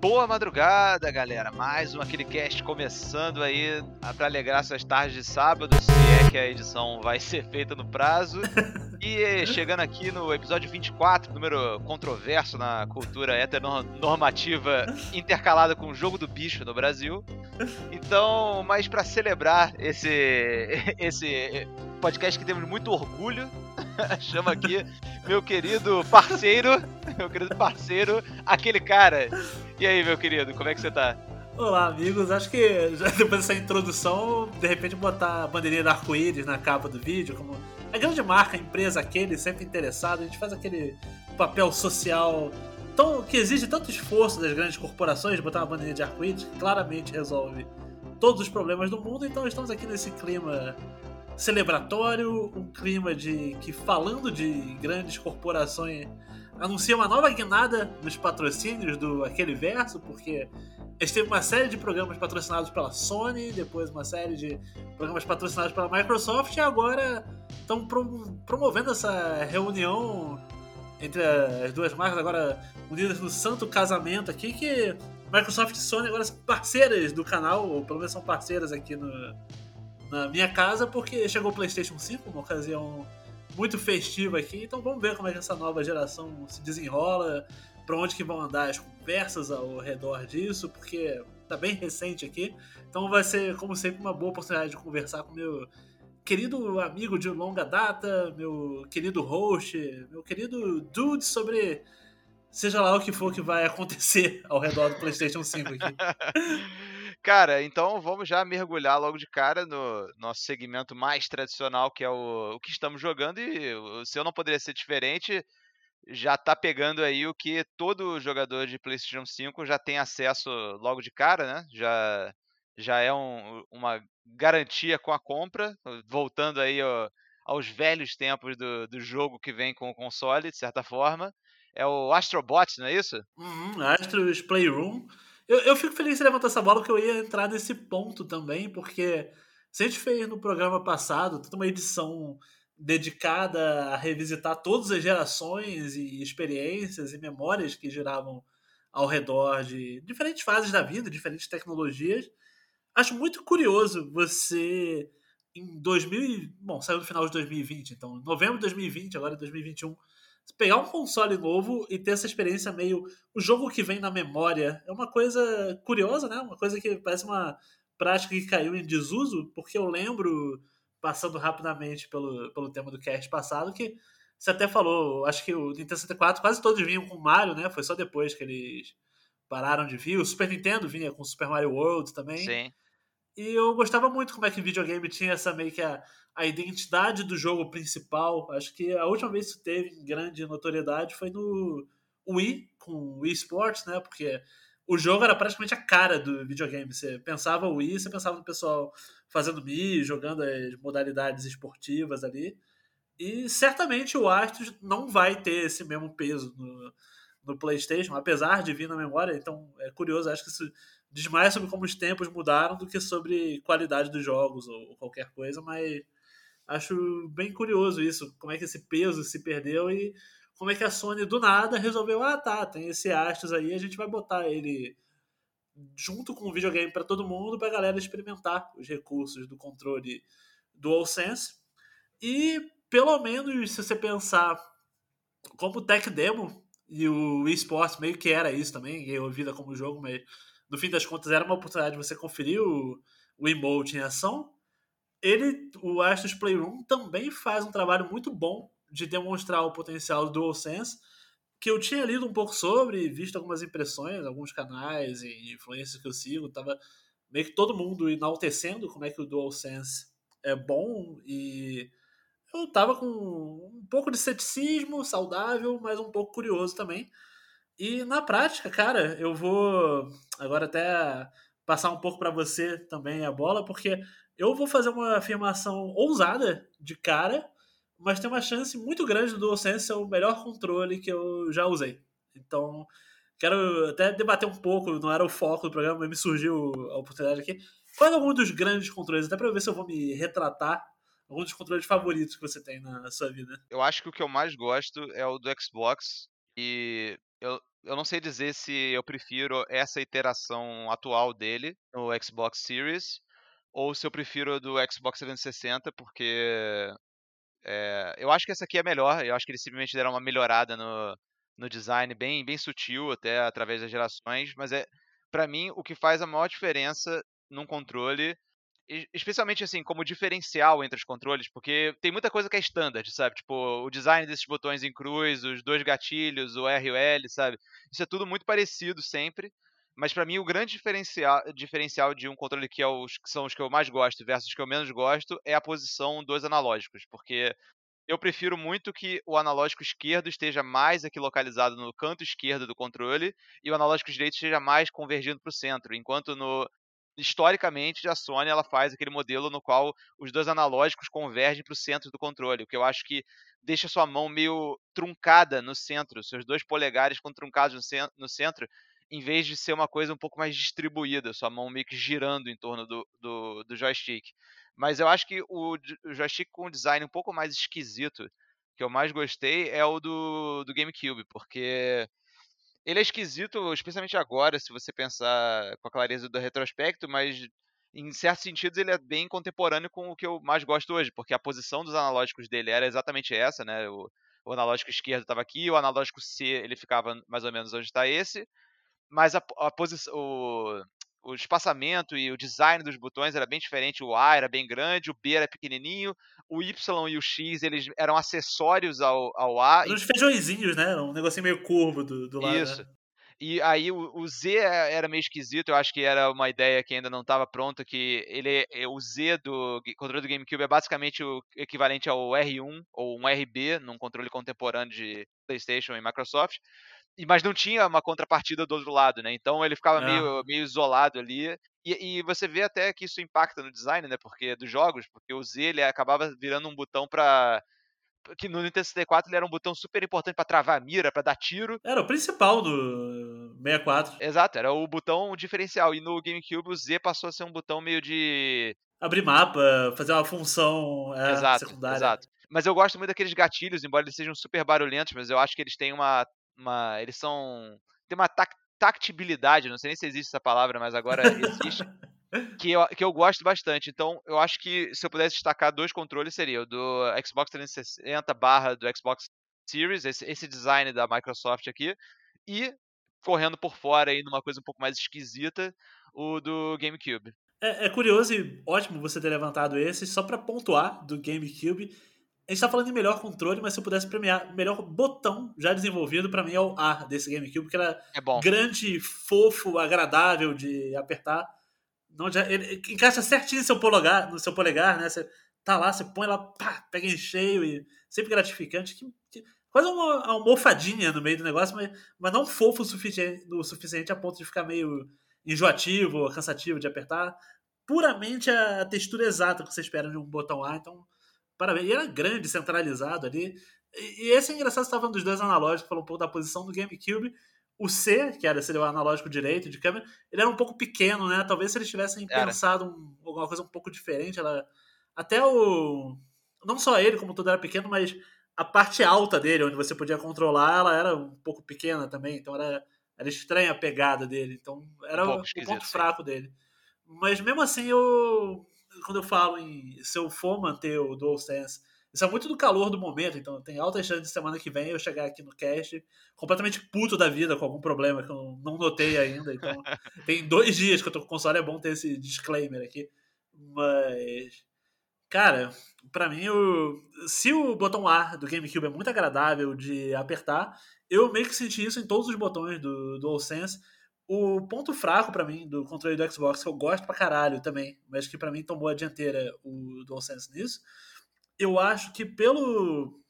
Boa madrugada, galera. Mais um aquele cast começando aí para alegrar suas tardes de sábado, se é que a edição vai ser feita no prazo. E chegando aqui no episódio 24, número controverso na cultura heteronormativa intercalada com o jogo do bicho no Brasil. Então, mas para celebrar esse esse podcast que temos muito orgulho, chama aqui meu querido parceiro, meu querido parceiro, aquele cara. E aí, meu querido, como é que você tá? Olá, amigos. Acho que depois dessa introdução, de repente botar a bandeirinha do arco-íris na capa do vídeo, como a grande marca, a empresa, aquele sempre interessado, a gente faz aquele papel social tão, que exige tanto esforço das grandes corporações botar uma bandeirinha de arco-íris, claramente resolve todos os problemas do mundo. Então estamos aqui nesse clima celebratório, um clima de que falando de grandes corporações anuncia uma nova guinada nos patrocínios do aquele verso, porque gente teve uma série de programas patrocinados pela Sony, depois uma série de programas patrocinados pela Microsoft e agora estão promovendo essa reunião entre as duas marcas agora unidas no santo casamento aqui que Microsoft e Sony agora são parceiras do canal, ou pelo menos são parceiras aqui no, na minha casa, porque chegou o PlayStation 5, uma ocasião muito festiva aqui. Então vamos ver como é que essa nova geração se desenrola, para onde que vão andar as conversas ao redor disso, porque tá bem recente aqui. Então vai ser, como sempre, uma boa oportunidade de conversar com meu querido amigo de longa data, meu querido host, meu querido dude sobre seja lá o que for que vai acontecer ao redor do PlayStation 5 aqui. Cara, então vamos já mergulhar logo de cara no nosso segmento mais tradicional, que é o, o que estamos jogando, e o seu não poderia ser diferente. Já tá pegando aí o que todo jogador de PlayStation 5 já tem acesso logo de cara, né? Já, já é um, uma garantia com a compra, voltando aí ó, aos velhos tempos do, do jogo que vem com o console, de certa forma. É o Astrobot, não é isso? Uhum, Astro's Playroom. Eu, eu fico feliz de levantar essa bola porque eu ia entrar nesse ponto também, porque se a gente fez no programa passado toda uma edição dedicada a revisitar todas as gerações e experiências e memórias que giravam ao redor de diferentes fases da vida, diferentes tecnologias. Acho muito curioso você em 2000, bom, saiu no final de 2020, então novembro de 2020, agora 2021, pegar um console novo e ter essa experiência meio. O jogo que vem na memória é uma coisa curiosa, né? Uma coisa que parece uma prática que caiu em desuso, porque eu lembro, passando rapidamente pelo, pelo tema do cast passado, que você até falou, acho que o Nintendo 64 quase todos vinham com Mario, né? Foi só depois que eles pararam de vir. O Super Nintendo vinha com Super Mario World também. Sim. E eu gostava muito como é que videogame tinha essa meio que a, a identidade do jogo principal. Acho que a última vez que teve grande notoriedade foi no Wii, com o Wii Sports, né? Porque o jogo era praticamente a cara do videogame. Você pensava o Wii, você pensava no pessoal fazendo Wii, jogando as modalidades esportivas ali. E certamente o Astros não vai ter esse mesmo peso no, no PlayStation, apesar de vir na memória. Então é curioso, acho que isso diz mais sobre como os tempos mudaram do que sobre qualidade dos jogos ou qualquer coisa, mas acho bem curioso isso, como é que esse peso se perdeu e como é que a Sony do nada resolveu, ah tá, tem esse Astros aí, a gente vai botar ele junto com o videogame para todo mundo, para a galera experimentar os recursos do controle DualSense. E pelo menos se você pensar como tech demo e o eSports meio que era isso também, ganhou vida como jogo, mas no fim das contas era uma oportunidade de você conferir o, o emote em ação. Ele, o Astros Playroom também faz um trabalho muito bom de demonstrar o potencial do DualSense, que eu tinha lido um pouco sobre, visto algumas impressões, alguns canais e influências que eu sigo, tava meio que todo mundo enaltecendo como é que o DualSense é bom e eu tava com um pouco de ceticismo saudável, mas um pouco curioso também. E na prática, cara, eu vou agora até passar um pouco para você também a bola, porque eu vou fazer uma afirmação ousada de cara, mas tem uma chance muito grande do DualSense ser o melhor controle que eu já usei. Então, quero até debater um pouco, não era o foco do programa, mas me surgiu a oportunidade aqui. Qual é algum dos grandes controles? Até para ver se eu vou me retratar. Algum dos controles favoritos que você tem na sua vida? Eu acho que o que eu mais gosto é o do Xbox. E eu, eu não sei dizer se eu prefiro essa iteração atual dele no Xbox Series ou se eu prefiro do Xbox 360, porque é, eu acho que essa aqui é melhor. Eu acho que eles simplesmente deram uma melhorada no, no design, bem, bem sutil até através das gerações. Mas é, para mim, o que faz a maior diferença num controle especialmente assim, como diferencial entre os controles, porque tem muita coisa que é standard, sabe? Tipo, o design desses botões em cruz, os dois gatilhos, o R e o L, sabe? Isso é tudo muito parecido sempre. Mas para mim o grande diferencial, diferencial de um controle que, é os, que são os que eu mais gosto versus os que eu menos gosto é a posição dos analógicos, porque eu prefiro muito que o analógico esquerdo esteja mais aqui localizado no canto esquerdo do controle e o analógico direito esteja mais convergindo para o centro, enquanto no historicamente a Sony ela faz aquele modelo no qual os dois analógicos convergem para o centro do controle, o que eu acho que deixa sua mão meio truncada no centro, seus dois polegares ficam truncados no centro, em vez de ser uma coisa um pouco mais distribuída, sua mão meio que girando em torno do, do, do joystick. Mas eu acho que o, o joystick com um design um pouco mais esquisito, que eu mais gostei, é o do, do GameCube, porque ele é esquisito, especialmente agora, se você pensar com a clareza do retrospecto, mas em certos sentidos ele é bem contemporâneo com o que eu mais gosto hoje, porque a posição dos analógicos dele era exatamente essa, né? O, o analógico esquerdo estava aqui, o analógico C ele ficava mais ou menos onde está esse, mas a, a posição, o espaçamento e o design dos botões era bem diferente. O A era bem grande, o B era pequenininho, o Y e o X eles eram acessórios ao, ao A. Uns feijõezinhos, né? Um negocinho meio curvo do, do lado. Isso. Né? E aí o, o, Z era meio esquisito, eu acho que era uma ideia que ainda não estava pronta, que ele é, o Z do controle do GameCube é basicamente o equivalente ao R1 ou um RB num controle contemporâneo de PlayStation e Microsoft mas não tinha uma contrapartida do outro lado, né? Então ele ficava é. meio, meio isolado ali. E, e, você vê até que isso impacta no design, né? Porque dos jogos, porque o Z ele acabava virando um botão para que no Nintendo 64 ele era um botão super importante para travar a mira, para dar tiro. Era o principal do 64. Exato, era o botão diferencial. E no GameCube o Z passou a ser um botão meio de abrir mapa, fazer uma função é, exato, secundária. Exato. Mas eu gosto muito daqueles gatilhos, embora eles sejam super barulhentos, mas eu acho que eles têm uma uma eles são tem uma tac, tactibilidade, não sei nem se existe essa palavra, mas agora existe. que, eu, que eu gosto bastante. Então, eu acho que se eu pudesse destacar dois controles, seria o do Xbox 360 barra do Xbox Series, esse, esse design da Microsoft aqui, e correndo por fora aí numa coisa um pouco mais esquisita, o do GameCube. É, é curioso e ótimo você ter levantado esse, só para pontuar do GameCube a gente tá falando de melhor controle, mas se eu pudesse premiar melhor botão já desenvolvido, para mim é o A desse GameCube, que era é grande, fofo, agradável de apertar. Não, já, ele encaixa certinho no seu polegar, no seu polegar, né? Você tá lá, você põe lá, pá, pega em cheio e sempre gratificante. Que, que, quase uma almofadinha no meio do negócio, mas, mas não fofo o suficiente, o suficiente a ponto de ficar meio enjoativo, cansativo de apertar. Puramente a textura exata que você espera de um botão A, então Parabéns. E era grande, centralizado ali. E, e esse é engraçado, você estava falando dos dois analógicos, falou um pouco da posição do GameCube. O C, que era seria o analógico direito de câmera, ele era um pouco pequeno, né? Talvez se eles tivessem era. pensado um, alguma coisa um pouco diferente, ela até o não só ele, como tudo era pequeno, mas a parte alta dele, onde você podia controlar, ela era um pouco pequena também, então era, era estranha a pegada dele, então era um o ponto fraco dele. Mas mesmo assim, eu quando eu falo em se eu for manter o DualSense, isso é muito do calor do momento, então tem alta chance de semana que vem eu chegar aqui no cast completamente puto da vida com algum problema que eu não notei ainda. Então, tem dois dias que eu tô com o console, é bom ter esse disclaimer aqui. Mas, cara, para mim, o, se o botão A do GameCube é muito agradável de apertar, eu meio que senti isso em todos os botões do DualSense. O ponto fraco para mim do controle do Xbox, que eu gosto pra caralho também, mas que para mim tomou a dianteira o DualSense nisso, eu acho que pelo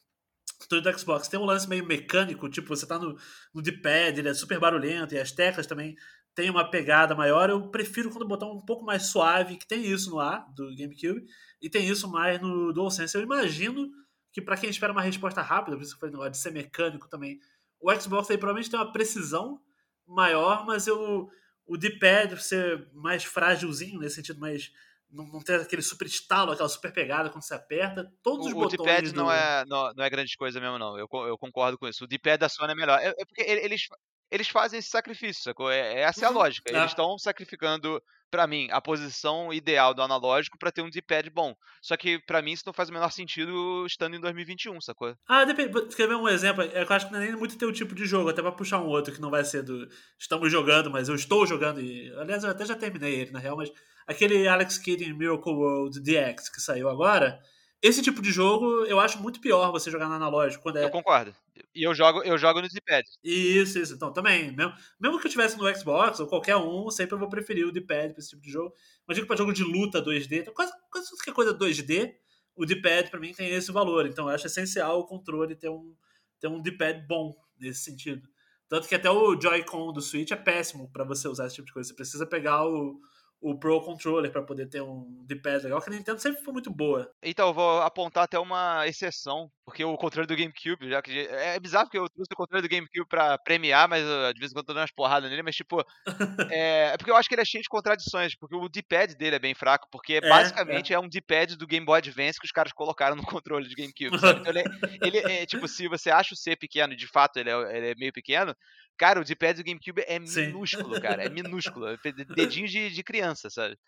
controle do Xbox tem um lance meio mecânico, tipo, você tá no, no D-pad, ele é super barulhento, e as teclas também tem uma pegada maior, eu prefiro quando o botão um pouco mais suave, que tem isso no A do GameCube, e tem isso mais no DualSense. Eu imagino que para quem espera uma resposta rápida, por isso que eu falei de ser mecânico também, o Xbox aí provavelmente tem uma precisão maior, mas eu, o D-pad ser mais frágilzinho, nesse sentido, mais. Não, não ter aquele super estalo, aquela super pegada quando você aperta. Todos os o, botões. O D-pad do... não, é, não, não é grande coisa mesmo, não. Eu, eu concordo com isso. O D-pad da Sony é melhor. É, é porque eles, eles fazem esse sacrifício, sacou? É, essa é a Uhum. lógica. É. Eles estão sacrificando, pra mim, a posição ideal do analógico pra ter um D-pad bom. Só que pra mim isso não faz o menor sentido estando em 2021, sacou? Ah, depende. vou- Quer ver um exemplo? É eu acho que não é nem muito teu tipo de jogo, até pra puxar um outro que não vai ser do. Estamos jogando, mas eu estou jogando. E, aliás, eu até já terminei ele, na real, mas aquele Alex Kidd em Miracle World DX que saiu agora. Esse tipo de jogo eu acho muito pior você jogar no analógico. Quando é Eu concordo. E eu jogo, eu jogo no D-pad. Isso, isso. Então, também, mesmo, mesmo que eu tivesse no Xbox ou qualquer um, sempre eu vou preferir o D-pad pra esse tipo de jogo. Mas digo pra jogo de luta 2D, então, quase, quase tudo que é coisa 2D, o D-pad pra mim tem esse valor. Então, eu acho essencial o controle ter um, ter um D-pad bom nesse sentido. Tanto que até o Joy-Con do Switch é péssimo pra você usar esse tipo de coisa. Você precisa pegar o, o Pro Controller pra poder ter um D-pad legal, que a Nintendo sempre foi muito boa. Então, eu vou apontar até uma exceção, porque o controle do GameCube, já que é bizarro porque eu trouxe o controle do GameCube pra premiar, mas uh, de vez em quando eu tô dando umas porradas nele, mas tipo, é, é porque eu acho que ele é cheio de contradições, porque o D-pad dele é bem fraco, porque É, basicamente é. um D-pad do Game Boy Advance que os caras colocaram no controle de GameCube, sabe? Então ele, é- ele é, tipo, se você acha o C pequeno, de fato ele é, ele é meio pequeno, cara, o D-pad do GameCube é Sim. minúsculo, cara, é minúsculo, é dedinho de, de criança, sabe?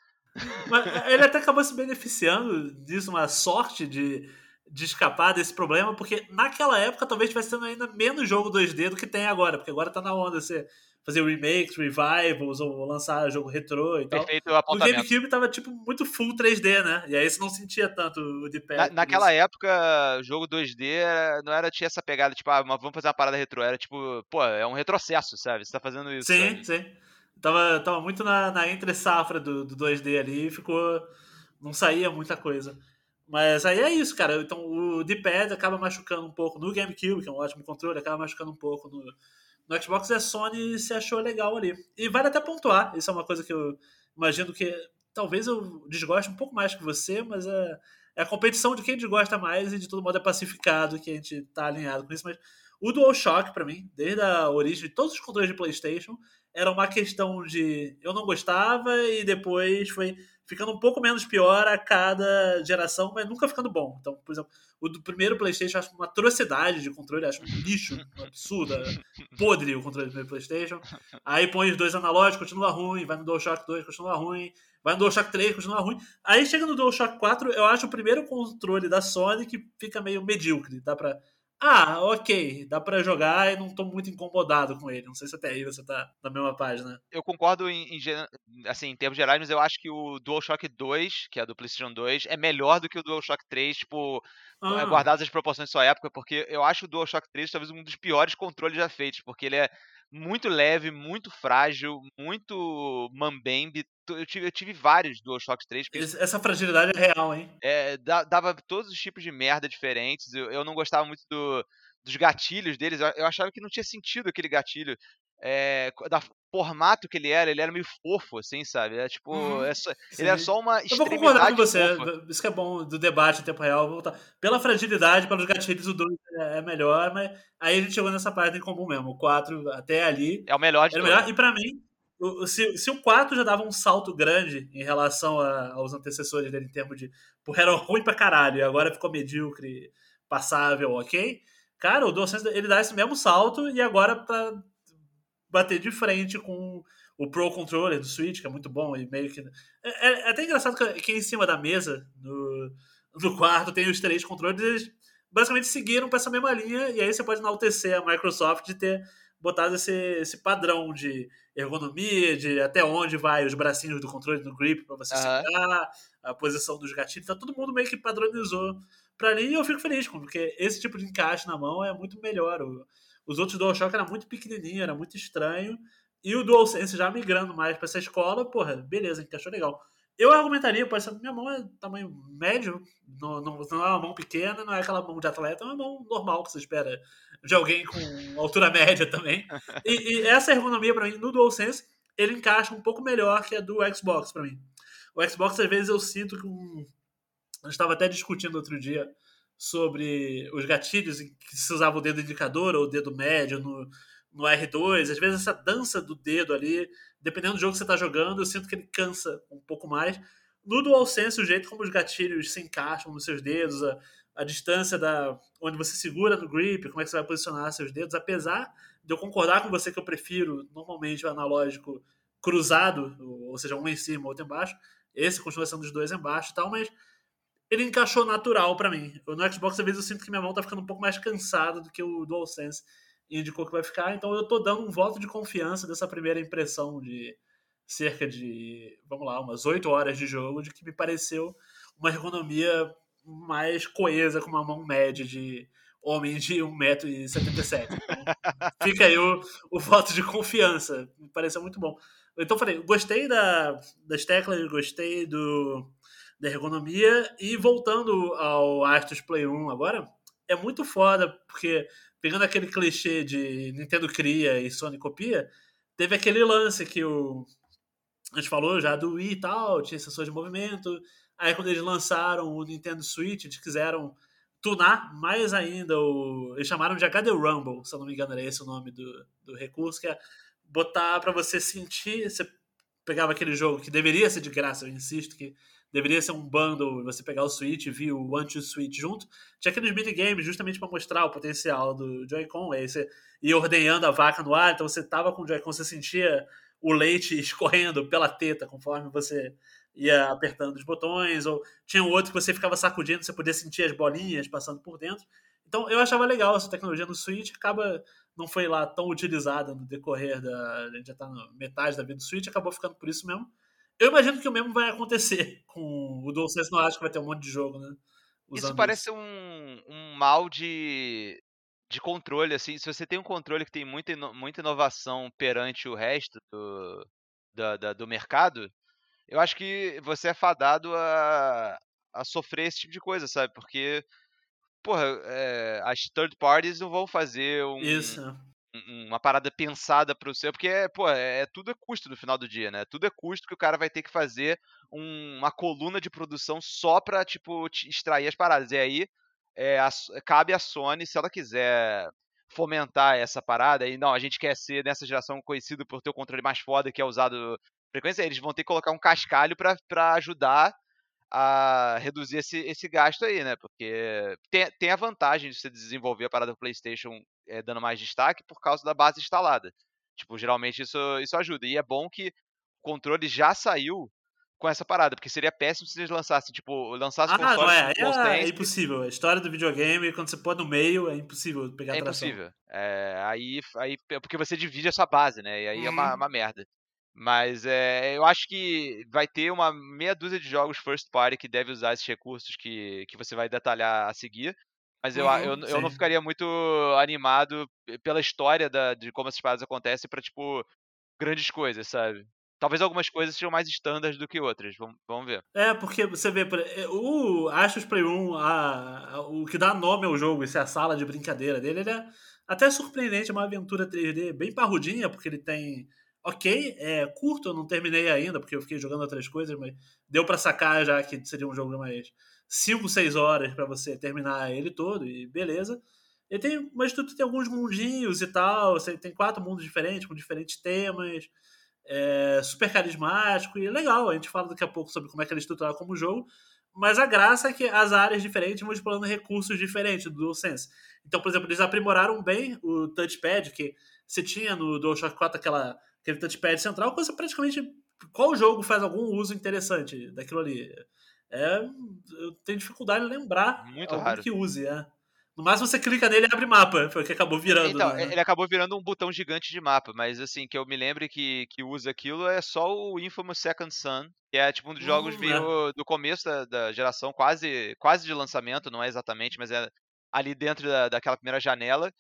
Mas ele até acabou se beneficiando disso, uma sorte de, de escapar desse problema, porque naquela época talvez tivesse tendo ainda menos jogo 2D do que tem agora, porque agora tá na onda você fazer remakes, revivals, ou lançar jogo retrô e tal. Perfeito O apontamento. GameCube tava tipo muito full 3D, né? E aí você não sentia tanto o de pé. Na- naquela época, jogo 2D era- não era tinha essa pegada, tipo, ah, mas vamos fazer uma parada retrô. Era tipo, pô, é um retrocesso, sabe? Você tá fazendo isso. Sim, sabe? sim. Tava, tava muito na, na entre safra do, do 2D ali e ficou. Não saía muita coisa. Mas aí é isso, cara. Então o D-pad acaba machucando um pouco no GameCube, que é um ótimo controle, acaba machucando um pouco no, no Xbox a Sony se achou legal ali. E vale até pontuar, isso é uma coisa que eu imagino que talvez eu desgoste um pouco mais que você, mas é, é a competição de quem desgosta mais e de todo modo é pacificado que a gente tá alinhado com isso. Mas o DualShock, pra mim, desde a origem de todos os controles de PlayStation, era uma questão de eu não gostava e depois foi ficando um pouco menos pior a cada geração, mas nunca ficando bom. Então, por exemplo, o do primeiro PlayStation eu acho uma atrocidade de controle, acho um lixo, absurdo, é podre o controle do primeiro PlayStation. Aí põe os dois analógicos, continua ruim, vai no DualShock 2, continua ruim, vai no DualShock 3, continua ruim. Aí chega no DualShock 4, eu acho o primeiro controle da Sony que fica meio medíocre, dá pra ah, ok, dá pra jogar e não tô muito incomodado com ele. Não sei se até aí você tá na mesma página. Eu concordo em, em assim, em termos gerais, mas eu acho que o DualShock 2, que é do PlayStation 2, é melhor do que o DualShock 3, tipo, Ah, guardadas as proporções de sua época, porque eu acho o DualShock 3 talvez um dos piores controles já feitos, porque ele é muito leve, muito frágil, muito mambembe. Eu tive, eu tive vários DualShock 3, porque esse- essa fragilidade é real, hein? é, da- dava todos os tipos de merda diferentes. Eu, eu não gostava muito do- dos gatilhos deles. Eu, eu achava que não tinha sentido aquele gatilho. É, da formato que ele era, ele era meio fofo, assim, sabe? É tipo, Uhum, é só- ele era sim. só uma Eu vou concordar com você. fofa. Isso que é bom do debate em tempo real. vou voltar. Pela fragilidade, pelos gatilhos, o 2 é é melhor, mas aí a gente chegou nessa parte em comum mesmo. O 4 até ali É o melhor de era melhor. E pra mim, o- se, se o 4 já dava um salto grande em relação a- aos antecessores dele, em termos de. Porra, era ruim pra caralho, e agora ficou medíocre, passável, ok? Cara, o DualSense ele dá esse mesmo salto e agora pra bater de frente com o Pro Controller do Switch, que é muito bom e meio que. É, é- é até engraçado que, que em cima da mesa, no, no quarto, tem os três controles, eles basicamente seguiram pra essa mesma linha, e aí você pode enaltecer a Microsoft de ter botado esse, esse padrão de ergonomia, de até onde vai os bracinhos do controle no grip pra você Aham. segurar, a posição dos gatilhos, tá todo mundo meio que padronizou pra mim e eu fico feliz, porque esse tipo de encaixe na mão é muito melhor. O- os outros DualShock era muito pequenininho, era muito estranho, e o DualSense já migrando mais pra essa escola, porra, beleza, encaixou legal. Eu argumentaria, exemplo, minha mão é tamanho médio, não, não, não é uma mão pequena, não é aquela mão de atleta, é uma mão normal que você espera de alguém com altura média também. E, e essa ergonomia, pra mim, no DualSense, ele encaixa um pouco melhor que a do Xbox, pra mim. O Xbox, às vezes, eu sinto que um... Eu estava até discutindo outro dia sobre os gatilhos em que se usava o dedo indicador ou o dedo médio no, no R2. Às vezes, essa dança do dedo ali, dependendo do jogo que você está jogando, eu sinto que ele cansa um pouco mais. No DualSense, o jeito como os gatilhos se encaixam nos seus dedos, a, a distância da onde você segura no grip, como é que você vai posicionar seus dedos, apesar de eu concordar com você que eu prefiro normalmente o analógico cruzado, ou seja, um em cima, outro embaixo. Esse continua sendo os dois embaixo e tal, mas ele encaixou natural para mim. No Xbox, às vezes, eu sinto que minha mão tá ficando um pouco mais cansada do que o DualSense indicou que vai ficar, então eu tô dando um voto de confiança dessa primeira impressão de cerca de, vamos lá, umas 8 horas de jogo, de que me pareceu uma ergonomia mais coesa com uma mão média de homem de 1,77m. Então, fica aí o, o voto de confiança. Me pareceu muito bom. Então falei, gostei da, das teclas, gostei do, da ergonomia e voltando ao Astros Play 1 agora, é muito foda, porque pegando aquele clichê de Nintendo cria e Sony copia, teve aquele lance que o a gente falou já do Wii e tal, tinha sensor de movimento. Aí quando eles lançaram o Nintendo Switch, eles quiseram tunar mais ainda o. Eles chamaram de HD Rumble, se eu não me engano, era esse o nome do, do recurso, que é botar para você sentir. Você pegava aquele jogo que deveria ser de graça, eu insisto, que deveria ser um bundle, você pegar o Switch e vir o One to Switch junto. Tinha aqueles minigames justamente para mostrar o potencial do Joy-Con. Aí você ia ordenhando a vaca no ar, então você tava com o Joy-Con, você sentia o leite escorrendo pela teta conforme você ia apertando os botões, ou tinha um outro que você ficava sacudindo, você podia sentir as bolinhas passando por dentro. Então eu achava legal essa tecnologia no Switch, acaba não foi lá tão utilizada no decorrer da. A gente já tá na metade da vida do Switch, acabou ficando por isso mesmo. Eu imagino que o mesmo vai acontecer com o DualSense, não acho que vai ter um monte de jogo, né? Isso parece isso. Um, um mal de, de controle, assim. Se você tem um controle que tem muita, muita inovação perante o resto do, do, do mercado, eu acho que você é fadado a, a sofrer esse tipo de coisa, sabe? Porque, porra, é, as third parties não vão fazer um, um, uma parada pensada para o seu, porque, é, pô, é, é, tudo é custo no final do dia, né? Tudo é custo que o cara vai ter que fazer um, uma coluna de produção só pra, tipo, extrair as paradas. E aí, é, a, cabe à Sony, se ela quiser fomentar essa parada, e não, a gente quer ser nessa geração conhecido por ter o controle mais foda que é usado frequência, eles vão ter que colocar um cascalho para ajudar a reduzir esse, esse gasto aí, né? Porque tem, tem a vantagem de você desenvolver a parada do PlayStation é, dando mais destaque por causa da base instalada. Tipo, geralmente isso, isso ajuda. E é bom que o controle já saiu com essa parada, porque seria péssimo se eles lançassem, tipo, lançassem ah, não, é, é, é, impossível. A história do videogame, quando você pôr no meio, é impossível pegar É impossível. É, aí, aí, porque você divide a sua base, né? E aí hum. é uma, uhum. uma merda. Mas é, eu acho que vai ter uma meia dúzia de jogos first party que deve usar esses recursos que, que você vai detalhar a seguir. Mas eu, eu, eu não ficaria muito animado pela história da, de como essas paradas acontecem para tipo, grandes coisas, sabe? Talvez algumas coisas sejam mais standards do que outras. Vamos, vamos ver. É, porque você vê, é, o Astros Play 1, a, a, o que dá nome ao jogo, isso é a sala de brincadeira dele, ele é até surpreendente, é uma aventura 3D bem parrudinha, porque ele tem ok, é curto, eu não terminei ainda, porque eu fiquei jogando outras coisas, mas deu para sacar já que seria um jogo de mais 5, 6 horas para você terminar ele todo, e beleza. Ele tem, mas tu tem alguns mundinhos e tal, você tem quatro mundos diferentes, com diferentes temas, é, super carismático e legal. A gente fala daqui a pouco sobre como é que ele é como jogo, mas a graça é que as áreas diferentes vão explorando recursos diferentes do DualSense. Então, por exemplo, eles aprimoraram bem o touchpad, que você tinha no DualShock 4 aquela aquele touchpad central, coisa praticamente. Qual jogo faz algum uso interessante daquilo ali? É, eu tenho dificuldade em lembrar Muito algum raro. que use, é. No máximo você clica nele e abre mapa, foi o que acabou virando. Então, né? ele acabou virando um botão gigante de mapa, mas assim, que eu me lembre que, que usa aquilo é só o Infamous Second Son, que é tipo um dos jogos hum, meio é. do começo da, da, geração, quase, quase de lançamento, não é exatamente, mas é ali dentro da, daquela primeira janela.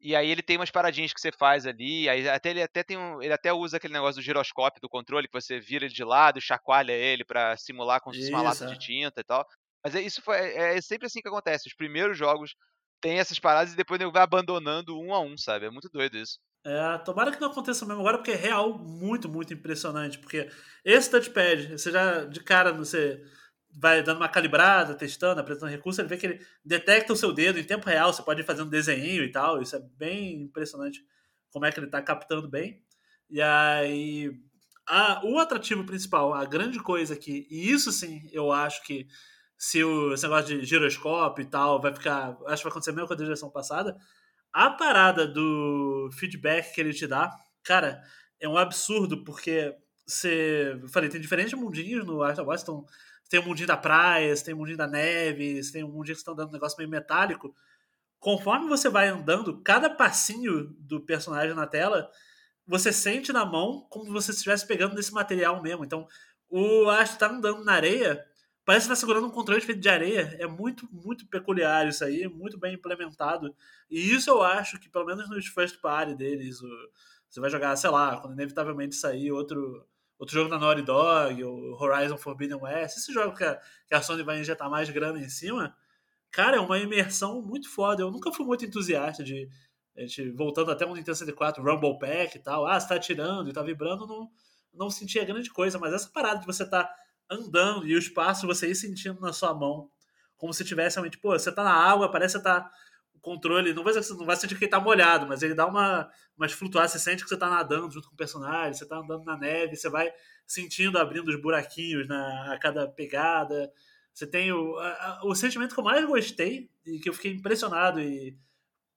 E aí ele tem umas paradinhas que você faz ali, aí até ele até tem um, ele até usa aquele negócio do giroscópio do controle que você vira ele de lado, chacoalha ele para simular como se fosse uma lata de tinta e tal. Mas é, isso foi é, é, sempre assim que acontece. Os primeiros jogos têm essas paradas e depois ele vai abandonando um a um, sabe? É muito doido isso. É, tomara que não aconteça mesmo agora, porque é real muito, muito impressionante. Porque esse touchpad, você já de cara, você vai dando uma calibrada, testando, apresentando recurso, ele vê que ele detecta o seu dedo em tempo real, você pode ir fazendo desenho e tal, isso é bem impressionante como é que ele está captando bem. E aí, a, o atrativo principal, a grande coisa aqui, e isso sim, eu acho que se o esse negócio de giroscópio e tal vai ficar, acho que vai acontecer mesmo com a geração passada, A parada do feedback que ele te dá, cara, é um absurdo, porque você. Eu falei, tem diferentes mundinhos no of Washington. Tem o mundinho da praia, tem o mundinho da neve, tem o mundinho que estão dando um negócio meio metálico. Conforme você vai andando, cada passinho do personagem na tela, você sente na mão como se você estivesse pegando nesse material mesmo. Então, o Ash tá andando na areia, parece que tá segurando um controle feito de areia. É muito, muito peculiar isso aí, muito bem implementado. E isso eu acho que, pelo menos nos first party deles, o, você vai jogar, sei lá, quando inevitavelmente sair outro, outro jogo da Naughty Dog, o Horizon Forbidden West, esse jogo que a, que a Sony vai injetar mais grana em cima, cara, é uma imersão muito foda. Eu nunca fui muito entusiasta de. A gente, voltando até um Nintendo 64, Rumble Pack e tal, ah, você tá tirando e tá vibrando, não, não sentia grande coisa, mas essa parada de você tá andando e o espaço você ir sentindo na sua mão, como se tivesse realmente, pô, você tá na água, parece que você tá o controle, não vai, não vai sentir que ele tá molhado, mas ele dá uma, umas flutuadas, você sente que você tá nadando junto com o personagem, você tá andando na neve, você vai sentindo abrindo os buraquinhos na, a cada pegada. Você tem o, a, o sentimento que eu mais gostei e que eu fiquei impressionado e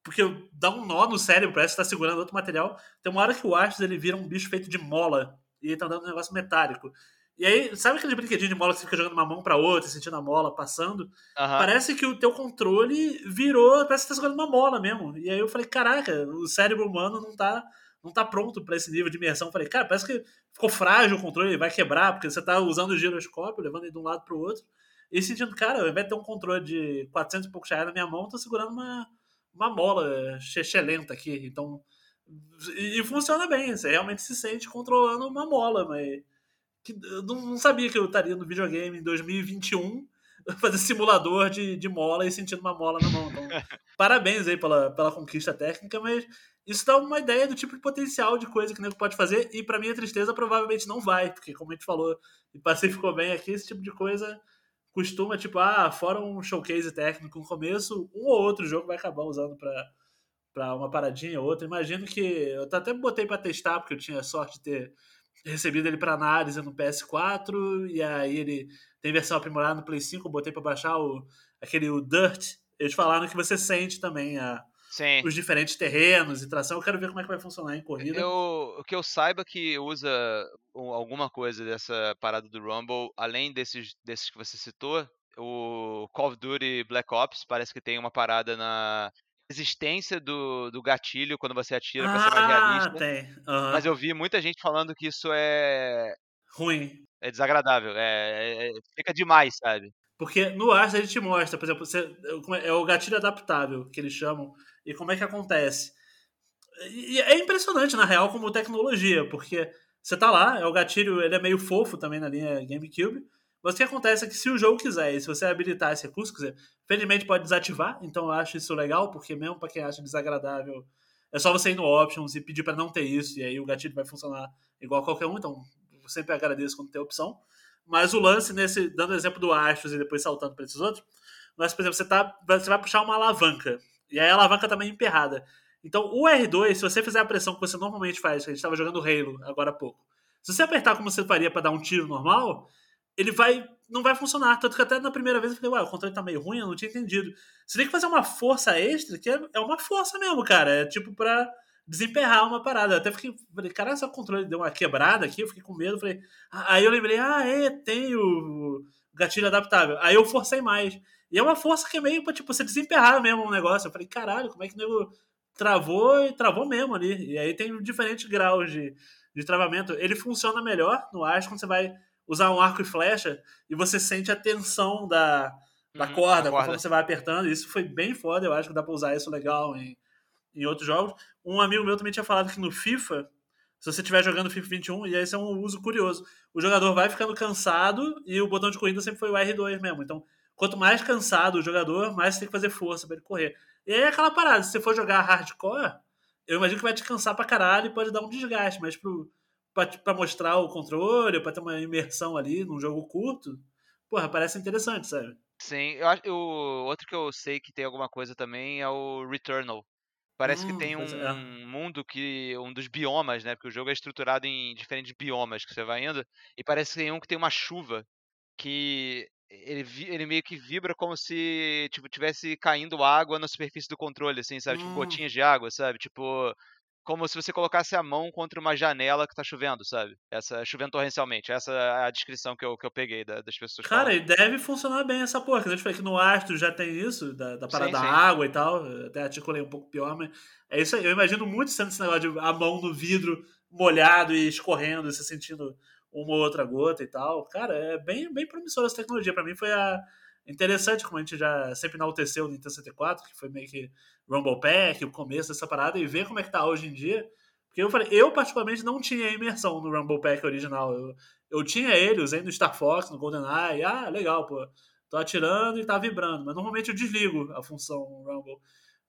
porque dá um nó no cérebro, parece que tá segurando outro material. Tem uma hora que o Ashes ele vira um bicho feito de mola e ele tá dando um negócio metálico. E aí, sabe aquele brinquedinho de mola que você fica jogando uma mão para outra, sentindo a mola passando? Uhum. Parece que o teu controle virou, parece que tá jogando uma mola mesmo. E aí eu falei, caraca, o cérebro humano não tá, não tá pronto para esse nível de imersão. Eu falei, cara, parece que ficou frágil o controle, vai quebrar, porque você tá usando o giroscópio, levando ele de um lado pro outro. E sentindo, cara, ao invés de ter um controle de 400 e poucos reais na minha mão, eu tô segurando uma, uma mola lenta aqui. Então, e, e funciona bem, você realmente se sente controlando uma mola, mas que eu não sabia que eu estaria no videogame em 2021 fazer simulador de, de mola e sentindo uma mola na mão. Então, parabéns aí pela, pela conquista técnica, mas isso dá uma ideia do tipo de potencial de coisa que o nego pode fazer e para minha tristeza provavelmente não vai, porque como a gente falou e passei ficou bem aqui, esse tipo de coisa costuma, tipo, ah, fora um showcase técnico no começo, um ou outro jogo vai acabar usando para para uma paradinha ou outra. Imagino que eu até botei para testar porque eu tinha sorte de ter recebido ele para análise no PS4 e aí ele tem versão aprimorada no Play 5, eu botei para baixar o aquele o Dirt. Eles falaram que você sente também a, os diferentes terrenos e tração. Eu quero ver como é que vai funcionar em corrida. Eu, o que eu saiba que usa alguma coisa dessa parada do Rumble, além desses, desses que você citou, o Call of Duty Black Ops parece que tem uma parada na resistência do, do gatilho quando você atira pra ser mais Ah, realista. Aham. Mas eu vi muita gente falando que isso é, Ruim. é desagradável. É, é- fica demais, sabe? Porque no Ars ele te mostra, por exemplo, você, é é o gatilho adaptável que eles chamam, e como é que acontece. E é impressionante, na real, como tecnologia, porque você tá lá, é o gatilho, ele é meio fofo também na linha GameCube, mas o que acontece é que se o jogo quiser, e se você habilitar esse recurso, quiser, felizmente pode desativar, então eu acho isso legal, porque mesmo para quem acha desagradável, é só você ir no Options e pedir para não ter isso, e aí o gatilho vai funcionar igual a qualquer um, então eu sempre agradeço quando tem opção. Mas o lance nesse, dando o exemplo do Astros e depois saltando para esses outros, mas, por exemplo, você, tá, você vai puxar uma alavanca, e aí a alavanca tá meio emperrada. Então, o R2, se você fizer a pressão que você normalmente faz, que a gente estava jogando Halo agora há pouco, se você apertar como você faria para dar um tiro normal, ele vai não vai funcionar. Tanto que até na primeira vez eu falei, ué, o controle tá meio ruim, eu não tinha entendido. Você tem que fazer uma força extra, que é, é uma força mesmo, cara. É tipo pra desemperrar uma parada. Eu até fiquei, falei, caralho, se o controle deu uma quebrada aqui, eu fiquei com medo. Falei, ah, aí eu lembrei, ah, é, tem o gatilho adaptável. Aí eu forcei mais. E é uma força que é meio pra, tipo, você desemperrar mesmo um negócio. Eu falei, caralho, como é que o nego travou e travou mesmo ali. E aí tem diferentes graus de, de travamento. Ele funciona melhor no quando você vai usar um arco e flecha e você sente a tensão da, da Uhum, corda, da corda. conforme você vai apertando. Isso foi bem foda, eu acho que dá pra usar isso legal em, em outros jogos. Um amigo meu também tinha falado que no FIFA, se você estiver jogando FIFA 21, e esse é um uso curioso, o jogador vai ficando cansado e o botão de corrida sempre foi o R2 mesmo. Então, quanto mais cansado o jogador, mais você tem que fazer força pra ele correr. E aí é aquela parada, se você for jogar hardcore, eu imagino que vai te cansar pra caralho e pode dar um desgaste, mas pro, pra, pra mostrar o controle, pra ter uma imersão ali num jogo curto, porra, parece interessante, sabe? Sim, eu acho, o outro que eu sei que tem alguma coisa também é o Returnal. Parece que Hum, tem pois um é. mundo que. um dos biomas, né? Porque o jogo é estruturado em diferentes biomas que você vai indo. E parece que tem um que tem uma chuva. Que ele, ele meio que vibra como se, tipo, tivesse caindo água na superfície do controle, assim, sabe? Tipo, Hum. gotinhas de água, sabe? Tipo, como se você colocasse a mão contra uma janela que tá chovendo, sabe? Essa, chovendo torrencialmente. Essa é a descrição que eu, que eu peguei da- das pessoas Cara, falando. e deve funcionar bem essa porra. Eu te falei que no Astro já tem isso, da, da parada Sim, da sim. água e tal. Eu até articulei um pouco pior, mas é isso aí. Eu imagino muito sendo esse negócio de a mão no vidro molhado e escorrendo, e você sentindo uma ou outra gota e tal. Cara, é bem, bem promissora essa tecnologia. Pra mim foi a interessante, como a gente já sempre enalteceu no Nintendo 64, que foi meio que Rumble Pack, o começo dessa parada, e ver como é que tá hoje em dia. Porque eu falei, eu particularmente não tinha imersão no Rumble Pack original. Eu, eu tinha ele, usei no Star Fox, no GoldenEye. Ah, legal, pô. Tô atirando e tá vibrando. Mas normalmente eu desligo a função Rumble.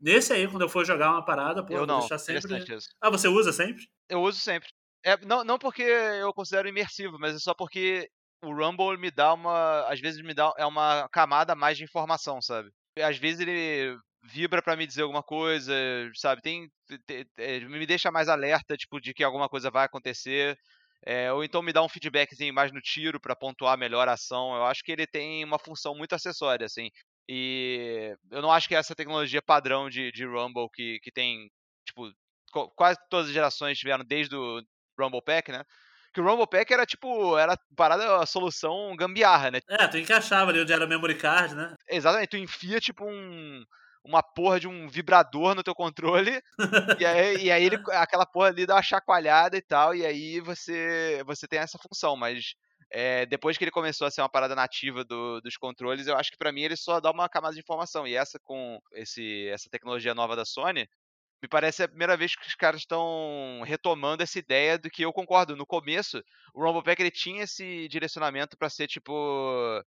Nesse aí, quando eu for jogar uma parada, pô, eu vou não, deixar sempre. Ah, você usa sempre? Eu uso sempre. É, não, não porque eu considero imersivo, mas é só porque o Rumble me dá uma. Às vezes me dá é uma camada mais de informação, sabe? Às vezes ele vibra pra me dizer alguma coisa, sabe? Tem, te- te- me deixa mais alerta, tipo, de que alguma coisa vai acontecer. é, ou então me dá um feedbackzinho mais no tiro pra pontuar melhor a ação. Eu acho que ele tem uma função muito acessória, assim. E eu não acho que essa tecnologia padrão de, de Rumble que, que tem, tipo, quase todas as gerações tiveram desde o Rumble Pack, né? Que o Rumble Pack era tipo, era parada a solução gambiarra, né? É, tu encaixava ali onde era o memory card, né? Exatamente, tu enfia tipo um uma porra de um vibrador no teu controle e aí, e aí ele, aquela porra ali dá uma chacoalhada e tal, e aí você você tem essa função, mas é, depois que ele começou a ser uma parada nativa do- dos controles, eu acho que pra mim ele só dá uma camada de informação. E essa com esse, essa tecnologia nova da Sony, me parece a primeira vez que os caras estão retomando essa ideia do que eu concordo. No começo, o Rumble Pack ele tinha esse direcionamento pra ser tipo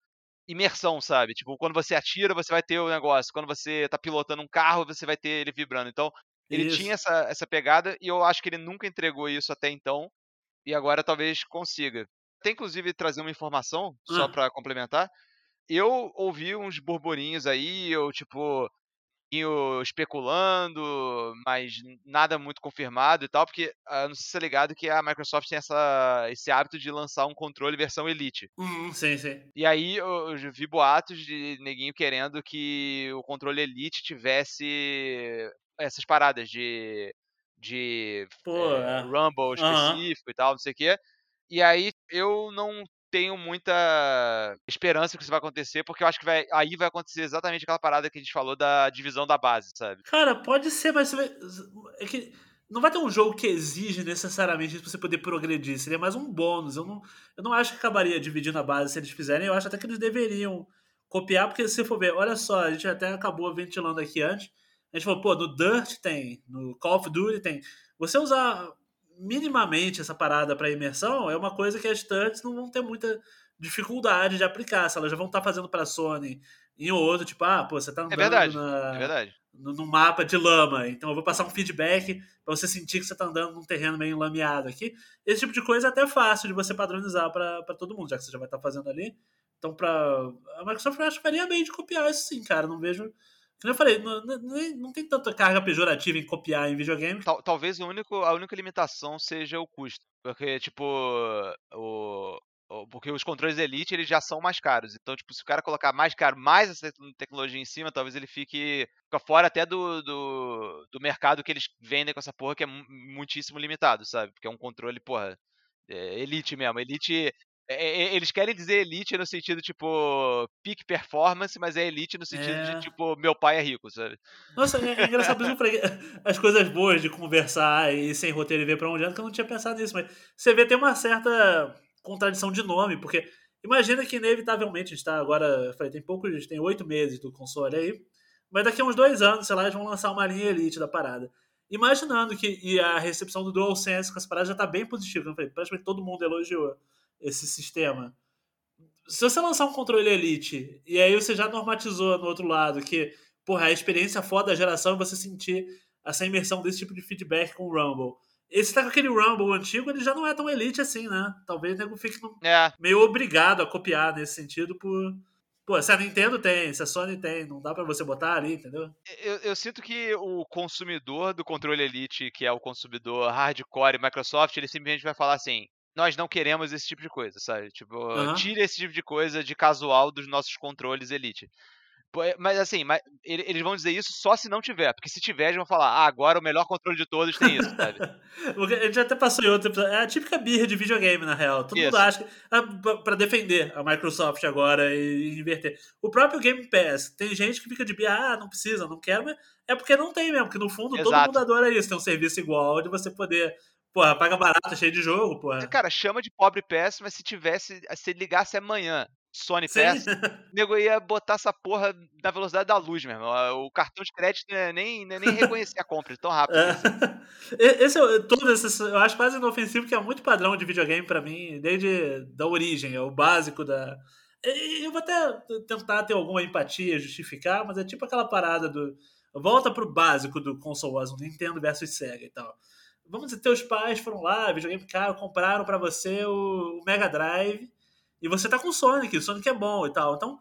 imersão, sabe? Tipo, quando você atira, você vai ter o negócio. Quando você tá pilotando um carro, você vai ter ele vibrando. Então, ele Isso. tinha essa, essa pegada e eu acho que ele nunca entregou isso até então. E agora talvez consiga. Tem inclusive trazer uma informação, só Ah. pra complementar. Eu ouvi uns burburinhos aí, eu tipo, especulando, mas nada muito confirmado e tal, porque ah, não sei se você é ligado que a Microsoft tem essa, esse hábito de lançar um controle versão Elite. Hum, sim, sim. E aí eu, vi boatos de neguinho querendo que o controle Elite tivesse essas paradas de, de Pô, é, é. Rumble específico e tal, não sei o quê. E aí eu não tenho muita esperança que isso vai acontecer, porque eu acho que vai, aí vai acontecer exatamente aquela parada que a gente falou da divisão da base, sabe? Cara, pode ser, mas é que não vai ter um jogo que exige necessariamente isso pra você poder progredir. Seria mais um bônus. Eu não, eu não acho que acabaria dividindo a base se eles fizerem. Eu acho até que eles deveriam copiar, porque se for ver, olha só, a gente até acabou ventilando aqui antes. A gente falou, pô, no Dirt tem, no Call of Duty tem. Você usar minimamente essa parada para imersão é uma coisa que as turrets não vão ter muita dificuldade de aplicar. Se elas já vão estar fazendo para Sony em ou outro, tipo, ah, pô, você tá andando É verdade, na, é verdade. no, num mapa de lama, então eu vou passar um feedback para você sentir que você tá andando num terreno meio lameado aqui. Esse tipo de coisa é até fácil de você padronizar para todo mundo, já que você já vai estar fazendo ali. Então, para a Microsoft, eu acho que faria bem de copiar isso sim, cara. Não vejo. Eu falei, não, não, não tem tanta carga pejorativa em copiar em videogame. Tal- talvez o único, a única limitação seja o custo. Porque, tipo, o, o- porque os controles Elite eles já são mais caros. Então, tipo, se o cara colocar mais caro, mais essa tec- tecnologia em cima, talvez ele fique fora até do, do, do mercado que eles vendem com essa porra, que é mu- muitíssimo limitado, sabe? Porque é um controle, porra, é, Elite mesmo. Elite. É- é- eles querem dizer Elite no sentido, tipo, peak performance, mas é Elite no sentido É. de, tipo, meu pai é rico, sabe? Nossa, é, é engraçado falei que as coisas boas de conversar e sem roteiro e ver pra onde anda, que eu não tinha pensado nisso, mas você vê tem uma certa contradição de nome, porque imagina que inevitavelmente a gente tá agora, eu falei, tem poucos, tem oito meses do console aí, mas daqui a uns dois anos, sei lá, eles vão lançar uma linha Elite da parada. Imaginando que e a recepção do DualSense com essa parada já tá bem positiva, eu falei, praticamente todo mundo elogiou esse sistema se você lançar um controle Elite e aí você já normatizou no outro lado que, porra, a experiência foda da geração é você sentir essa imersão desse tipo de feedback com o Rumble. Esse tá com aquele Rumble antigo, ele já não é tão Elite assim, né? Talvez o nego fique no- É, meio obrigado a copiar nesse sentido por. Pô, se a Nintendo tem, se a Sony tem, não dá pra você botar ali, entendeu? Eu, eu sinto que o consumidor do controle Elite, que é o consumidor hardcore Microsoft, ele simplesmente vai falar assim: nós não queremos esse tipo de coisa, sabe? Tipo, uhum. tire esse tipo de coisa de casual dos nossos controles Elite. Mas assim, mas eles vão dizer isso só se não tiver. Porque se tiver, eles vão falar, ah, agora o melhor controle de todos tem isso, sabe? a gente até passou em outro episódio. É a típica birra de videogame, na real. Todo isso. mundo acha que. Ah, pra defender a Microsoft agora e inverter. O próprio Game Pass, tem gente que fica de birra, ah, não precisa, não quero, mas é porque não tem mesmo. Porque no fundo Exato. todo mundo adora isso. Tem um serviço igual de você poder Porra, paga barato, cheio de jogo, porra. Cara, chama de pobre PS, mas se tivesse, se ligasse amanhã Sony Pass, o nego ia botar essa porra na velocidade da luz mesmo. O cartão de crédito é nem, nem reconhecer a compra tão rápido. É. Assim. Esse, todo esse, eu acho quase inofensivo, que é muito padrão de videogame para mim, desde da origem, é o básico da. Eu vou até tentar ter alguma empatia, justificar, mas é tipo aquela parada do. Volta pro básico do console Nintendo versus Sega e tal. Vamos dizer, teus pais foram lá, videogame caro, compraram para você o Mega Drive e você tá com o Sonic, o Sonic é bom e tal. Então,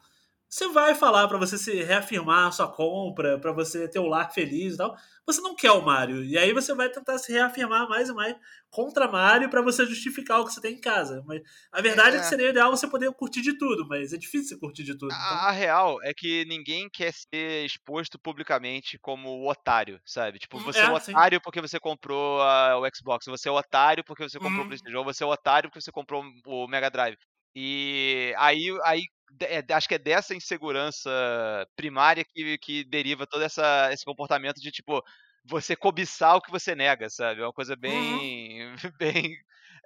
você vai falar para você se reafirmar a sua compra, para você ter o lar feliz e tal. Você não quer o Mario. E aí você vai tentar se reafirmar mais e mais contra Mario para você justificar o que você tem em casa. Mas a verdade é. é. que seria ideal você poder curtir de tudo, mas é difícil curtir de tudo. A, então... a real é que ninguém quer ser exposto publicamente como o otário, sabe? Tipo, você é, é o otário sim. porque você comprou a, o Xbox, você é o otário porque você comprou hum. o PlayStation, você é o otário porque você comprou o Mega Drive. E aí, aí é, acho que é dessa insegurança primária que, que deriva todo essa, esse comportamento de, tipo, você cobiçar o que você nega, sabe? É uma coisa bem. Uhum. bem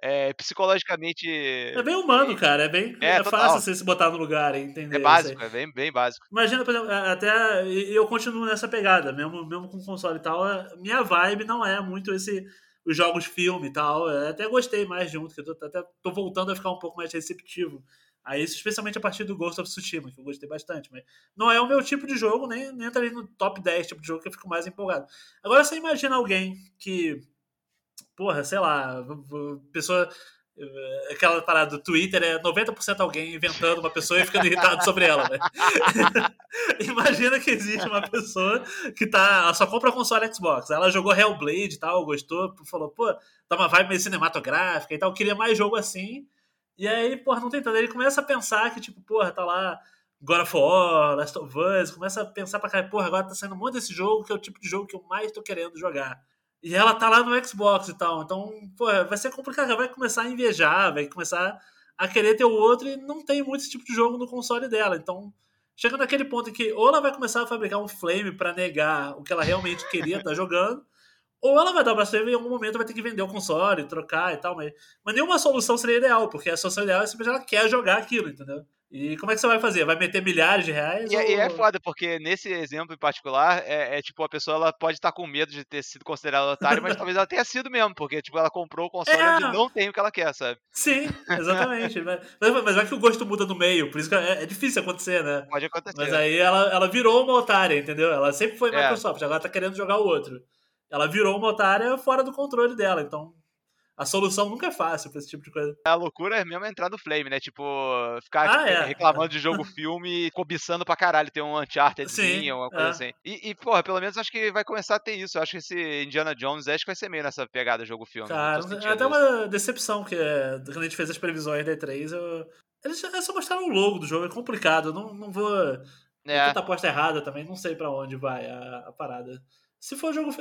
é, psicologicamente. É bem humano, cara. É bem é, é fácil você se botar no lugar e entender. É básico, é bem, bem básico. Imagina, por exemplo, até eu continuo nessa pegada, mesmo, mesmo com console e tal. Minha vibe não é muito esse os jogos filme e tal. Eu até gostei mais de um, que eu tô, até tô voltando a ficar um pouco mais receptivo a isso, especialmente a partir do Ghost of Tsushima, que eu gostei bastante. Mas não é o meu tipo de jogo, nem, nem entraria no top 10 tipo de jogo que eu fico mais empolgado. Agora você imagina alguém que, porra, sei lá, pessoa eh, aquela parada do Twitter é 90% alguém inventando uma pessoa e ficando irritado sobre ela, né? Imagina que existe uma pessoa que tá. Ela só compra console Xbox. Ela jogou Hellblade e tal, gostou, falou, pô, tá uma vibe meio cinematográfica e tal, queria mais jogo assim. E aí, porra, não tem tanto. Ele começa a pensar que, tipo, porra, tá lá God of War, Last of Us, começa a pensar pra cá, porra, agora tá saindo monte desse jogo que é o tipo de jogo que eu mais tô querendo jogar. E ela tá lá no Xbox e tal. Então, pô, vai ser complicado. Ela vai começar a invejar, vai começar a querer ter o outro e não tem muito esse tipo de jogo no console dela. Então, chega naquele ponto em que ou ela vai começar a fabricar um flame para negar o que ela realmente queria estar tá jogando, ou ela vai dar pra você e em algum momento vai ter que vender o console, trocar e tal. Mas, mas nenhuma solução seria ideal, porque a solução ideal é simplesmente ela quer jogar aquilo, entendeu? E como é que você vai fazer? Vai meter milhares de reais? E, ou... e é foda, porque nesse exemplo em particular, é, é, tipo, a pessoa ela pode estar com medo de ter sido considerada otária, mas talvez ela tenha sido mesmo, porque tipo, ela comprou o console é. onde não tem o que ela quer, sabe? Sim, exatamente. mas, mas vai que o gosto muda no meio, por isso que é, é, difícil acontecer, né? Pode acontecer. Mas aí ela, ela virou uma otária, entendeu? Ela sempre foi é. Microsoft, agora tá querendo jogar o outro. Ela virou uma otária fora do controle dela, então a solução nunca é fácil pra esse tipo de coisa. A loucura é mesmo entrar no Flame, né? Tipo, ficar ah, é. reclamando de jogo filme, cobiçando pra caralho ter um Unchartedzinho, alguma coisa é. assim. E, e, porra, pelo menos acho que vai começar a ter isso. Eu acho que esse Indiana Jones acho que vai ser meio nessa pegada jogo filme. Cara, é até uma decepção, que é, quando a gente fez as previsões da E3, eu... eles só mostraram o logo do jogo, é complicado. Eu não, não vou. É. Tanta aposta errada também, não sei para onde vai a, a parada. Se for jogo.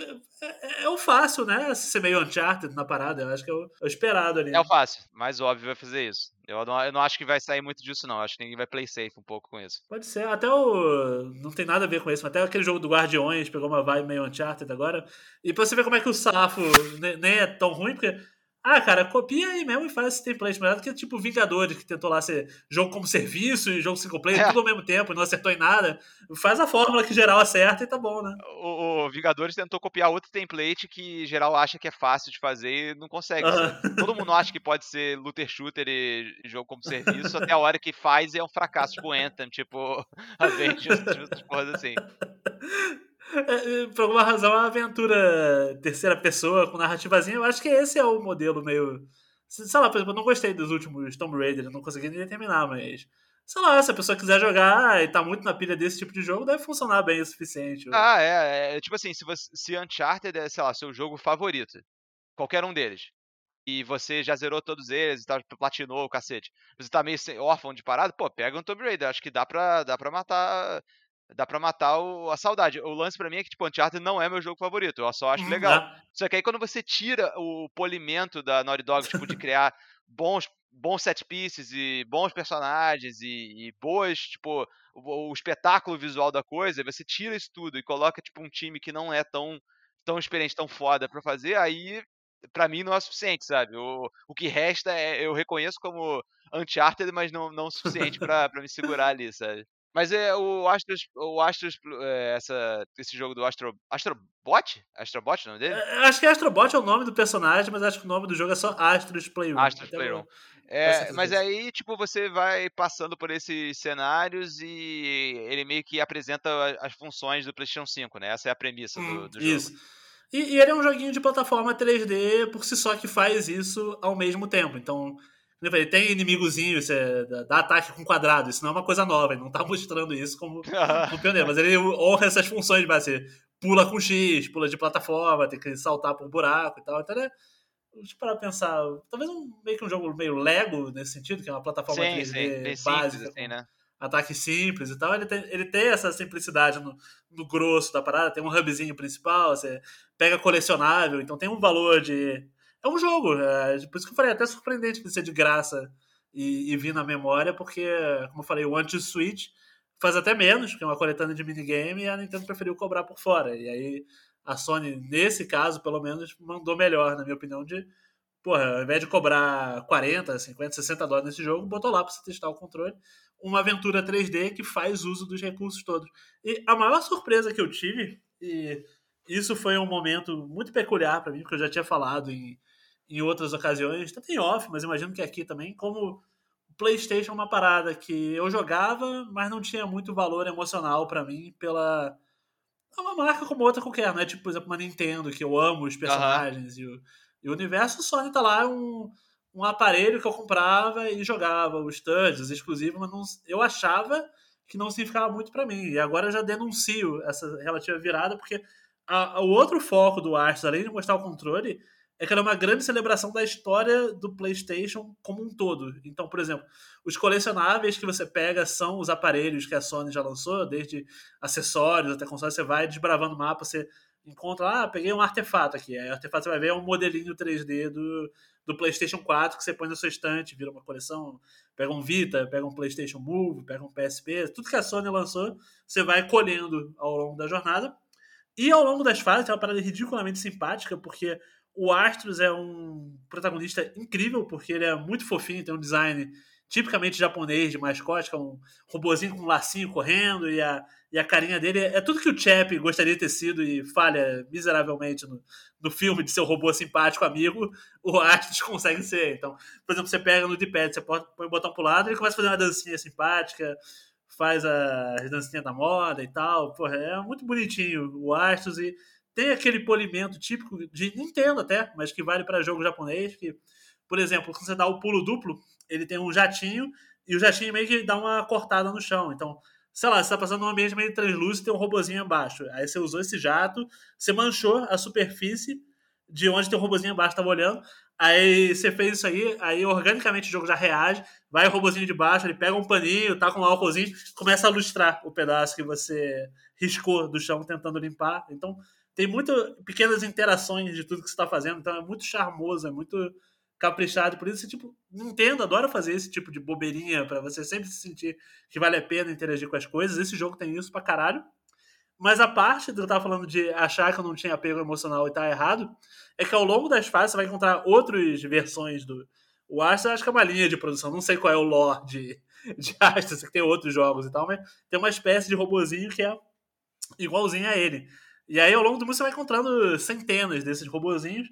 É, é, é, o fácil, né? Ser meio Uncharted na parada. Eu acho que é o, é o esperado ali. É o fácil. Mais óbvio vai fazer isso. Eu não, eu não acho que vai sair muito disso, não. Eu acho que ninguém vai play safe um pouco com isso. Pode ser. Até o. Não tem nada a ver com isso, mas até aquele jogo do Guardiões pegou uma vibe meio Uncharted agora. E pra você ver como é que o Safo nem é tão ruim, porque ah, cara, copia aí mesmo e faz esse template melhor do que tipo Vingadores, que tentou lá ser jogo como serviço e jogo single player, é. tudo ao mesmo tempo, e não acertou em nada. Faz a fórmula que geral acerta e tá bom, né? O, o Vingadores tentou copiar outro template que geral acha que é fácil de fazer e não consegue. Todo mundo acha que pode ser looter shooter e jogo como serviço, até a hora que faz é um fracasso, tipo Anthem, tipo Avengers, tipo coisas assim. É, é, por alguma razão, a aventura terceira pessoa com narrativazinha, eu acho que esse é o modelo meio. Sei lá, por exemplo, eu não gostei dos últimos Tomb Raider, não consegui nem terminar, mas. Sei lá, se a pessoa quiser jogar e tá muito na pilha desse tipo de jogo, deve funcionar bem o suficiente. Ah, é, é. Tipo assim, se, você, se Uncharted é, sei lá, seu jogo favorito, qualquer um deles, e você já zerou todos eles e tal, platinou o cacete. Você tá meio órfão de parada, pô, pega um Tomb Raider. Acho que dá pra, dá pra matar. Dá pra matar o, a saudade. O lance para mim é que, tipo, Uncharted não é meu jogo favorito. Eu só acho hum, legal. É. Só que aí quando você tira o polimento da Naughty Dog, tipo, de criar bons bons set pieces e bons personagens e, e boas, tipo, o, o, espetáculo visual da coisa, você tira isso tudo e coloca, tipo, um time que não é tão, tão experiente, tão foda pra fazer, aí, pra mim, não é suficiente, sabe? O, o que resta é, eu reconheço como Uncharted, mas não, não o suficiente pra, pra me segurar ali, sabe? Mas é o Astros, o Astros é, essa, esse jogo do Astro, Astrobot? Astrobot o nome dele? É, acho que Astrobot é o nome do personagem, mas acho que o nome do jogo é só Astros Playroom. Astros Playroom. É, mas aí, tipo, você vai passando por esses cenários e ele meio que apresenta as funções do PlayStation 5, né? Essa é a premissa hum, do, do, jogo. Isso. E, e, ele é um joguinho de plataforma 3D por si só que faz isso ao mesmo tempo. Então, ele tem inimigozinho, você dá ataque com quadrado. Isso não é uma coisa nova, ele não tá mostrando isso como, como pioneiro. Mas ele honra essas funções de base. Pula com X, pula de plataforma, tem que saltar por um buraco e tal. Então, é eu parar pra pensar. Talvez um, meio que um jogo meio Lego nesse sentido, que é uma plataforma sim, 3D sim, básica. Simples, assim, né? Ataque simples e tal. Ele tem, ele tem essa simplicidade no, no grosso da parada. Tem um hubzinho principal, você pega colecionável, então tem um valor de. É um jogo. É, por isso que eu falei, é até surpreendente de ser de graça e, e vir na memória, porque, como eu falei, o Anti-Switch faz até menos, porque é uma coletânea de minigame, e a Nintendo preferiu cobrar por fora. E aí a Sony, nesse caso, pelo menos, mandou melhor, na minha opinião, de, porra, ao invés de cobrar 40, 50, 60 dólares nesse jogo, botou lá para você testar o controle. Uma aventura 3D que faz uso dos recursos todos. E a maior surpresa que eu tive, e isso foi um momento muito peculiar para mim, porque eu já tinha falado em, em outras ocasiões, tanto em off, mas imagino que aqui também, como o PlayStation é uma parada que eu jogava, mas não tinha muito valor emocional para mim pela é uma marca como outra qualquer, não é tipo, por exemplo, uma Nintendo, que eu amo os personagens uhum. e, o, e o universo. O Sony tá lá um, um aparelho que eu comprava e jogava, os studs, exclusivos, mas não, eu achava que não significava muito para mim. E agora eu já denuncio essa relativa virada, porque a, a, o outro foco do Arts, além de mostrar o controle, é que ela é uma grande celebração da história do PlayStation como um todo. Então, por exemplo, os colecionáveis que você pega são os aparelhos que a Sony já lançou, desde acessórios até consoles. Você vai desbravando o mapa, você encontra, ah, peguei um artefato aqui. Aí o artefato você vai ver é um modelinho 3D do, do PlayStation 4 que você põe na sua estante, vira uma coleção. Pega um Vita, pega um PlayStation Move, pega um PSP, tudo que a Sony lançou, você vai colhendo ao longo da jornada. E ao longo das fases, tem uma parada ridiculamente simpática, porque o Astros é um protagonista incrível, porque ele é muito fofinho, tem um design tipicamente japonês de mascote, que é um robozinho com um lacinho correndo, e a, e a carinha dele é, tudo que o Chap gostaria de ter sido e falha miseravelmente no, no filme de ser um robô simpático amigo, o Astros consegue ser. Então, por exemplo, você pega no D-pad, você põe o botão pro lado, ele começa a fazer uma dancinha simpática, faz a dancinha da moda e tal. Porra, é muito bonitinho o Astros e tem aquele polimento típico de Nintendo até, mas que vale para jogo japonês, que, por exemplo, quando você dá o pulo duplo, ele tem um jatinho, e o jatinho meio que dá uma cortada no chão. Então, sei lá, você está passando num ambiente meio translúcido e tem um robozinho embaixo. Aí você usou esse jato, você manchou a superfície de onde tem um robozinho embaixo estava olhando. Aí você fez isso aí, aí organicamente o jogo já reage, vai o robozinho de baixo, ele pega um paninho, tá com um álcoolzinho, começa a lustrar o pedaço que você riscou do chão tentando limpar. Então, tem muitas pequenas interações de tudo que você está fazendo, então é muito charmoso, é muito caprichado. Por isso, tipo, Nintendo adora fazer esse tipo de bobeirinha para você sempre se sentir que vale a pena interagir com as coisas. Esse jogo tem isso pra caralho. Mas a parte do que eu tava falando de achar que eu não tinha apego emocional e tá errado, é que ao longo das fases você vai encontrar outras versões do. O Astra acho que é uma linha de produção, não sei qual é o lore de, de Astra, que tem outros jogos e tal, mas tem uma espécie de robozinho que é igualzinho a ele. E aí, ao longo do mundo, você vai encontrando centenas desses robozinhos.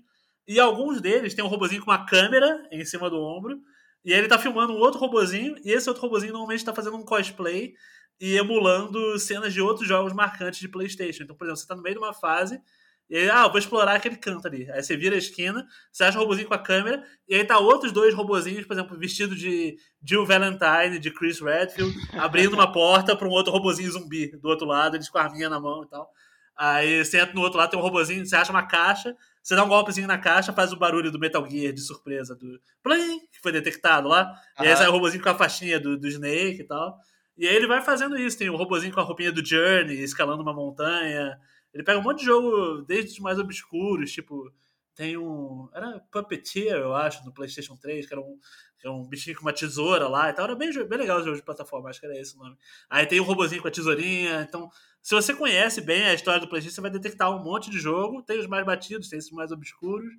E alguns deles tem um robozinho com uma câmera em cima do ombro. E ele tá filmando um outro robozinho. E esse outro robozinho normalmente tá fazendo um cosplay e emulando cenas de outros jogos marcantes de PlayStation. Então, por exemplo, você tá no meio de uma fase. E aí, ah, vou explorar aquele canto ali. Aí você vira a esquina, você acha o robozinho com a câmera, e aí tá outros dois robozinhos, por exemplo, vestido de Jill Valentine, de Chris Redfield, abrindo uma porta para um outro robozinho zumbi do outro lado, eles com a arminha na mão e tal. Aí você entra no outro lado, tem um robozinho, você acha uma caixa, você dá um golpezinho na caixa, faz o barulho do Metal Gear de surpresa, do plim, que foi detectado lá. Uhum. E aí sai o robozinho com a faixinha do, do Snake e tal. E aí ele vai fazendo isso. Tem o robozinho com a roupinha do Journey, escalando uma montanha. Ele pega um monte de jogo, desde os mais obscuros, tipo. Tem um. Era Puppeteer, eu acho, no PlayStation 3, que era um, que era um bichinho com uma tesoura lá e tal. Era bem, bem legal o jogo de plataforma, acho que era esse o nome. Aí tem um robozinho com a tesourinha. Então, se você conhece bem a história do PlayStation, você vai detectar um monte de jogo. Tem os mais batidos, tem esses mais obscuros.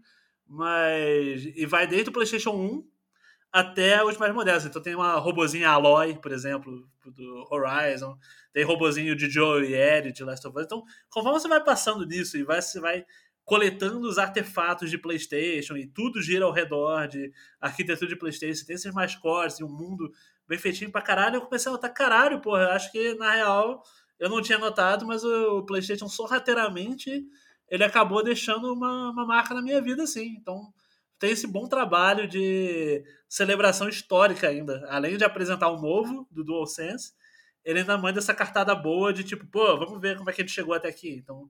Mas. E vai desde o PlayStation 1 até os mais modernos. Então tem uma robozinha Aloy, por exemplo, do Horizon, tem robozinho de Joe e Ellie de Last of Us. Então, conforme você vai passando nisso e vai, você vai coletando os artefatos de PlayStation e tudo gira ao redor de arquitetura de PlayStation, tem esses mascotes e um mundo bem feitinho pra caralho, eu comecei a notar, caralho, porra, eu acho que na real eu não tinha notado, mas o PlayStation sorrateiramente ele acabou deixando uma, uma marca na minha vida, assim. Então, tem esse bom trabalho de celebração histórica ainda. Além de apresentar o novo do DualSense, ele ainda manda essa cartada boa de tipo, pô, vamos ver como é que ele chegou até aqui. Então,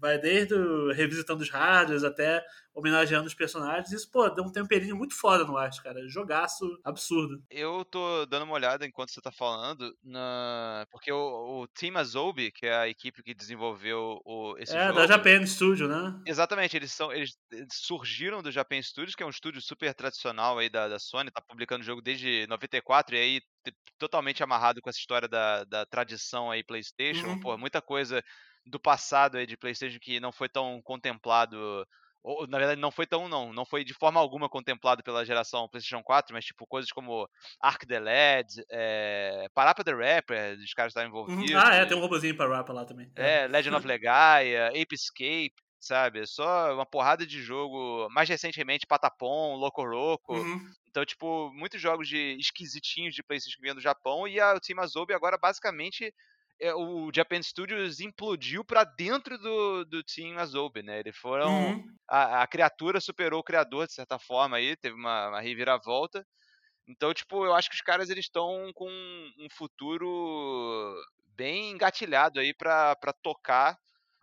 vai desde revisitando os hardwares até homenageando os personagens. Isso, pô, deu um temperinho muito foda no arte, cara. Jogaço absurdo. Eu tô dando uma olhada enquanto você tá falando, na... porque o, o Team Azobi, que é a equipe que desenvolveu o, esse é, jogo... É, da Japan Studio, né? Exatamente, eles, são, eles surgiram do Japan Studios, que é um estúdio super tradicional aí da, da Sony, tá publicando o jogo desde 94, e aí totalmente amarrado com essa história da, da tradição aí PlayStation, uhum. pô, muita coisa do passado aí de PlayStation que não foi tão contemplado ou na verdade não foi tão não, não foi de forma alguma contemplado pela geração PlayStation 4, mas tipo coisas como Ark the Led, é, Parappa the Rapper, os caras estavam uhum. envolvidos. Ah, é, tem um robozinho Parappa lá também. É, Legend of Legaia, Ape Escape, sabe? É só uma porrada de jogo, mais recentemente Patapon, Loco Roco. Uhum. Então, tipo, muitos jogos de esquisitinhos de PlayStation que vinham do Japão e a Team Azobi agora basicamente é, o Japan Studios implodiu para dentro do, do Team Azobi, né? Eles foram. Uhum. A, a, criatura superou o criador, de certa forma, aí, teve uma, uma reviravolta. Então, tipo, eu acho que os caras eles estão com um futuro bem engatilhado aí para tocar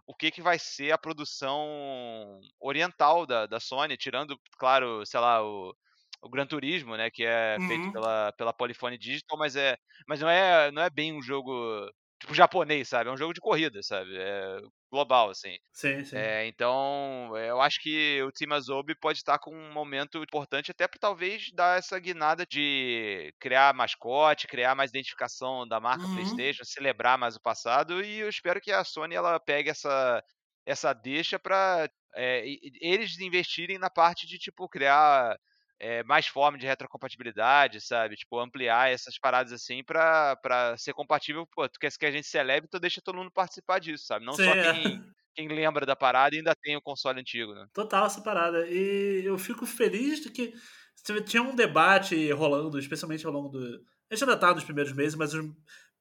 o que, que vai ser a produção oriental da, da Sony, tirando, claro, sei lá, o, o Gran Turismo, né, que é uhum. feito pela, pela Polyphony Digital, mas é, mas não é, não é bem um jogo tipo japonês, sabe? É um jogo de corrida, sabe? É global, assim. Sim, sim. É, então, eu acho que o Team Azobi pode estar com um momento importante até para talvez dar essa guinada de criar mascote, criar mais identificação da marca uhum. PlayStation, celebrar mais o passado e eu espero que a Sony ela pegue essa essa deixa para é, eles investirem na parte de tipo criar é, mais forma de retrocompatibilidade, sabe? Tipo, ampliar essas paradas assim pra, pra ser compatível. Pô, tu quer que a gente celebre, então deixa todo mundo participar disso, sabe? Não Sim, só é. quem, quem lembra da parada e ainda tem o console antigo, né? Total essa parada. E eu fico feliz de que tinha um debate rolando, especialmente ao longo do. A gente ainda tá nos primeiros meses, mas os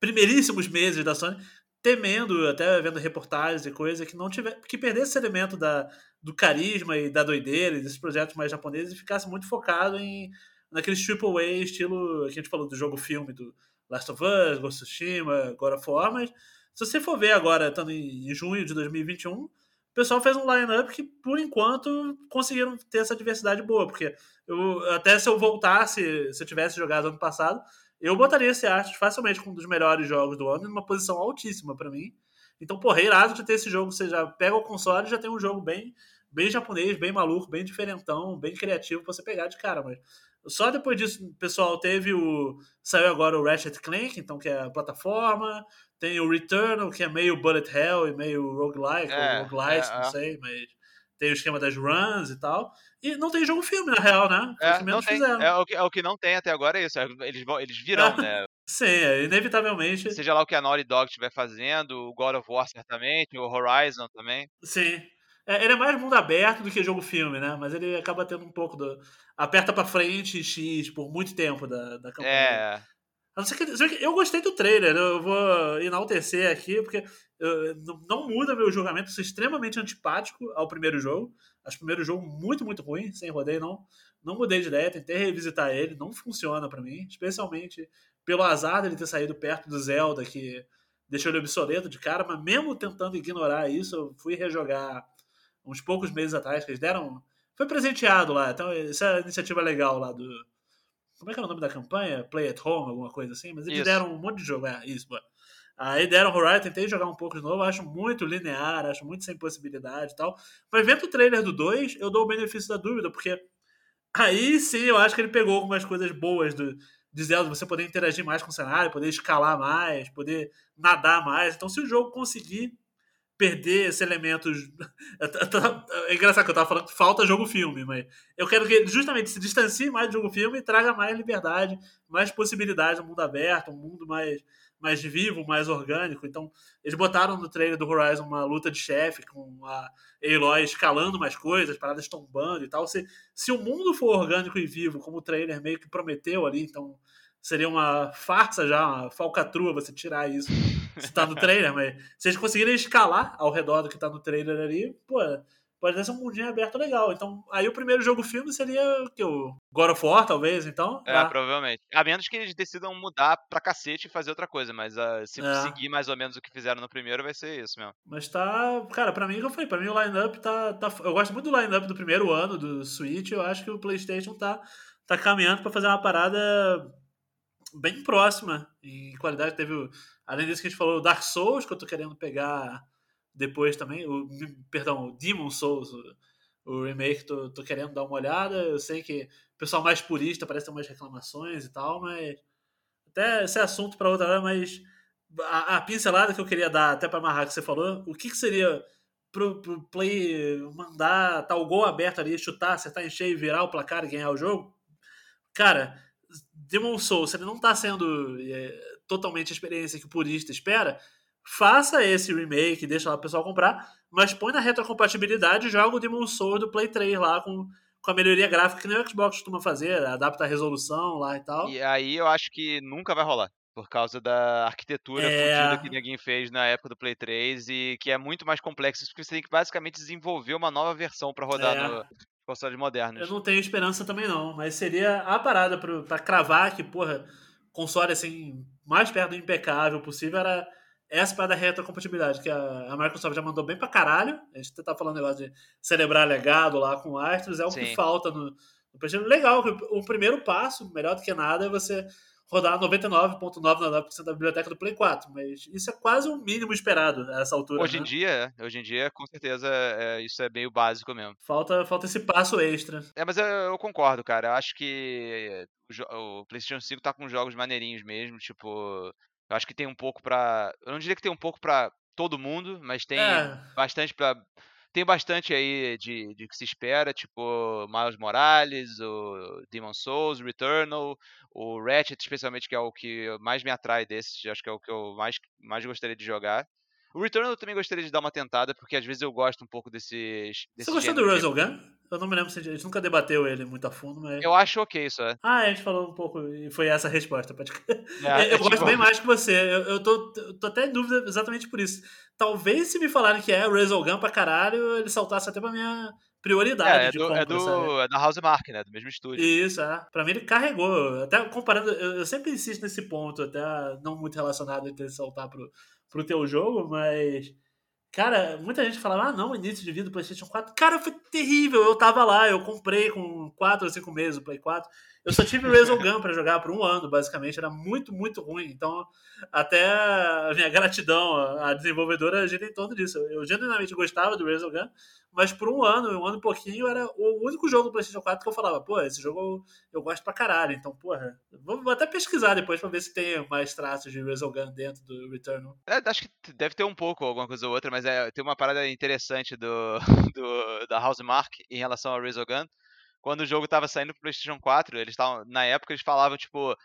primeiríssimos meses da Sony, temendo, até vendo reportagens e coisa, que não tiver. que perdesse esse elemento da do carisma e da doideira desses projetos mais japoneses e ficasse muito focado em naqueles triple A estilo que a gente falou do jogo filme do Last of Us, Ghost of Tsushima, God of War, mas se você for ver agora, estando em junho de 2021, o pessoal fez um line-up que, por enquanto, conseguiram ter essa diversidade boa, porque eu, até se eu voltasse, se eu tivesse jogado ano passado, eu botaria esse arte facilmente como um dos melhores jogos do ano, numa posição altíssima para mim. Então, porra, é irado de ter esse jogo. Você já pega o console e já tem um jogo bem, bem japonês, bem maluco, bem diferentão, bem criativo pra você pegar de cara, mas. Só depois disso, pessoal, teve o. Saiu agora o Ratchet Clank, então, que é a plataforma. Tem o Returnal, que é meio Bullet Hell e meio roguelike, é, ou roguelite, é, não é. sei, mas tem o esquema das runs e tal. E não tem jogo filme, na real, né? É, não tem. É, o que, é o que não tem até agora é isso. É, eles, vão, eles virão, né? Sim, é, inevitavelmente. Seja lá o que a Naughty Dog estiver fazendo, o God of War certamente, o Horizon também. Sim. É, ele é mais mundo aberto do que jogo filme, né? Mas ele acaba tendo um pouco do. Aperta pra frente X por muito tempo da, da campanha. É. Não que, eu gostei do trailer, eu vou enaltecer aqui, porque eu, não muda meu julgamento, sou extremamente antipático ao primeiro jogo. Acho o primeiro jogo muito, muito ruim, sem rodeio, não. Não mudei de ideia, tentei revisitar ele, não funciona para mim, especialmente pelo azar dele ter saído perto do Zelda, que deixou ele obsoleto de cara, mas mesmo tentando ignorar isso, eu fui rejogar uns poucos meses atrás, que eles deram. Foi presenteado lá, então essa é iniciativa legal lá do. Como é que é o nome da campanha? Play at Home, alguma coisa assim? Mas eles Isso. deram um monte de jogo, é, isso, mano. Aí deram Horizon, tentei jogar um pouco de novo, acho muito linear, acho muito sem possibilidade e tal. Mas vendo o trailer do 2, eu dou o benefício da dúvida, porque aí sim eu acho que ele pegou algumas coisas boas do, de Zelda, você poder interagir mais com o cenário, poder escalar mais, poder nadar mais. Então, se o jogo conseguir perder esses elementos. É engraçado que eu tava falando que falta jogo-filme, mas eu quero que ele justamente se distancie mais do jogo-filme e traga mais liberdade, mais possibilidade no mundo aberto, um mundo mais, mais vivo, mais orgânico. Então, eles botaram no trailer do Horizon uma luta de chefe com a Aloy escalando mais coisas, paradas tombando e tal. Se, se o mundo for orgânico e vivo, como o trailer meio que prometeu ali, então seria uma farsa já, uma falcatrua você tirar isso se tá no trailer, mas se eles conseguirem escalar ao redor do que tá no trailer ali, pô, pode ser um mundinho aberto legal. Então, aí o primeiro jogo filme seria o que? O God of War, talvez, então? É, ah. provavelmente. A menos que eles decidam mudar pra cacete e fazer outra coisa, mas uh, se é. seguir mais ou menos o que fizeram no primeiro, vai ser isso mesmo. Mas tá. Cara, pra mim, eu falei, pra mim o line-up tá, tá. Eu gosto muito do line-up do primeiro ano do Switch. Eu acho que o PlayStation tá, tá caminhando pra fazer uma parada bem próxima em qualidade. Teve, além disso que a gente falou, o Dark Souls, que eu tô querendo pegar depois também, o, perdão, o Demon Souls, o, o remake, tô, tô querendo dar uma olhada. Eu sei que o pessoal mais purista parece ter umas reclamações e tal, mas até esse é assunto para outra hora, mas a, a, pincelada que eu queria dar, até para amarrar que você falou, o que, que seria pro, pro play mandar tal tá gol aberto ali, chutar, acertar em cheio, virar o placar e ganhar o jogo? Cara, Demon Souls, se ele não está sendo é, totalmente a experiência que o purista espera, faça esse remake, deixa lá o pessoal comprar, mas põe na retrocompatibilidade e joga o Demon Souls do Play 3 lá com, com a melhoria gráfica que nem o Xbox costuma fazer, adapta a resolução lá e tal. E aí eu acho que nunca vai rolar. Por causa da arquitetura é... que ninguém fez na época do Play 3 e que é muito mais complexo, porque você tem que basicamente desenvolver uma nova versão para rodar é... no, consoles modernos. Eu não tenho esperança também não, mas seria a parada pra, pra cravar que, porra, console assim, mais perto do impecável possível era essa parada da retrocompatibilidade, que a, a Microsoft já mandou bem pra caralho. A gente tá falando negócio de celebrar legado lá com o Astros, é o Sim. que falta no, no. Legal, o primeiro passo, melhor do que nada, é você rodar 99,99% da biblioteca do Play 4, mas isso é quase o um mínimo esperado nessa altura. Hoje né? em dia, hoje em dia, com certeza, é, isso é meio básico mesmo. Falta, falta esse passo extra. É, mas eu, eu concordo, cara. Eu acho que o, o, PlayStation 5 tá com jogos maneirinhos mesmo, tipo, eu acho que tem um pouco pra. Eu não diria que tem um pouco pra todo mundo, mas tem é. bastante pra tem bastante aí de, de que se espera, tipo Miles Morales, o Demon Souls, Returnal, o Ratchet, especialmente, que é o que mais me atrai desses, acho que é o que eu mais, mais gostaria de jogar. O Returnal eu também gostaria de dar uma tentada, porque às vezes eu gosto um pouco desses. desses Você gostou do Resogun? Eu não me lembro se a gente nunca debateu ele muito a fundo, mas. Eu acho ok isso, é. Ah, a gente falou um pouco e foi essa a resposta. Pode... É, eu gosto bem mais que você. Eu, eu tô, tô até em dúvida exatamente por isso. Talvez se me falarem que é o Resogun pra caralho, ele saltasse até pra minha prioridade é, é de do, compra, é, do, é da House Mark, né? Do mesmo estúdio. Isso, é. Pra mim ele carregou. Até comparando, eu, eu sempre insisto nesse ponto, até não muito relacionado entre saltar pro, pro teu jogo, mas Cara, muita gente falava, ah, não, início de vida do PlayStation 4. Cara, foi terrível. Eu tava lá, eu comprei com 4 ou 5 meses o Play 4. Eu só tive Resogun para jogar por um ano, basicamente. Era muito, muito ruim. Então, até a minha gratidão à desenvolvedora gira em torno disso. Eu genuinamente gostava do Resogun, mas por um ano, um ano e pouquinho, era o único jogo do PlayStation 4 que eu falava, pô, esse jogo eu, gosto pra caralho. Então, porra, vou, até pesquisar depois pra ver se tem mais traços de Resogun dentro do Returnal. É, acho que deve ter um pouco, alguma coisa ou outra, mas é, tem uma parada interessante do, do da Housemark em relação ao Resogun quando o jogo estava saindo pro PlayStation 4, eles estavam na época eles falavam tipo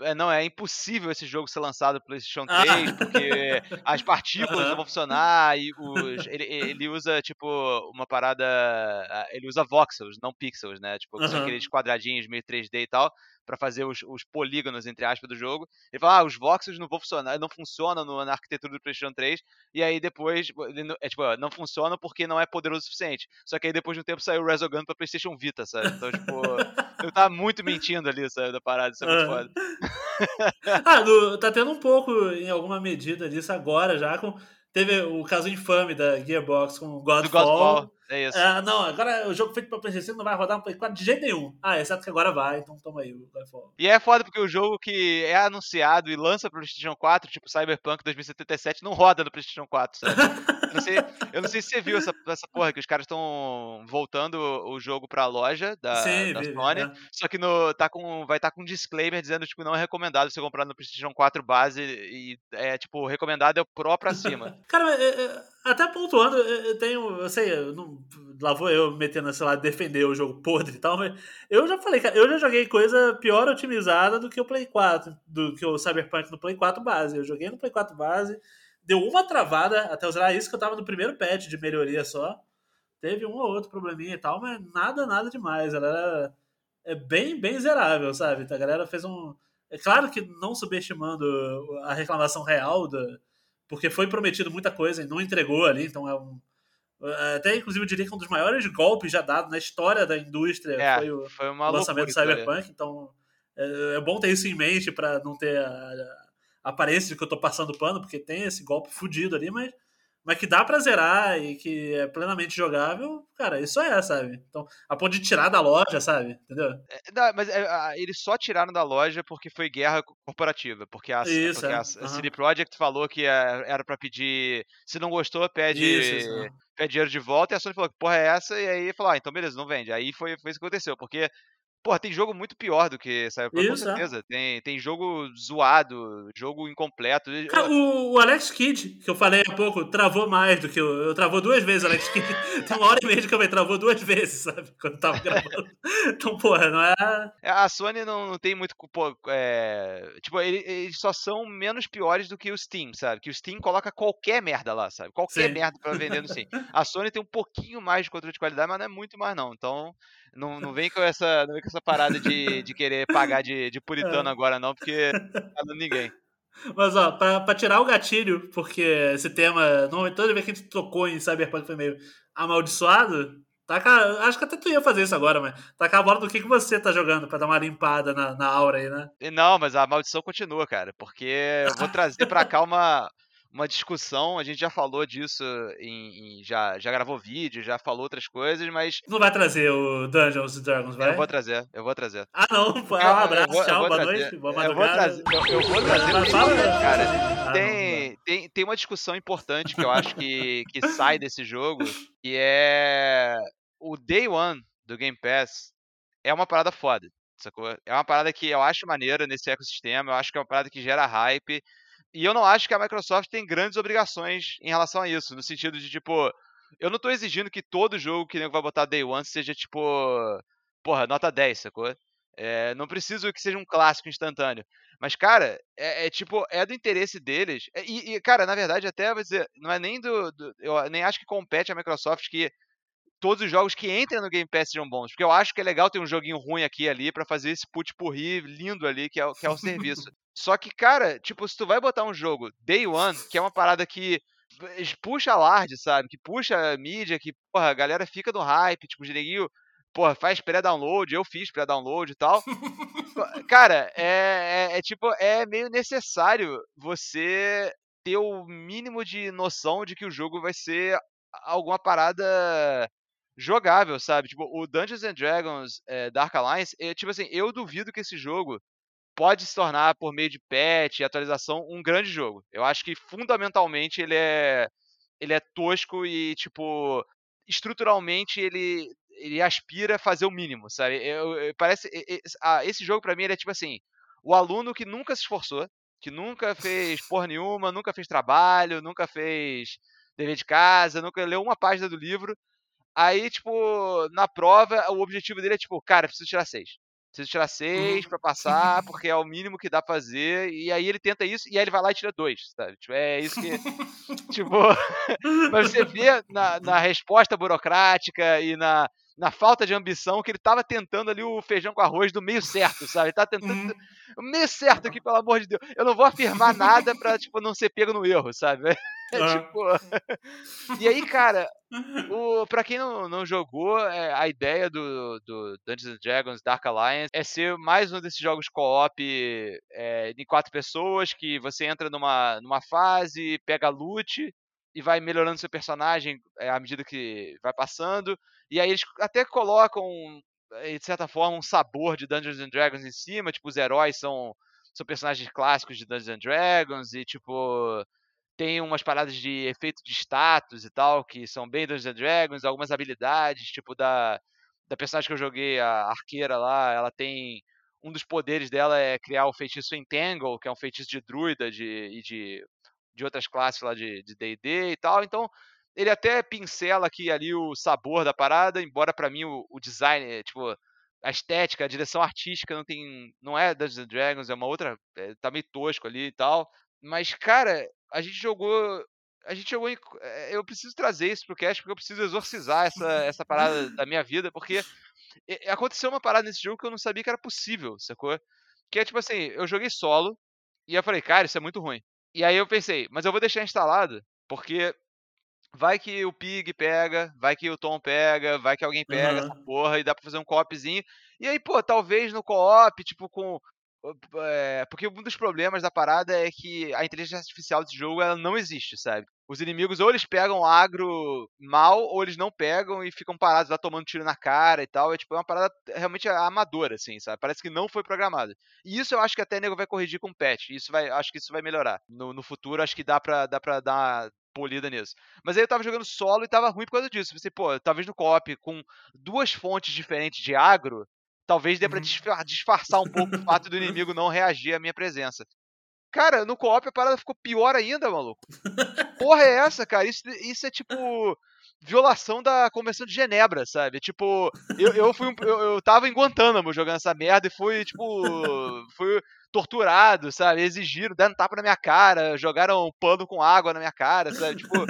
é, não, é impossível esse jogo ser lançado pro PlayStation 3, ah. porque as partículas não vão funcionar e os, ele, ele usa, tipo, uma parada. Ele usa voxels, não pixels, né? Tipo, uhum. aqueles quadradinhos meio 3D e tal para fazer os, os, polígonos, entre aspas, do jogo. Ele fala, ah, os voxels não vão funcionar, não funcionam no, na arquitetura do PlayStation 3, e aí depois, é, tipo, não funcionam porque não é poderoso o suficiente. Só que aí depois de um tempo saiu o Resogun pra PlayStation Vita, sabe? Então, tipo, eu tava muito mentindo ali, sabe, da parada, isso é muito foda. ah, do, tá tendo um pouco, em alguma medida disso agora já, com Teve o caso infame da Gearbox com Godfall. Do Godfall. É isso. Ah, não, agora o jogo feito pra PlayStation não vai rodar no Play 4 de jeito nenhum. Ah, exceto que agora vai, então toma aí o Godfall. E é foda porque o jogo que é anunciado e lança pro PlayStation 4, tipo Cyberpunk 2077, não roda no PlayStation 4, sabe? eu, não sei, eu não sei se você viu essa, essa porra, que os caras estão voltando o jogo pra loja da, Sim, da Sony, é. só que no, tá com, vai estar tá com um disclaimer dizendo, tipo, não é recomendado você comprar no PlayStation 4 base e é, tipo, recomendado é o Pro pra cima. Cara, é, é, até pontuando, eu tenho, eu sei, eu não, lá vou eu metendo, sei lá, defender o jogo podre e tal, mas eu já falei, cara, eu já joguei coisa pior otimizada do que o Play 4, do que o Cyberpunk no Play 4 base. Eu joguei no Play 4 base, deu uma travada até usar isso que eu tava no primeiro patch de melhoria só. Teve um ou outro probleminha e tal, mas nada, nada demais. Ela era é bem, bem zerável, sabe? A galera fez um. É claro que não subestimando a reclamação real da, porque foi prometido muita coisa e não entregou ali, então é um. Até, inclusive, eu diria que um dos maiores golpes já dados na história da indústria É, foi o foi lançamento do. Cyberpunk, então é, é bom ter isso em mente para não ter a, a aparência de que eu tô passando pano, porque tem esse golpe fudido ali, mas, mas que dá pra zerar e que é plenamente jogável, cara, isso é, sabe? Então, a ponto de tirar da loja, sabe? Entendeu? É, não, mas é, a- eles só tiraram da loja porque foi guerra co- corporativa. Porque a, Isso, porque é. a, a Aham. CD Projekt falou que é- era pra pedir. Se não gostou, pede, Isso, isso, pede dinheiro de volta. E a Sony falou que porra é essa? E aí falou, ah, então beleza, não vende. Aí foi, foi isso que aconteceu. Porque, porra, tem jogo muito pior do que Cyberpunk, com Isso, é. certeza. Tem, tem jogo zoado, jogo incompleto. Eu- Cara, o, o Alex Kidd, que eu falei há pouco, travou mais do que eu. Eu travou duas vezes o Alex Kidd. Tem uma hora e meia de câmera, travou duas vezes, sabe? Quando tava gravando. Então, porra, não é. É, A Sony não, não tem muito. pô, é, tipo, ele- eles só são menos piores do que o Steam, sabe? Que o Steam coloca qualquer merda lá, sabe? Qualquer Sim. merda pra vender no Steam. A Sony tem um pouquinho mais de controle de qualidade, mas não é muito mais, não. Então, não, não vem com essa, não vem com essa parada de, de querer pagar de, de puritano É. agora, não, porque não tá dando ninguém. Mas, ó, pra, pra tirar o gatilho, porque esse tema, normalmente toda vez que a gente tocou em Cyberpunk foi meio amaldiçoado, taca, acho que até tu ia fazer isso agora, mas tacar a bola do que, que você tá jogando pra dar uma limpada na, na aura aí, né? E Não, mas a maldição continua, cara, porque eu vou trazer pra cá uma, uma discussão. A gente já falou disso, em, em- já, já gravou vídeo, já falou outras coisas, mas Não vai trazer o Dungeons Dragons, vai? eu vou trazer, eu vou trazer. Ah, não, pô, um Eu- eu abraço, vou- tchau, boa trazer- noite, boa eu vou madrugada. trazer, eu, eu vou trazer Mas cara, Ah, tem, tem, tem uma discussão importante que eu acho que, que sai desse jogo, que é o Day One do Game Pass é uma parada foda, sacou? É uma parada que eu acho maneira nesse ecossistema, eu acho que é uma parada que gera hype, e eu não acho que a Microsoft tem grandes obrigações em relação a isso, no sentido de, tipo, eu não tô exigindo que todo jogo que nego vai botar Day One seja, tipo, porra, nota 10, sacou? É, não preciso que seja um clássico instantâneo. Mas, cara, é, é tipo, é do interesse deles. É, E, e, cara, na verdade, até vou dizer, não é nem do, do- Eu nem acho que compete a Microsoft que todos os jogos que entrem no Game Pass sejam bons. Porque eu acho que é legal ter um joguinho ruim aqui e ali pra fazer esse put-purri lindo ali, que é, o- que é o serviço. Só que, cara, tipo, se tu vai botar um jogo Day One, que é uma parada que puxa alarde, sabe? Que puxa a mídia, que, porra, a galera fica no hype, tipo, o neguinho, porra, faz pré-download, eu fiz pré-download e tal. Cara, é, é- é tipo, é meio necessário você ter o mínimo de noção de que o jogo vai ser alguma parada jogável, sabe? Tipo, o Dungeons and Dragons é, Dark Alliance, é, tipo assim, eu duvido que esse jogo pode se tornar, por meio de patch e atualização, um grande jogo. Eu acho que, fundamentalmente, ele é, ele é tosco e, tipo, estruturalmente ele, ele aspira a fazer o mínimo, sabe? Eu, eu- parece, e- e- ah, esse jogo, pra mim, ele é tipo assim, o aluno que nunca se esforçou, que nunca fez porra nenhuma, nunca fez trabalho, nunca fez dever de casa, nunca leu uma página do livro, Aí, tipo, na prova, o objetivo dele é, tipo, cara, preciso tirar seis. Preciso tirar seis pra passar, porque é o mínimo que dá pra fazer. E aí ele tenta isso, e aí ele vai lá e tira dois, sabe? Tipo, é isso que. tipo. Mas você vê na, na resposta burocrática e na, na falta de ambição que ele tava tentando ali o feijão com arroz do meio certo, sabe? Ele tá tentando. Uhum. O meio certo aqui, pelo amor de Deus. Eu não vou afirmar nada pra, tipo, não ser pego no erro, sabe? É, Ah. tipo. E aí, cara, o, pra quem não, não jogou, é, a ideia do, do Dungeons and Dragons Dark Alliance é ser mais um desses jogos co-op é, de quatro pessoas, que você entra numa, numa fase, pega loot, e vai melhorando seu personagem é, à medida que vai passando. E aí eles até colocam, eh, de certa forma, um sabor de Dungeons and Dragons em cima. Tipo, os heróis são, são personagens clássicos de Dungeons and Dragons. E, tipo, tem umas paradas de efeito de status e tal, que são bem Dungeons and Dragons. Algumas habilidades, tipo, da, da personagem que eu joguei, a arqueira lá, ela tem um dos poderes dela é criar o feitiço Entangle, que é um feitiço de druida de, e de, de outras classes lá de D&D e tal. Então, ele até pincela aqui ali o sabor da parada, embora para mim o, o, design, tipo, a estética, a direção artística não tem, não é Dungeons Dragons, é uma outra, é, tá meio tosco ali e tal. Mas cara, a gente jogou a gente jogou em, eh, eu preciso trazer isso pro cast porque eu preciso exorcizar essa essa parada da minha vida, porque aconteceu uma parada nesse jogo que eu não sabia que era possível, sacou? Que é tipo assim, eu joguei solo e eu falei, cara, isso é muito ruim. E aí eu pensei, mas eu vou deixar instalado, porque vai que o Pig pega, vai que o Tom pega, vai que alguém pega uhum. essa porra e dá pra fazer um co-opzinho. E aí, pô, talvez no co-op, tipo, com é, porque um dos problemas da parada é que a inteligência artificial desse jogo ela não existe, sabe? Os inimigos ou eles pegam agro mal, ou eles não pegam e ficam parados lá tomando tiro na cara e tal. É tipo é uma parada realmente amadora, assim, sabe? Parece que não foi programada. E isso eu acho que até nego vai corrigir com patch. Isso vai, acho que isso vai melhorar. No, no futuro, acho que dá pra, dá pra dar polida nisso. Mas aí eu tava jogando solo e tava ruim por causa disso. Pensei, pô, talvez no co-op com duas fontes diferentes de agro, talvez dê pra uhum. disfarçar um pouco o fato do inimigo não reagir à minha presença. Cara, no co-op a parada ficou pior ainda, maluco. Porra é essa, cara? Isso, isso é tipo violação da Convenção de Genebra, sabe? Tipo, eu, eu fui um, eu, eu tava em Guantánamo jogando essa merda e fui, tipo, fui torturado, sabe? Exigiram, deram tapa na minha cara, jogaram um pano com água na minha cara, sabe? Tipo,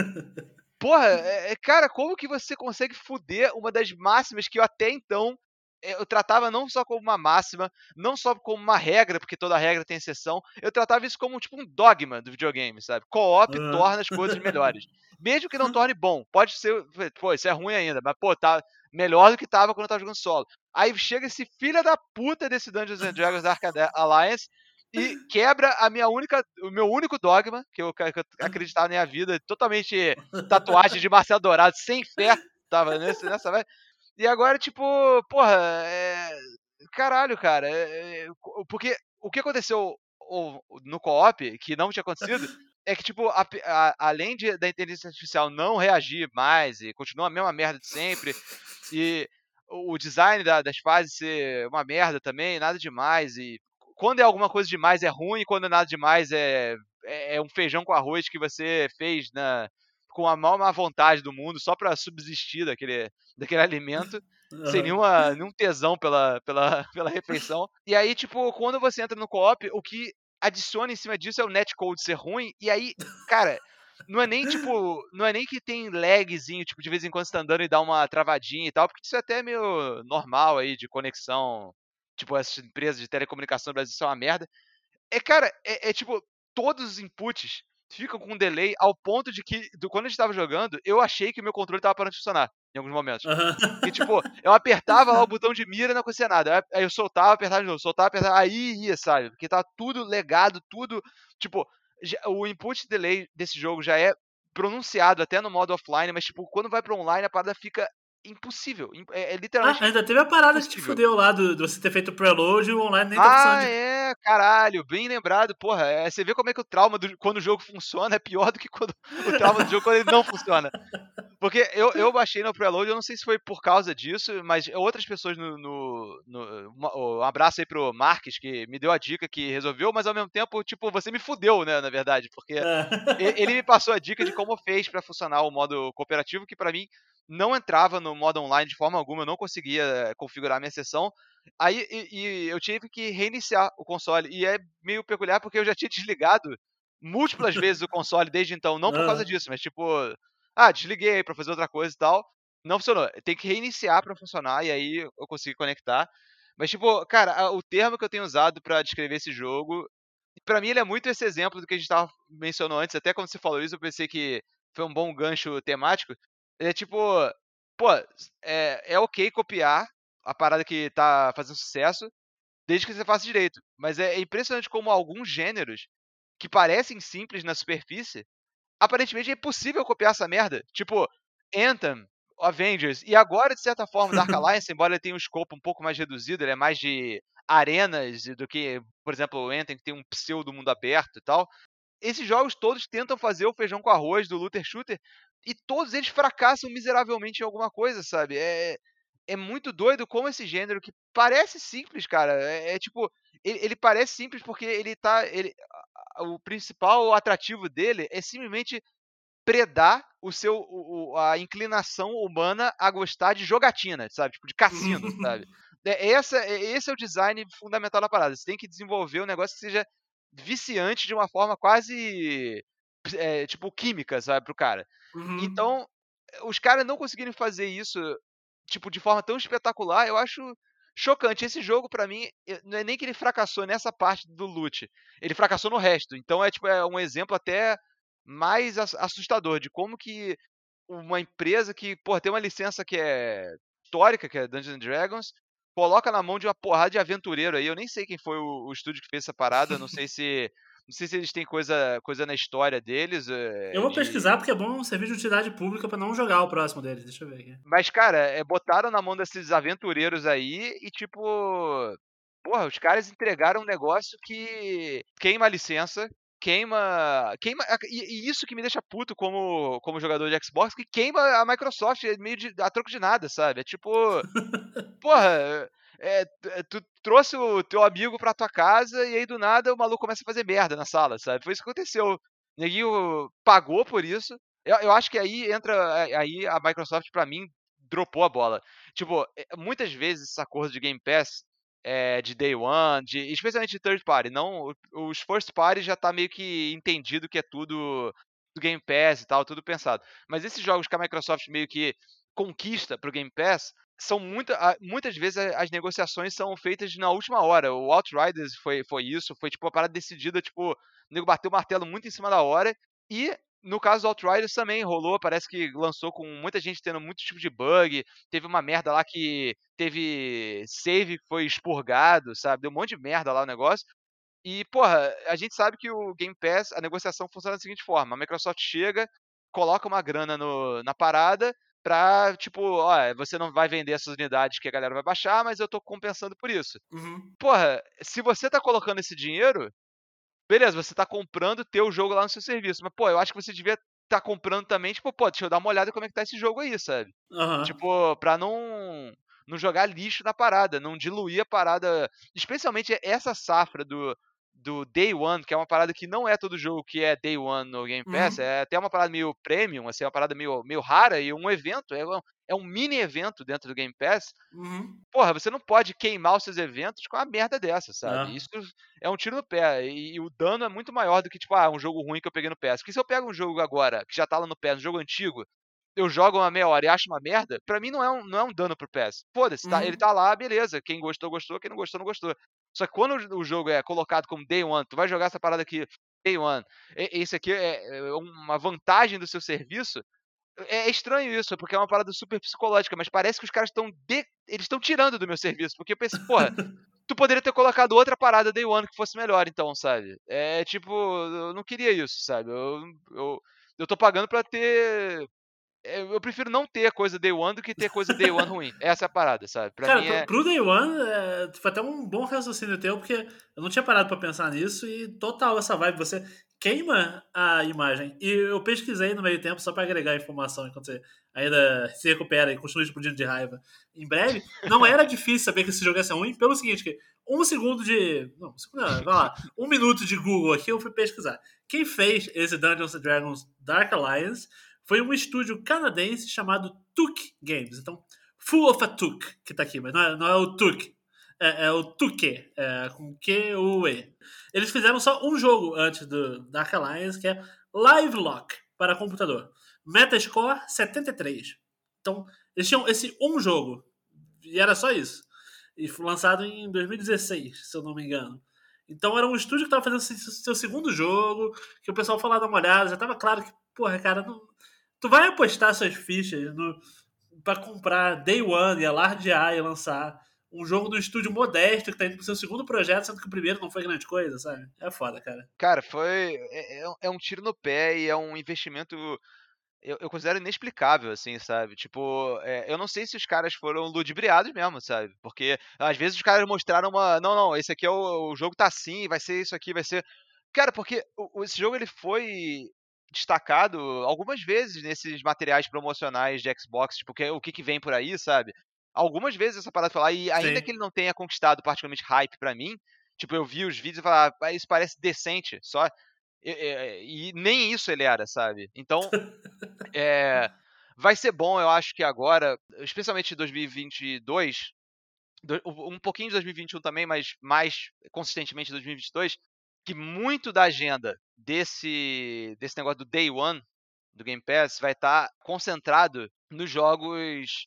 porra, é, é cara, como que você consegue foder uma das máximas que eu até então eu tratava não só como uma máxima, não só como uma regra, porque toda regra tem exceção, eu tratava isso como tipo um dogma do videogame, sabe? Co-op uhum. torna as coisas melhores. Mesmo que não torne bom, pode ser, pô, isso é ruim ainda, mas pô, tá melhor do que tava quando eu tava jogando solo. Aí chega esse filho da puta desse Dungeons and Dragons Dark Alliance e quebra a minha única, o meu único dogma que eu, que eu acreditava na minha vida, totalmente tatuagem de Marcelo Dourado, sem fé, tava nesse, nessa e agora, tipo, porra, é... caralho, cara. É... Porque o que aconteceu no co-op, que não tinha acontecido, é que, tipo, a, a, além de, da inteligência artificial não reagir mais e continua a mesma merda de sempre, e o design da, das fases ser uma merda também, nada demais, e quando é alguma coisa demais é ruim, quando é nada demais é, é, é um feijão com arroz que você fez na, com a maior má vontade do mundo só para subsistir daquele, daquele alimento. Uhum. Sem nenhuma, nenhum tesão pela, pela, pela refeição. E aí, tipo, quando você entra no co-op, o que adiciona em cima disso é o netcode ser ruim. E aí, cara, não é nem tipo. Não é nem que tem lagzinho, tipo, de vez em quando você tá andando e dá uma travadinha e tal, porque isso é até meio normal aí de conexão. Tipo, essas empresas de telecomunicação no Brasil são uma merda. É, cara, é, é tipo, todos os inputs ficam com um delay ao ponto de que, do, quando a gente tava jogando, eu achei que o meu controle tava parando de funcionar em alguns momentos. Uhum. E tipo, eu apertava lá o botão de mira e não acontecia nada. Aí eu soltava, apertava de novo, soltava, apertava, aí ia, sabe? Porque tava tudo legado, tudo. Tipo, o input delay desse jogo já é pronunciado até no modo offline, mas tipo, quando vai para online a parada fica impossível. É, é literalmente. Ah, ainda teve a parada impossível. que te fudeu lá do, do você ter feito o preload e o online nem tá ah. Ah, é, caralho, bem lembrado. Porra, é, você vê como é que o trauma do, quando o jogo funciona é pior do que quando o trauma do jogo quando ele não funciona. Porque eu, eu baixei no preload, eu não sei se foi por causa disso, mas outras pessoas no. no, no um abraço aí pro Marques, que me deu a dica que resolveu, mas ao mesmo tempo, tipo, você me fudeu, né, na verdade. Porque é. ele me passou a dica de como fez para funcionar o modo cooperativo, que para mim não entrava no modo online de forma alguma, eu não conseguia eh, configurar minha sessão. Aí e, e eu tive que reiniciar o console. E é meio peculiar porque eu já tinha desligado múltiplas vezes o console desde então. Não por causa disso, mas tipo, ah, desliguei para fazer outra coisa e tal. Não funcionou. Tem que reiniciar para funcionar e aí eu consegui conectar. Mas, tipo, cara, o termo que eu tenho usado para descrever esse jogo, para mim ele é muito esse exemplo do que a gente tava mencionando antes. Até quando você falou isso, eu pensei que foi um bom gancho temático. É tipo, pô, é, é ok copiar a parada que tá fazendo sucesso, desde que você faça direito. Mas é impressionante como alguns gêneros que parecem simples na superfície aparentemente é impossível copiar essa merda. Tipo, Anthem, Avengers, e agora, de certa forma, Dark Alliance, embora ele tenha um escopo um pouco mais reduzido, ele é mais de arenas do que, por exemplo, o Anthem, que tem um pseudo mundo aberto e tal. Esses jogos todos tentam fazer o feijão com arroz do looter shooter e todos eles fracassam miseravelmente em alguma coisa, sabe? É, é muito doido como esse gênero que parece simples, cara. É, é tipo, ele, ele, parece simples porque ele tá. Ele, o principal atrativo dele é simplesmente predar o seu o, a inclinação humana a gostar de jogatina, sabe? Tipo, de cassino, sabe? É, essa, é, esse é o design fundamental da parada. Você tem que desenvolver um negócio que seja viciante de uma forma quase é, tipo química, sabe, pro cara. Uhum. Então, os caras não conseguirem fazer isso tipo de forma tão espetacular, eu acho chocante. Esse jogo, para mim, não é nem que ele fracassou nessa parte do loot, ele fracassou no resto. Então é tipo é um exemplo até mais assustador de como que uma empresa que, pô, tem uma licença que é histórica, que é Dungeons Dragons, coloca na mão de uma porrada de aventureiro aí. Eu nem sei quem foi o, o estúdio que fez essa parada, não sei se não sei se eles têm coisa, coisa na história deles. Eh, eu vou de... pesquisar porque é bom servir de utilidade pública para não jogar o próximo deles. Deixa eu ver aqui. Mas, cara, é, botaram na mão desses aventureiros aí e, tipo. Porra, os caras entregaram um negócio que queima a licença, queima. queima e, e, isso que me deixa puto como, como jogador de Xbox, que queima a Microsoft meio de, a troco de nada, sabe? É tipo. porra é, é, tu trouxe o teu amigo pra tua casa e aí do nada o maluco começa a fazer merda na sala, sabe? Foi isso que aconteceu. O neguinho pagou por isso. Eu, eu acho que aí entra. É, aí a Microsoft, pra mim, dropou a bola. Tipo, muitas vezes esse acordo de Game Pass é, de day one, de, especialmente de third party. Não, os first party já tá meio que entendido que é tudo do Game Pass e tal, tudo pensado. Mas esses jogos que a Microsoft meio que conquista pro Game Pass, são muita, muitas vezes as negociações são feitas na última hora. O Outriders foi, foi isso, foi tipo uma parada decidida, tipo, o nego bateu o martelo muito em cima da hora. E no caso do Outriders também rolou, parece que lançou com muita gente tendo muito tipo de bug. Teve uma merda lá que teve save que foi expurgado, sabe? Deu um monte de merda lá o negócio. E, porra, a gente sabe que o Game Pass, a negociação funciona da seguinte forma: a Microsoft chega, coloca uma grana no, na parada, pra, tipo, ó, você não vai vender essas unidades que a galera vai baixar, mas eu tô compensando por isso. Uhum. Porra, se você tá colocando esse dinheiro, beleza, você tá comprando teu jogo lá no seu serviço, mas, pô, eu acho que você devia tá comprando também, tipo, pô, deixa eu dar uma olhada como é que tá esse jogo aí, sabe? Uhum. Tipo, pra não não jogar lixo na parada, não diluir a parada, especialmente essa safra do do Day One, que é uma parada que não é todo jogo que é Day One no Game Pass, uhum. é até uma parada meio premium, assim, uma parada meio, meio rara e um evento, é um, é um mini evento dentro do Game Pass. Uhum. Porra, você não pode queimar os seus eventos com uma merda dessa, sabe? É. Isso é um tiro no pé. E, e, o dano é muito maior do que, tipo, ah, um jogo ruim que eu peguei no PS. Porque se eu pego um jogo agora, que já tá lá no PS, um jogo antigo, eu jogo uma meia hora e acho uma merda, pra mim não é um, não é um dano pro PS. Foda-se, tá, uhum. ele tá lá, beleza. Quem gostou, gostou. Quem não gostou, não gostou. Só que quando o jogo é colocado como Day One, tu vai jogar essa parada aqui Day One, esse aqui é, é uma vantagem do seu serviço, é estranho isso, porque é uma parada super psicológica, mas parece que os caras estão de... eles estão tirando do meu serviço, porque eu pensei, porra, tu poderia ter colocado outra parada Day One que fosse melhor, então, sabe? É tipo, eu não queria isso, sabe? Eu, eu, eu tô pagando pra ter é, eu prefiro não ter coisa Day One do que ter coisa Day One ruim. Essa é a parada, sabe? Pra Cara, mim é... pro Day One, é, foi até um bom raciocínio teu, porque eu não tinha parado pra pensar nisso e total essa vibe, você queima a imagem. E eu pesquisei no meio tempo só pra agregar informação enquanto você ainda se recupera e continua explodindo de raiva. Em breve, não era difícil saber que esse jogo ia ser ruim, pelo seguinte, que um segundo de... Não, não vai lá. Um minuto de Google aqui, eu fui pesquisar. Quem fez esse Dungeons Dragons Dark Alliance foi um estúdio canadense chamado Tuk Games. Então, Full of a Tuk, que tá aqui, mas não é, não é o Tuk, é, é, o Tuque, é, com Q-U-E. Eles fizeram só um jogo antes do Dark Alliance, que é Live Lock para computador. Metascore 73. Então, eles tinham esse um jogo, e era só isso. E foi lançado em 2016, se eu não me engano. Então era um estúdio que estava fazendo seu segundo jogo, que o pessoal lá dar uma olhada, já estava claro que, porra, cara, não, Tu vai apostar suas fichas no, pra comprar Day One e alardear e lançar um jogo do estúdio modesto que tá indo pro seu segundo projeto, sendo que o primeiro não foi grande coisa, sabe? É foda, cara. Cara, foi. É, é, é um tiro no pé e é um investimento. Eu, eu considero inexplicável, assim, sabe? Tipo, é, eu não sei se os caras foram ludibriados mesmo, sabe? Porque às vezes os caras mostraram uma. Não, não, esse aqui é o, o jogo tá assim, vai ser isso aqui, vai ser. Cara, porque esse jogo ele foi destacado algumas vezes nesses materiais promocionais de Xbox, tipo, que, o que, que vem por aí, sabe? Algumas vezes essa parada lá, e ainda Sim. que ele não tenha conquistado particularmente hype para mim, tipo, eu vi os vídeos e falava, ah, isso parece decente, só. E, e, e, nem isso ele era, sabe? Então, é, vai ser bom, eu acho que agora, especialmente em 2022, um pouquinho de 2021 também, mas mais consistentemente 2022, que muito da agenda desse, desse negócio do Day One do Game Pass vai estar tá concentrado nos jogos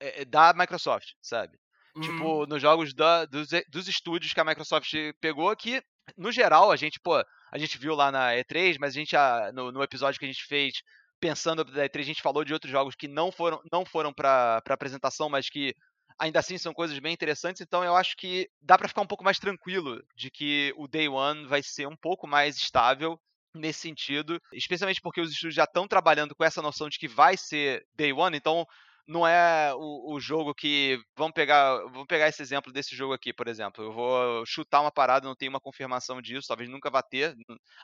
é, da Microsoft, sabe? Tipo, uhum. Tipo, nos jogos da, dos, dos estúdios que a Microsoft pegou, que, no geral, a gente, pô, a gente viu lá na E3, mas a gente, no, no episódio que a gente fez pensando da E3, a gente falou de outros jogos que não foram, não foram para apresentação, mas que ainda assim são coisas bem interessantes, então eu acho que dá para ficar um pouco mais tranquilo de que o Day One vai ser um pouco mais estável nesse sentido, especialmente porque os estúdios já estão trabalhando com essa noção de que vai ser Day One, então não é o, o, jogo que. Vamos pegar, vamos pegar esse exemplo desse jogo aqui, por exemplo. Eu vou chutar uma parada, não tenho uma confirmação disso, talvez nunca vá ter.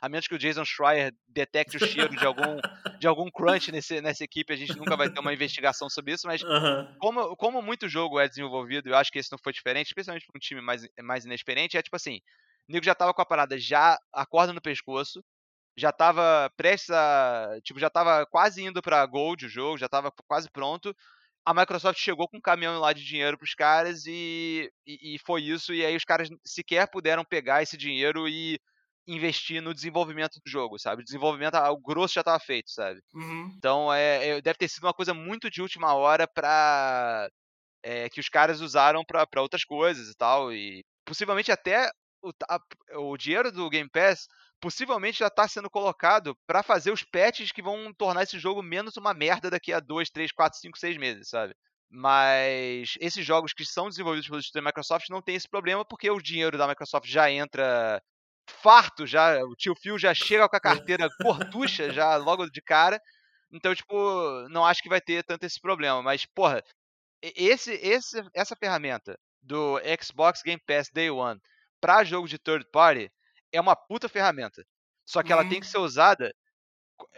A menos que o Jason Schreier detecte o cheiro de algum, de algum crunch nesse, nessa equipe, a gente nunca vai ter uma investigação sobre isso. Mas uhum. como, como muito jogo é desenvolvido, eu acho que esse não foi diferente, especialmente para um time mais, mais inexperiente, é tipo assim. O Nico já tava com a parada já a corda no pescoço, já estava prestes a. Tipo, já estava quase indo para Gold o jogo, já estava quase pronto. A Microsoft chegou com um caminhão lá de dinheiro para os caras e, e, e, foi isso. E aí os caras sequer puderam pegar esse dinheiro e investir no desenvolvimento do jogo, sabe? O desenvolvimento, o grosso já estava feito, sabe? Uhum. Então é, é, deve ter sido uma coisa muito de última hora para é, que os caras usaram para outras coisas e tal. E possivelmente até o, a, o dinheiro do Game Pass possivelmente já está sendo colocado para fazer os patches que vão tornar esse jogo menos uma merda daqui a 2, 3, 4, 5, 6 meses, sabe? Mas esses jogos que são desenvolvidos pelo estúdio da Microsoft não tem esse problema porque o dinheiro da Microsoft já entra farto, já o tio Phil já chega com a carteira cortucha já logo de cara. Então, tipo, não acho que vai ter tanto esse problema, mas porra, esse, esse essa ferramenta do Xbox Game Pass Day One para jogo de third party é uma puta ferramenta. Só que ela tem que uhum. ser usada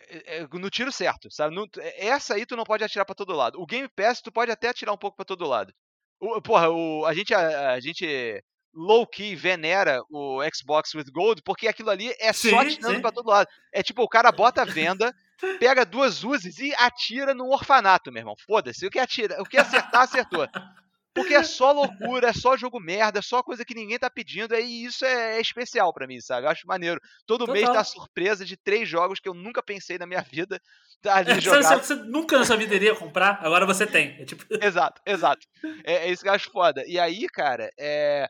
eh, eh, no tiro certo, sabe? Eh, essa aí tu não pode atirar para todo lado. O Game Pass tu pode até atirar um pouco para todo lado. O, porra, o, a gente a, a gente low-key venera o Xbox with Gold porque aquilo ali é sim, só atirando para todo lado. É tipo, o cara bota a venda, pega duas uses e atira no orfanato, meu irmão. Foda-se. O que atira, o que acertar, acertou. Porque é só loucura, é só jogo merda, é só coisa que ninguém tá pedindo, e isso é, é especial para mim, sabe? Eu acho maneiro. Todo Total. mês tá surpresa de três jogos que eu nunca pensei na minha vida tá é, jogar. Você, nunca na sua vida iria comprar, agora você tem. É tipo... Exato, exato. É, é, isso que eu acho foda. E aí, cara, é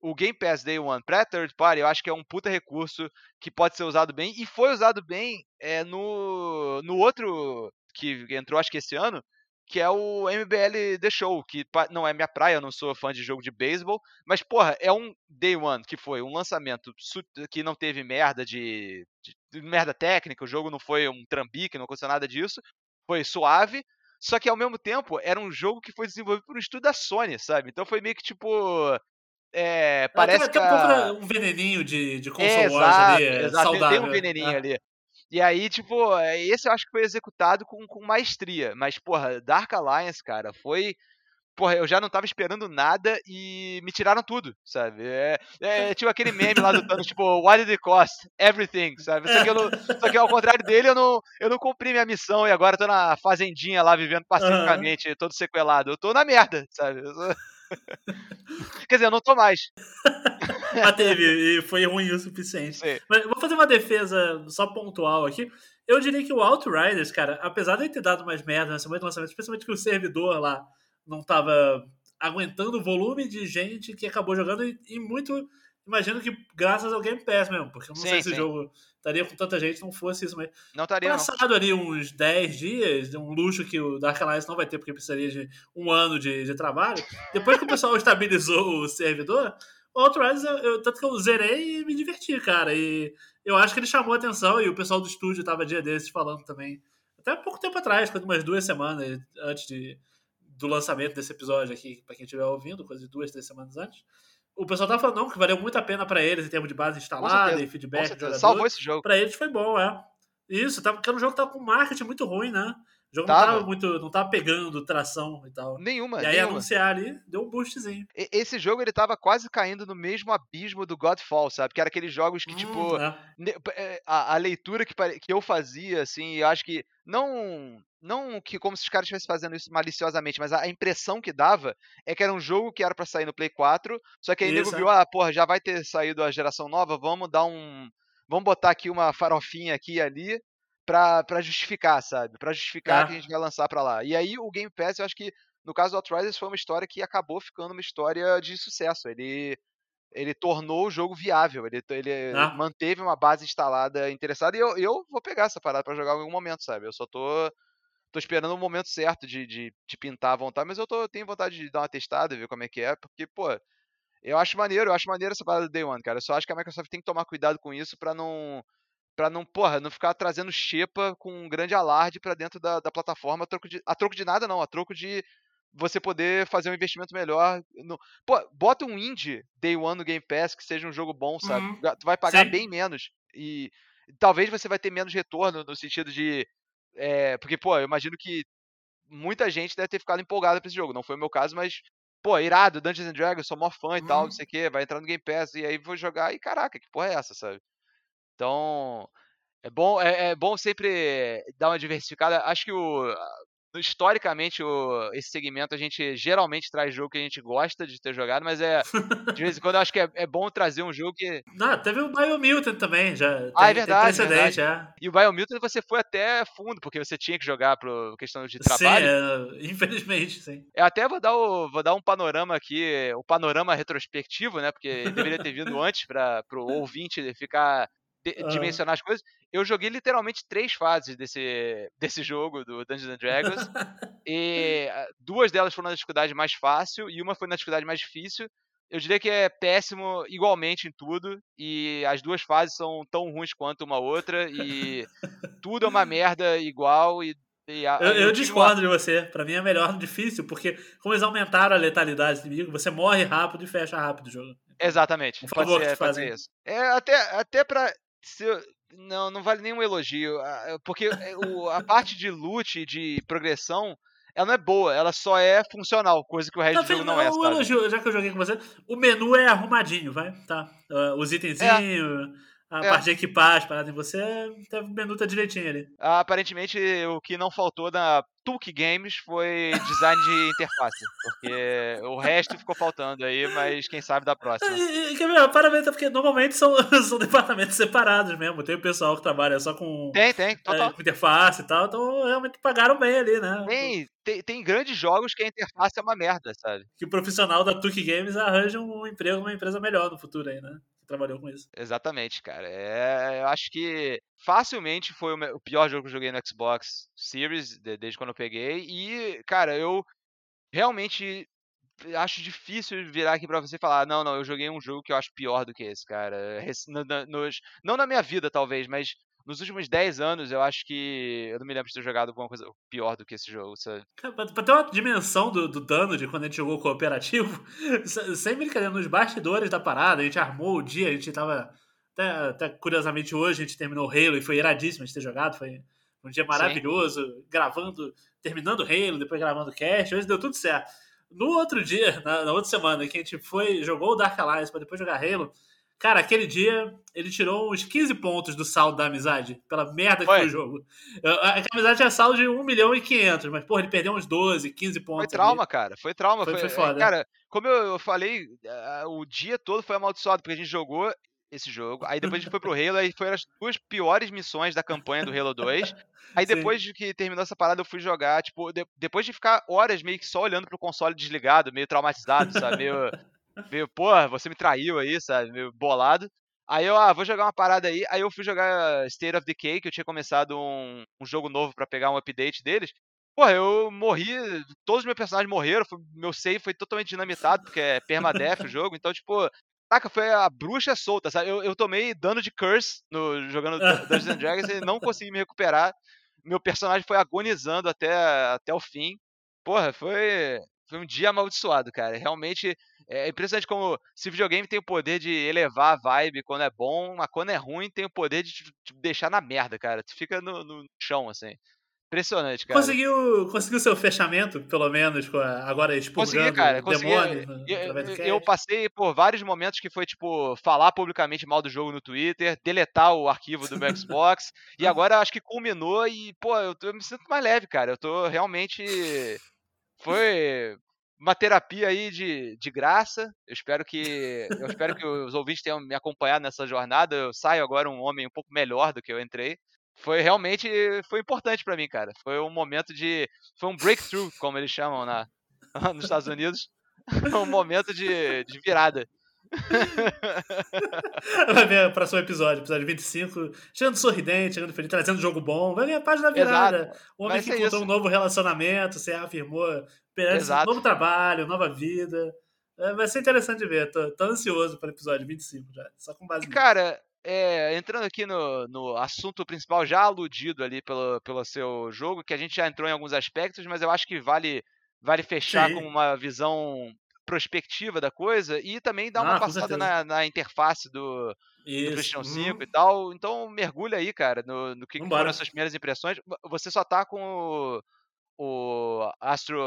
o Game Pass Day One pré third party, eu acho que é um puta recurso que pode ser usado bem e foi usado bem é, no, no outro que entrou acho que esse ano, que é o MBL The Show, que não é minha praia, eu não sou fã de jogo de beisebol, mas, porra, é um Day One, que foi um lançamento que não teve merda de, de, de merda técnica, o jogo não foi um trambique, não aconteceu nada disso, foi suave, só que ao mesmo tempo era um jogo que foi desenvolvido por um estúdio da Sony, sabe? Então foi meio que tipo. É, parece que. Um veneninho de, de console é, exato, ali, é exato, saudável. Tem um veneninho é. ali. E aí, tipo, é, esse eu acho que foi executado com, com maestria. Mas, porra, Dark Alliance, cara, foi. Porra, eu já não tava esperando nada e me tiraram tudo, sabe? É, é tipo aquele meme lá do Thanos, tipo, what did it cost? Everything, sabe? Só que, eu não, só que ao contrário dele, eu não, eu não cumpri minha missão e agora tô na fazendinha lá, vivendo pacificamente, uhum. todo sequelado. Eu tô na merda, sabe? Quer dizer, eu não tô mais. Mas teve, e foi ruim o suficiente. Sim. Mas vou fazer uma defesa só pontual aqui. Eu diria que o Outriders, cara, apesar de ter dado mais merda nessa semana de lançamento, especialmente que o servidor lá não tava aguentando o volume de gente que acabou jogando e, e muito imagino que graças ao Game Pass mesmo, porque eu não Sim, sei se o jogo estaria com tanta gente não fosse isso, mas Não estaria, não. passado ali uns 10 dias, um luxo que o Dark Alliance não vai ter porque precisaria de um ano de, de trabalho, depois que o pessoal estabilizou o servidor, o Outriders, eu, eu- tanto que eu zerei e me diverti, cara, e eu acho que ele chamou a atenção e o pessoal do estúdio tava dia desses falando também, até pouco tempo atrás, de umas duas semanas antes de, do lançamento desse episódio aqui, pra quem estiver ouvindo, coisa de duas, três semanas antes, o pessoal tava falando não, que valeu muito a pena pra eles em termos de base instalada e feedback. Salvou esse jogo. Pra eles foi bom, é. Isso, tava, porque era um jogo que tava com marketing muito ruim, né? O jogo Tava. não tava muito. não tava pegando tração e tal. Nenhuma, E aí nenhuma. anunciar ali, deu um boostzinho. E- Esse jogo ele tava quase caindo no mesmo abismo do Godfall, sabe? Que era aqueles jogos que, Hum, tipo, é. é, a, a leitura que, que eu fazia, assim, eu acho que não não que como se os caras estivessem fazendo isso maliciosamente, mas a, impressão que dava é que era um jogo que era pra sair no Play 4, só que aí nego Isso, é. viu, ah, porra, já vai ter saído a geração nova, vamos dar um vamos botar aqui uma farofinha aqui e ali pra, pra justificar, sabe? Pra justificar que a gente vai lançar pra lá. E aí o Game Pass, eu acho que no caso do Outriders foi uma história que acabou ficando uma história de sucesso. Ele ele tornou o jogo viável, ele, ele Ah. manteve uma base instalada interessada e eu, eu vou pegar essa parada pra jogar em algum momento, sabe? Eu só tô, tô esperando o momento certo de, de, de pintar à vontade, mas eu tô, tenho vontade de dar uma testada, ver como é que é, porque, pô, eu acho maneiro, eu acho maneiro essa parada do Day One, cara. Eu só acho que a Microsoft tem que tomar cuidado com isso pra não. Pra não, porra, não ficar trazendo xepa com um grande alarde pra dentro da, da plataforma a troco, de, a troco de nada, não, a troco de você poder fazer um investimento melhor. No, pô, bota um indie Day One no Game Pass que seja um jogo bom, sabe? Uhum. Tu vai pagar Sim. bem menos. E talvez você vai ter menos retorno no sentido de. é, porque, pô, eu imagino que muita gente deve ter ficado empolgada pra esse jogo. Não foi o meu caso, mas, pô, irado, Dungeons and Dragons, sou mó fã e tal, Uhum. não sei o quê, vai entrar no Game Pass e aí vou jogar e caraca, que porra é essa, sabe? Então, é bom, é, é bom sempre dar uma diversificada. Acho que o historicamente o, esse segmento a gente geralmente traz jogo que a gente gosta de ter jogado, mas é de vez em quando eu acho que é, é bom trazer um jogo que Não, teve o Biomutant também, já. Ah, é tem, verdade, Tem precedente, é. e o Biomutant você foi até fundo porque você tinha que jogar por questão de Sim, trabalho. é, infelizmente, sim. Eu até vou dar, o, vou dar um panorama aqui, o panorama retrospectivo, né? Porque deveria ter vindo antes para o ouvinte ficar de- Ah. dimensionar as coisas. Eu joguei literalmente três fases desse, desse jogo, do Dungeons and Dragons. e duas delas foram na dificuldade mais fácil e uma foi na dificuldade mais difícil. Eu diria que é péssimo igualmente em tudo. E as duas fases são tão ruins quanto uma outra. E tudo é uma merda igual. E, a- Eu, eu discordo de você. Pra mim é melhor no difícil, porque como eles aumentaram a letalidade do inimigo, você morre rápido e fecha rápido o jogo. Exatamente. Por Pode favor, ser, que pode ser fazem. isso. É, até, até pra. Se eu- não, não vale nenhum elogio. Porque é, o- a parte de loot e de progressão, ela não é boa, ela só é funcional, coisa que o resto do jogo não é, o elogio, já que eu joguei com você, o menu é arrumadinho, vai? Tá. Ah, os itenzinhos, a É. parte de equipar as paradas em você, tá, tá direitinho ali. Aparentemente, o que não faltou na Tuque Games foi design de interface. Porque o resto ficou faltando aí, mas quem sabe da próxima. E, e, parabéns, é porque normalmente são, são departamentos separados mesmo. Tem o pessoal que trabalha só com, Tem, tem, é, com interface e tal, então realmente pagaram bem ali, né? Tem, tem, tem grandes jogos que a interface é uma merda, sabe? Que o profissional da Tuque Games arranja um emprego numa empresa melhor no futuro aí, né? Trabalhou com isso. Exatamente, cara. É, eu acho que facilmente foi o, pior jogo que eu joguei no Xbox Series de- desde quando eu peguei. E, cara, eu realmente acho difícil virar aqui pra você e falar: não, não, eu joguei um jogo que eu acho pior do que esse, cara. Nos- não na minha vida, talvez, mas nos últimos 10 anos eu acho que. Eu não me lembro de ter jogado alguma coisa pior do que esse jogo, sabe? Pra, pra ter uma dimensão do, do dano de quando a gente jogou cooperativo, se- sem brincadeira, nos bastidores da parada, a gente armou o dia, a gente tava. Até, até curiosamente hoje a gente terminou o Halo e foi iradíssimo a gente ter jogado, foi um dia maravilhoso, gravando, terminando o Halo, depois gravando o cast, hoje deu tudo certo. No outro dia, na, na outra semana, que a gente foi, jogou o Dark Alliance pra depois jogar Halo, cara, aquele dia ele tirou uns 15 pontos do saldo da amizade, pela merda que Foi. foi o jogo. A, a amizade tinha saldo de 1 milhão e 500, mas, porra, ele perdeu uns 12, 15 pontos. Foi ali. trauma, cara. Foi trauma. Foi- Foi, foi é, foda. Cara, como eu falei, o dia todo foi amaldiçoado, porque a gente jogou esse jogo. Aí depois a gente foi pro Halo, aí foram as duas piores missões da campanha do Halo 2. Aí Sim. depois de que terminou essa parada, eu fui jogar, tipo, de- depois de ficar horas meio que só olhando pro console desligado, meio traumatizado, sabe? Meio. Meio, pô, você me traiu aí, sabe? Meio bolado. Aí eu, ah, vou jogar uma parada aí. Aí eu fui jogar State of Decay, que eu tinha começado um, um jogo novo para pegar um update deles. Porra, eu morri, todos os meus personagens morreram, meu save foi totalmente dinamitado, porque é permadeath o jogo, então, tipo, Saca, foi a bruxa solta, sabe? Eu, eu tomei dano de curse no, jogando Dungeons and Dragons e não consegui me recuperar. Meu personagem foi agonizando até, até o fim. Porra, foi, foi um dia amaldiçoado, cara. Realmente é impressionante como se videogame tem o poder de elevar a vibe quando é bom, mas quando é ruim tem o poder de te, te deixar na merda, cara. Tu fica no, no chão, assim. Impressionante, cara. Conseguiu, conseguiu seu fechamento, pelo menos, agora expurgando consegui, cara, consegui. demônio? Eu, eu, passei por vários momentos que foi, tipo, falar publicamente mal do jogo no Twitter, deletar o arquivo do meu Xbox, e agora acho que culminou e, pô, eu, tô, eu me sinto mais leve, cara. Eu tô realmente... Foi uma terapia aí de, de graça. Eu espero que eu espero que os ouvintes tenham me acompanhado nessa jornada. Eu saio agora um homem um pouco melhor do que eu entrei foi realmente foi importante para mim, cara. Foi um momento de foi um breakthrough, como eles chamam na nos Estados Unidos, um momento de, de virada. Vai ver o próximo episódio, episódio 25, chegando sorridente, chegando feliz, trazendo jogo bom. Vai ver a página virada. Exato. O homem que encontrou um novo relacionamento, você afirmou, um novo trabalho, nova vida. É, vai ser interessante de ver. Tô, tô ansioso para o episódio 25 já, só com base e, Cara, é, entrando aqui no, no assunto principal, já aludido ali pelo, pelo seu jogo, que a gente já entrou em alguns aspectos, mas eu acho que vale, vale fechar Sim. com uma visão prospectiva da coisa e também uma ah, passada na, na, interface do, do PlayStation 5 hum. e tal. Então mergulha aí, cara, no, no que, que foram as suas primeiras impressões. Você só tá com o, o Astro.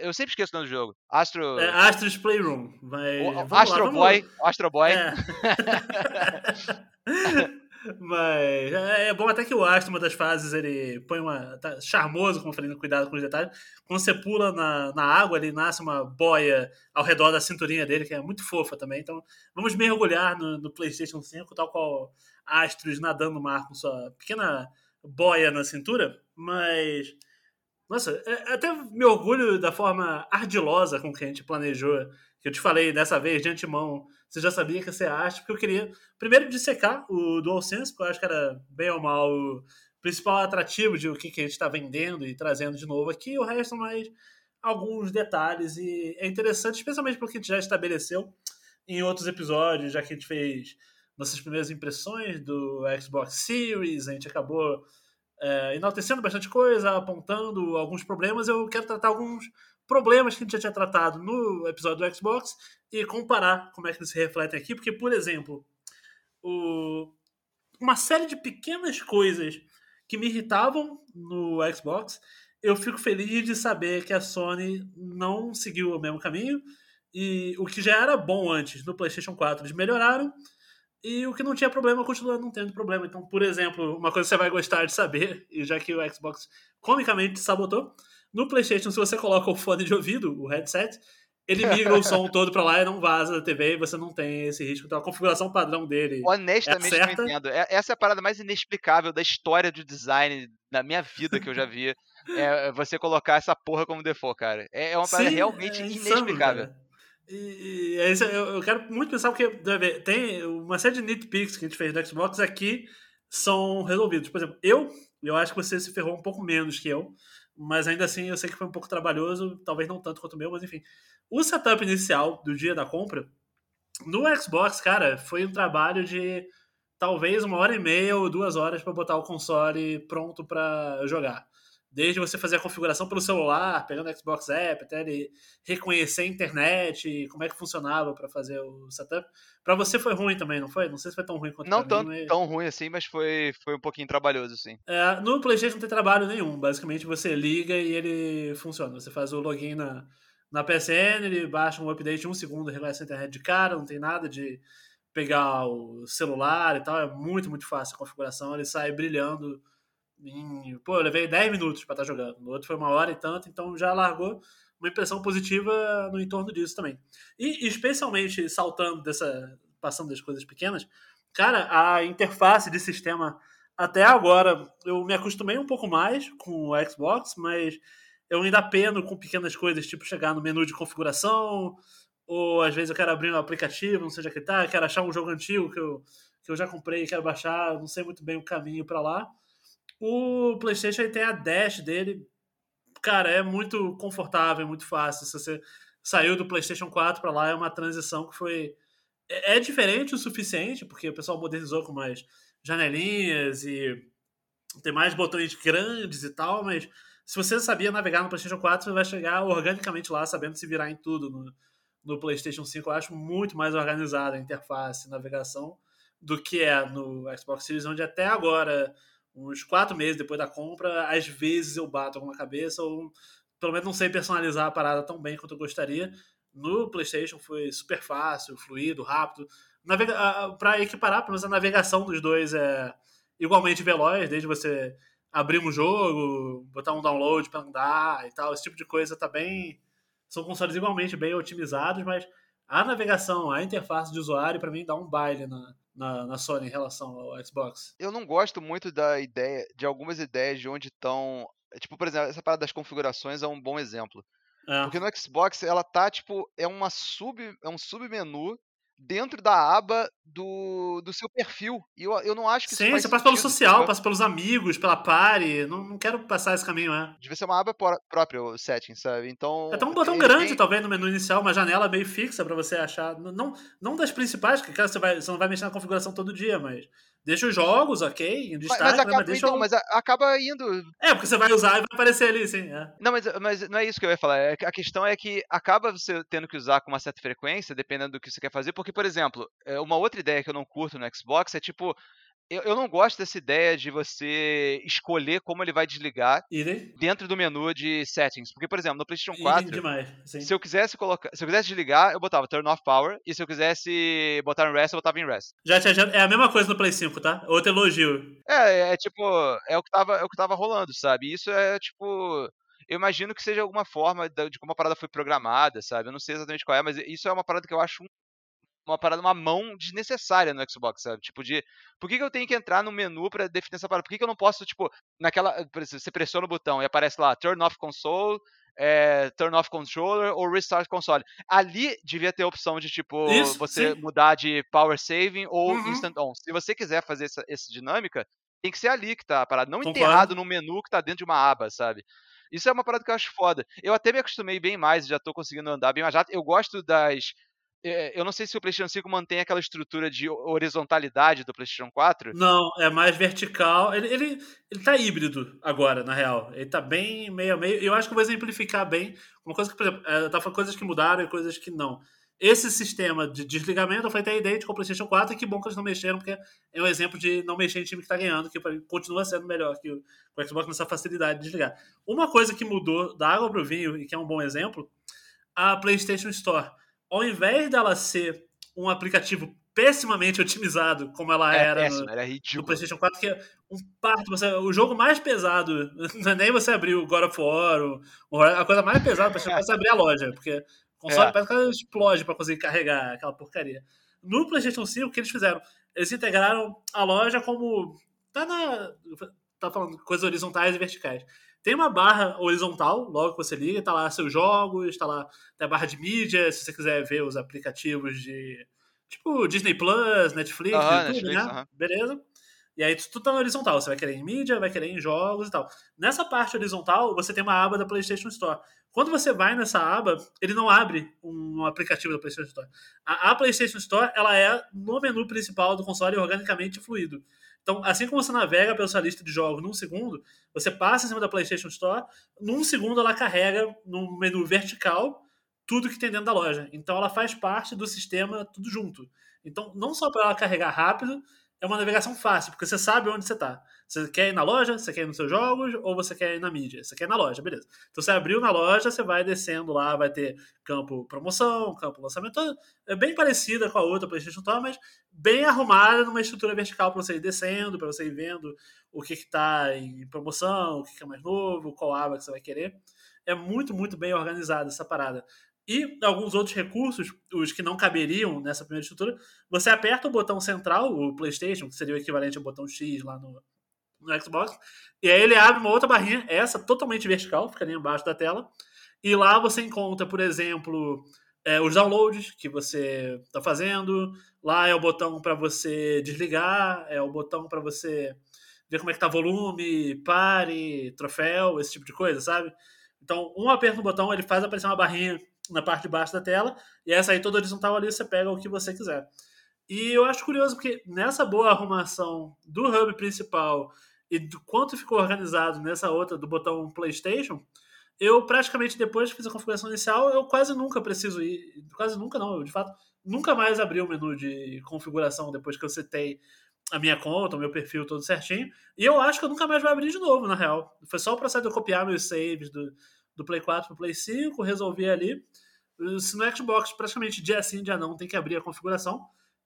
Eu sempre esqueço o nome do jogo. Astro. É Astro's Playroom. Vai... O, Astro lá, Boy. Astro Boy. É. Mas é, é bom até que o Astro, uma das fases, ele põe uma. Tá charmoso, falei, cuidado com os detalhes. Quando você pula na, na água, ele nasce uma boia ao redor da cinturinha dele, que é muito fofa também. Então, vamos mergulhar no, no PlayStation 5, tal qual Astros nadando no mar com sua pequena boia na cintura. Mas nossa, é, é, até me orgulho da forma ardilosa com que a gente planejou. Que eu te falei dessa vez, de antemão, você já sabia que ser arte, porque eu queria, primeiro, dissecar o DualSense, porque eu acho que era bem ou mal o principal atrativo de o que, que a gente está vendendo e trazendo de novo aqui. O resto, mais alguns detalhes. E é interessante, especialmente porque a gente já estabeleceu em outros episódios, já que a gente fez nossas primeiras impressões do Xbox Series, a gente acabou é, enaltecendo bastante coisa, apontando alguns problemas. Eu quero tratar alguns problemas que a gente já tinha tratado no episódio do Xbox e comparar como é que eles se refletem aqui, porque, por exemplo, o... uma série de pequenas coisas que me irritavam no Xbox, eu fico feliz de saber que a Sony não seguiu o mesmo caminho e o que já era bom antes no PlayStation 4 eles melhoraram e o que não tinha problema continua não tendo problema. Então, por exemplo, uma coisa que você vai gostar de saber, e já que o Xbox comicamente sabotou, no PlayStation, se você coloca o fone de ouvido, o headset, ele migra o som todo para lá e não vaza da TV e você não tem esse risco. Então a configuração padrão dele. Honestamente, é não entendo. É, essa é a parada mais inexplicável da história do design da minha vida que eu já vi. é você colocar essa porra como default, cara. É, é uma parada Sim, realmente é inexplicável. Insano, e, e é isso, eu, eu, quero muito pensar, porque tem uma série de nitpicks que a gente fez no Xbox aqui são resolvidos. Por exemplo, eu, eu acho que você se ferrou um pouco menos que eu, mas ainda assim eu sei que foi um pouco trabalhoso, talvez não tanto quanto o meu, mas enfim. O setup inicial do dia da compra, no Xbox, cara, foi um trabalho de talvez uma hora e meia ou duas horas para botar o console pronto para jogar desde você fazer a configuração pelo celular, pegando o Xbox App, até ele reconhecer a internet como é que funcionava para fazer o setup. Para você foi ruim também, não foi? Não sei se foi tão ruim quanto Não tão, mim, mas... tão ruim assim, mas foi, foi um pouquinho trabalhoso, sim. É, no PlayStation não tem trabalho nenhum. Basicamente você liga e ele funciona. Você faz o login na, na PSN, ele baixa um update um segundo, reconhece a internet de cara, não tem nada de pegar o celular e tal. É muito, muito fácil a configuração. Ele sai brilhando em, pô, eu levei 10 minutos para estar tá jogando. No outro foi uma hora e tanto, então já largou uma impressão positiva no entorno disso também. E especialmente saltando dessa. passando das coisas pequenas, cara, a interface de sistema até agora eu me acostumei um pouco mais com o Xbox, mas eu ainda peno com pequenas coisas, tipo chegar no menu de configuração, ou às vezes eu quero abrir um aplicativo, não sei onde é que tá, quero achar um jogo antigo que eu, que eu já comprei e quero baixar, não sei muito bem o caminho para lá. O PlayStation tem a dash dele, cara, é muito confortável, é muito fácil. Se você saiu do PlayStation 4 para lá, é uma transição que foi. É, é diferente o suficiente, porque o pessoal modernizou com mais janelinhas e tem mais botões grandes e tal, mas se você sabia navegar no PlayStation 4, você vai chegar organicamente lá, sabendo se virar em tudo. No, no PlayStation 5, eu acho muito mais organizada a interface, navegação, do que é no Xbox Series, onde até agora, uns quatro meses depois da compra, às vezes eu bato alguma cabeça, ou pelo menos não sei personalizar a parada tão bem quanto eu gostaria. No PlayStation foi super fácil, fluido, rápido. Navega para equiparar, pelo menos a navegação dos dois é igualmente veloz, desde você abrir um jogo, botar um download para andar e tal, esse tipo de coisa tá bem. São consoles igualmente bem otimizados, mas a navegação, a interface de usuário, para mim, dá um baile na, na, na, Sony em relação ao Xbox. Eu não gosto muito da ideia, de algumas ideias de onde estão. Tipo, por exemplo, essa parada das configurações é um bom exemplo. É. Porque no Xbox ela tá, tipo, é uma sub. É um submenu dentro da aba do, do seu perfil. E eu, eu não acho que Sim, você passa pelo social, passa pelos amigos, pela party. Não, não quero passar esse caminho, é. Devia ser uma aba própria, o setting, sabe? Então. É até um botão grande, tem... talvez, no menu inicial, uma janela meio fixa para você achar. Não, não das principais, porque você, vai, você não vai mexer na configuração todo dia, mas Deixa os jogos, ok? Destaque, mas, mas, acaba, né? mas, então, mas acaba indo. É, porque você vai usar e vai aparecer ali, sim. É. Não, mas, mas não é isso que eu ia falar. É a questão é que acaba você tendo que usar com uma certa frequência, dependendo do que você quer fazer. Porque, por exemplo, é, uma outra ideia que eu não curto no Xbox é tipo eu, eu, não gosto dessa ideia de você escolher como ele vai desligar dentro do menu de settings. Porque, por exemplo, no PlayStation 4, demais, se eu quisesse colocar, se eu quisesse desligar, eu botava turn off power, e se eu quisesse botar em rest, eu botava em rest. Já, já, já é a mesma coisa no Play 5, tá? Outro elogio. É, é, é tipo, é o que tava, é o que tava rolando, sabe? Isso é tipo eu imagino que seja alguma forma de como a parada foi programada, sabe? Eu não sei exatamente qual é, mas isso é uma parada que eu acho uma parada, uma mão desnecessária no Xbox, sabe? Tipo, de. Por que, que eu tenho que entrar no menu para definir essa parada? Por que, que eu não posso, tipo, naquela. Você pressiona o botão e aparece lá, turn off console, é, turn off controller ou restart console. Ali devia ter a opção de, tipo, Isso, você sim. mudar de power saving ou uhum. instant on. Se você quiser fazer essa, essa dinâmica, tem que ser ali que tá a parada, não Concordo. enterrado no menu que tá dentro de uma aba, sabe? Isso é uma parada que eu acho foda. Eu até me acostumei bem mais, já tô conseguindo andar bem mais rápido. Eu gosto das eu não sei se o PlayStation 5 mantém aquela estrutura de horizontalidade do PlayStation 4. Não, é mais vertical. Ele, ele, ele tá híbrido agora, na real. Ele tá bem meio a meio. Eu acho que eu vou exemplificar bem. Uma coisa que, por exemplo, é, eu tava falando coisas que mudaram e coisas que não. Esse sistema de desligamento foi até idêntico ao PlayStation 4 e que bom que eles não mexeram, porque é um exemplo de não mexer em time que tá ganhando, que continua sendo melhor que o Xbox nessa facilidade de desligar. Uma coisa que mudou da água pro vinho, e que é um bom exemplo, a PlayStation Store ao invés dela ser um aplicativo pessimamente otimizado, como ela é, era péssimo, no, era no, PlayStation 4, que é um parto. Você, o jogo mais pesado, não é nem você abrir o God of War, o, a coisa mais pesada para é você abrir a loja, porque o console é. parece que explode para conseguir carregar aquela porcaria. No PlayStation 5, o que eles fizeram? Eles integraram a loja como. Tá na. Tá falando coisas horizontais e verticais. Tem uma barra horizontal, logo que você liga, tá lá seus jogos, tá lá a barra de mídia, se você quiser ver os aplicativos de. Tipo Disney Plus, Netflix, YouTube, Netflix, né? Beleza? E aí tudo tá na horizontal. Você vai querer em mídia, vai querer em jogos e tal. Nessa parte horizontal, você tem uma aba da PlayStation Store. Quando você vai nessa aba, ele não abre um aplicativo da PlayStation Store. A, a PlayStation Store, ela é no menu principal do console organicamente fluido. Então, assim como você navega pela sua lista de jogos num segundo, você passa em cima da PlayStation Store, num segundo ela carrega no menu vertical tudo que tem dentro da loja. Então, ela faz parte do sistema tudo junto. Então, não só para ela carregar rápido, é uma navegação fácil, porque você sabe onde você está. Você quer ir na loja, você quer ir nos seus jogos, ou você quer ir na mídia? Você quer ir na loja, beleza. Então você abriu na loja, você vai descendo lá, vai ter campo promoção, campo lançamento. É bem parecida com a outra PlayStation Store, mas bem arrumada numa estrutura vertical para você ir descendo, para você ir vendo o que está em promoção, o que, que é mais novo, qual aba que você vai querer. É muito, muito bem organizada essa parada e alguns outros recursos, os que não caberiam nessa primeira estrutura, você aperta o botão central, o PlayStation, que seria o equivalente ao botão X lá no, no Xbox, e aí ele abre uma outra barrinha, essa totalmente vertical, fica ali embaixo da tela, e lá você encontra, por exemplo, é, os downloads que você está fazendo. Lá é o botão para você desligar, é o botão para você ver como é que tá volume, pare, troféu, esse tipo de coisa, sabe? Então, um aperto no botão, ele faz aparecer uma barrinha na parte de baixo da tela, e essa aí toda horizontal ali você pega o que você quiser. E eu acho curioso porque nessa boa arrumação do hub principal e do quanto ficou organizado nessa outra do botão PlayStation, eu praticamente depois que fiz a configuração inicial, eu quase nunca preciso ir, quase nunca não, eu de fato nunca mais abri o menu de configuração depois que eu setei a minha conta, o meu perfil todo certinho. E eu acho que eu nunca mais vou abrir de novo, na real. Foi só o processo de eu copiar meus saves do, do Play 4 pro Play 5, resolver ali. Se no Xbox praticamente dia sim, dia não, tem que abrir a configuração.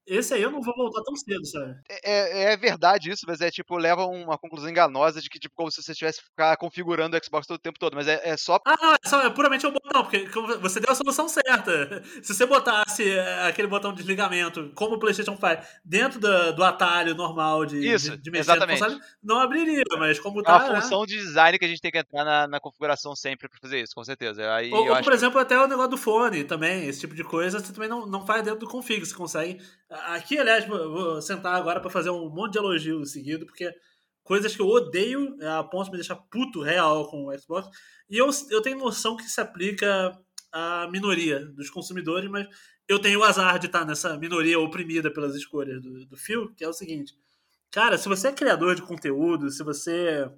Esse aí eu não vou voltar tão cedo, sabe? É, é, é verdade isso, mas é tipo, leva uma conclusão enganosa de que, tipo, como se você estivesse ficar configurando o Xbox todo o tempo todo. Mas é, é só. Ah, não, é, só, é puramente o botão, porque você deu a solução certa. Se você botasse é, aquele botão de desligamento, como o PlayStation faz, dentro do, do atalho normal de, isso, de, de mexer exatamente. console, não abriria, mas como tá. É uma né? função né? de design que a gente tem que entrar na, na configuração sempre pra fazer isso, com certeza. Aí, ou, ou por que... exemplo, até o negócio do fone também, esse tipo de coisa, você também não, não faz dentro do config, você consegue. Aqui, aliás, vou sentar agora para fazer um monte de elogio seguido, porque coisas que eu odeio a ponto de me deixar puto real com o Xbox. E eu, eu tenho noção que se aplica à minoria dos consumidores, mas eu tenho o azar de estar nessa minoria oprimida pelas escolhas do, do Phil, que é o seguinte. Cara, se você é criador de conteúdo, se você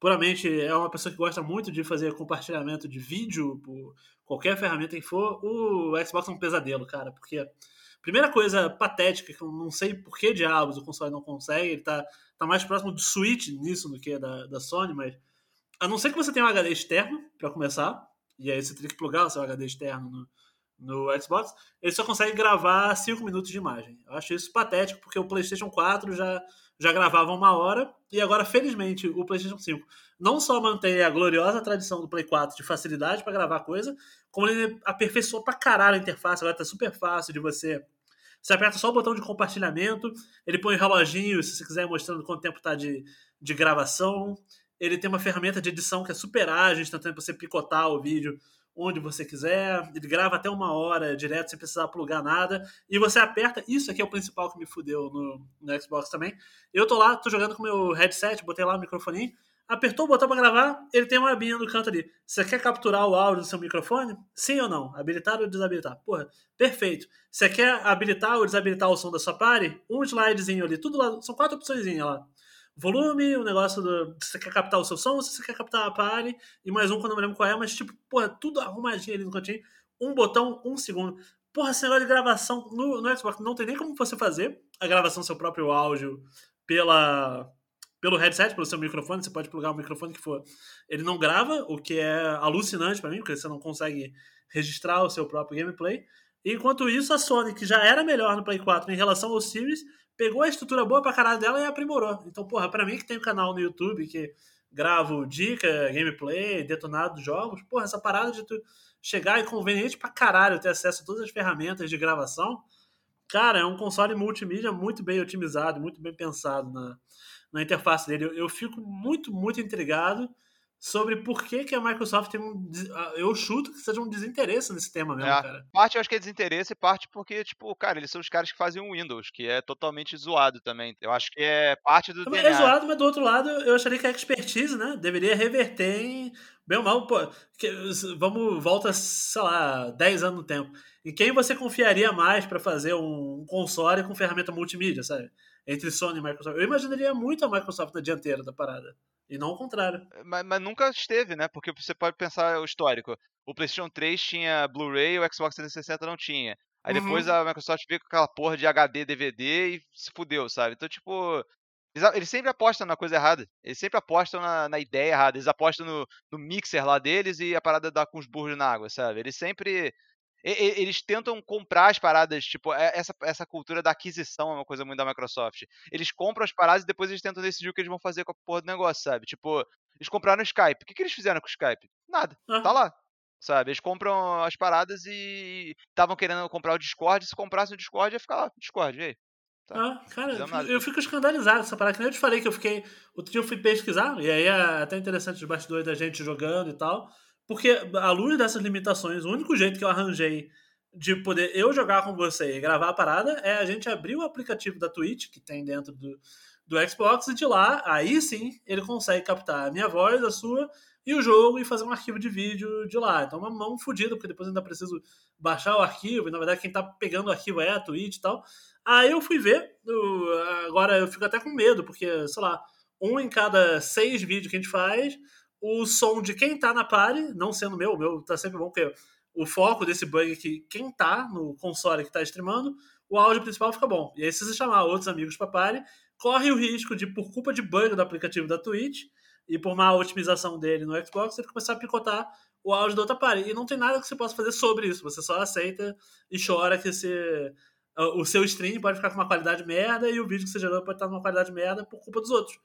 puramente é uma pessoa que gosta muito de fazer compartilhamento de vídeo por qualquer ferramenta que for, o Xbox é um pesadelo, cara, porque Primeira coisa patética, que eu não sei por que diabos o console não consegue, ele tá, tá mais próximo do Switch nisso do que da, da Sony, mas a não ser que você tenha um HD externo, para começar, e aí você teria que plugar o seu HD externo no, no Xbox, ele só consegue gravar 5 minutos de imagem. Eu acho isso patético, porque o PlayStation 4 já, já gravava uma hora, e agora, felizmente, o PlayStation 5 não só mantém a gloriosa tradição do Play 4 de facilidade para gravar coisa, como ele aperfeiçoou pra caralho a interface, agora tá super fácil de você. Você aperta só o botão de compartilhamento, ele põe reloginho se você quiser mostrando quanto tempo tá de, de gravação. Ele tem uma ferramenta de edição que é super ágil, instantânea para você picotar o vídeo onde você quiser. Ele grava até uma hora direto sem precisar plugar nada. E você aperta. Isso aqui é o principal que me fudeu no, no Xbox também. Eu tô lá, tô jogando com meu headset, botei lá o microfone apertou o botão para gravar, ele tem uma abinha no canto ali. Você quer capturar o áudio do seu microfone? Sim ou não? Habilitar ou desabilitar? Porra, perfeito. Você quer habilitar ou desabilitar o som da sua party? Um slidezinho ali, tudo lá, são quatro opções lá. Volume, o negócio do. Você quer captar o seu som, se você quer captar a party, e mais um que eu não lembro qual é, mas tipo, porra, tudo arrumadinho ali no cantinho. Um botão, um segundo. Porra, esse negócio de gravação no, no Xbox não tem nem como você fazer a gravação do seu próprio áudio pela pelo headset, pelo seu microfone, você pode plugar o microfone que for. Ele não grava, o que é alucinante para mim, porque você não consegue registrar o seu próprio gameplay. Enquanto isso, a Sony, que já era melhor no Play 4 em relação ao Series, pegou a estrutura boa pra caralho dela e aprimorou. Então, porra, pra mim que tem um canal no YouTube que gravo dica, gameplay, detonado dos jogos, porra, essa parada de tu chegar e conveniente pra caralho ter acesso a todas as ferramentas de gravação, cara, é um console multimídia muito bem otimizado, muito bem pensado na, na interface dele. Eu, eu, fico muito, muito intrigado sobre por que, que a Microsoft tem um. Eu chuto que seja um desinteresse nesse tema mesmo, é, cara. Parte eu acho que é desinteresse, parte porque, tipo, cara, eles são os caras que fazem o Windows, que é totalmente zoado também. Eu acho que é parte do. Também é zoado, mas do outro lado, eu acharia que a expertise, né, deveria reverter em. Bem ou mal, pô, que, vamos, volta, sei lá, 10 anos no tempo. Em quem você confiaria mais para fazer um console com ferramenta multimídia, sabe? Entre Sony e Microsoft. Eu imaginaria muito a Microsoft na dianteira da parada. E não o contrário. Mas, mas nunca esteve, né? Porque você pode pensar o histórico. O PlayStation 3 tinha Blu-ray e o Xbox 360 não tinha. Aí uhum. depois a Microsoft veio com aquela porra de HD, DVD e se fudeu, sabe? Então, tipo. Eles, eles sempre apostam na coisa errada. Eles sempre apostam na, na ideia errada. Eles apostam no, no, mixer lá deles e a parada dá com os burros na água, sabe? Eles sempre eles tentam comprar as paradas, tipo, é, essa, essa cultura da aquisição é uma coisa muito da Microsoft. Eles compram as paradas e depois eles tentam decidir o que eles vão fazer com a porra do negócio, sabe? Tipo, eles compraram o Skype. O que, que eles fizeram com o Skype? Nada. Uhum. Tá lá. Sabe? Eles compram as paradas e estavam querendo comprar o Discord. Se comprasse o Discord, ia ficar lá, Discord, e aí? Tá. Ah, cara, eu fico escandalizado essa parada. Que nem eu te falei que eu fiquei. Outro dia eu fui pesquisar, e aí é até interessante os bastidores da gente jogando e tal. Porque, à luz dessas limitações, o único jeito que eu arranjei de poder eu jogar com você e gravar a parada é a gente abrir o aplicativo da Twitch, que tem dentro do, do Xbox, e de lá, aí sim, ele consegue captar a minha voz, a sua, e o jogo e fazer um arquivo de vídeo de lá. Então, uma mão fodida, porque depois ainda preciso baixar o arquivo, e na verdade quem tá pegando o arquivo é a Twitch e tal. Aí eu fui ver, agora eu fico até com medo, porque, sei lá, um em cada seis vídeos que a gente faz, o som de quem tá na party, não sendo meu, o meu tá sempre bom, porque o foco desse bug é que quem tá no console que tá streamando, o áudio principal fica bom. E aí, se você chamar outros amigos pra party, corre o risco de, por culpa de bug do aplicativo da Twitch e por má otimização dele no Xbox, ele começar a picotar o áudio da outra party. E não tem nada que você possa fazer sobre isso. Você só aceita e chora que você, o seu stream pode ficar com uma qualidade merda e o vídeo que você gerou pode estar numa qualidade merda por culpa dos outros.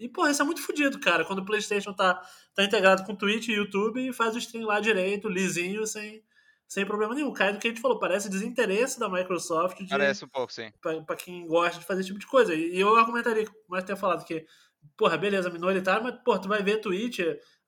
E, porra, isso é muito fodido, cara. Quando o PlayStation tá, tá integrado com Twitch e YouTube e faz o stream lá direito, lisinho, sem, sem problema nenhum. Cai do que a gente falou, parece desinteresse da Microsoft. De, parece um pouco, sim. Pra, pra, quem gosta de fazer esse tipo de coisa. E eu argumentaria, como eu ter falado, que, porra, beleza, minoritário, mas, porra, tu vai ver Twitch,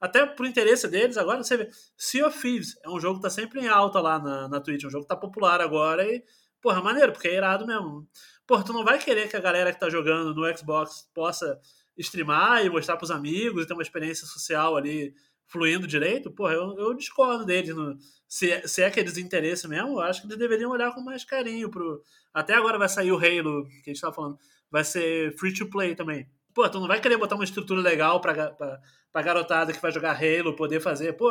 até por interesse deles, agora você vê. Sea of Thieves é um jogo que tá sempre em alta lá na, na Twitch, é um jogo que tá popular agora e, porra, maneiro, porque é irado mesmo. Porra, tu não vai querer que a galera que tá jogando no Xbox possa streamar e mostrar para os amigos e ter uma experiência social ali fluindo direito, porra, eu, eu discordo deles. No, se, se é que é desinteresse mesmo, eu acho que eles deveriam olhar com mais carinho pro. Até agora vai sair o Halo, que a gente tava falando, vai ser free to play também. Pô, tu não vai querer botar uma estrutura legal pra, pra, pra garotada que vai jogar Halo poder fazer, pô,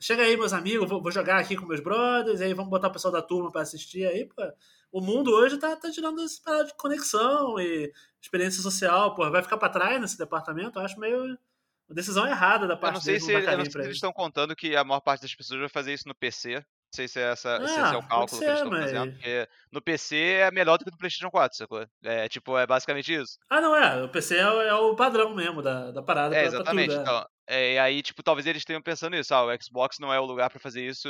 chega aí, meus amigos, vou, vou jogar aqui com meus brothers, aí vamos botar o pessoal da turma para assistir aí, pô o mundo hoje tá, tá tirando esse parada de conexão e experiência social, pô, vai ficar para trás nesse departamento? Eu acho meio uma decisão errada da parte eu não sei se, eu não sei se eles estão contando que a maior parte das pessoas vai fazer isso no PC. Não sei se, é essa, ah, se esse é o cálculo ser, que eles estão mas... fazendo. Porque no PC é melhor do que no PlayStation 4, sacou? É tipo, é basicamente isso. Ah, não é. O PC é, é o padrão mesmo da, da parada. É, pra, exatamente. Pra tudo, é. então, é, e aí, tipo, talvez eles tenham pensando nisso. Ah, o Xbox não é o lugar para fazer isso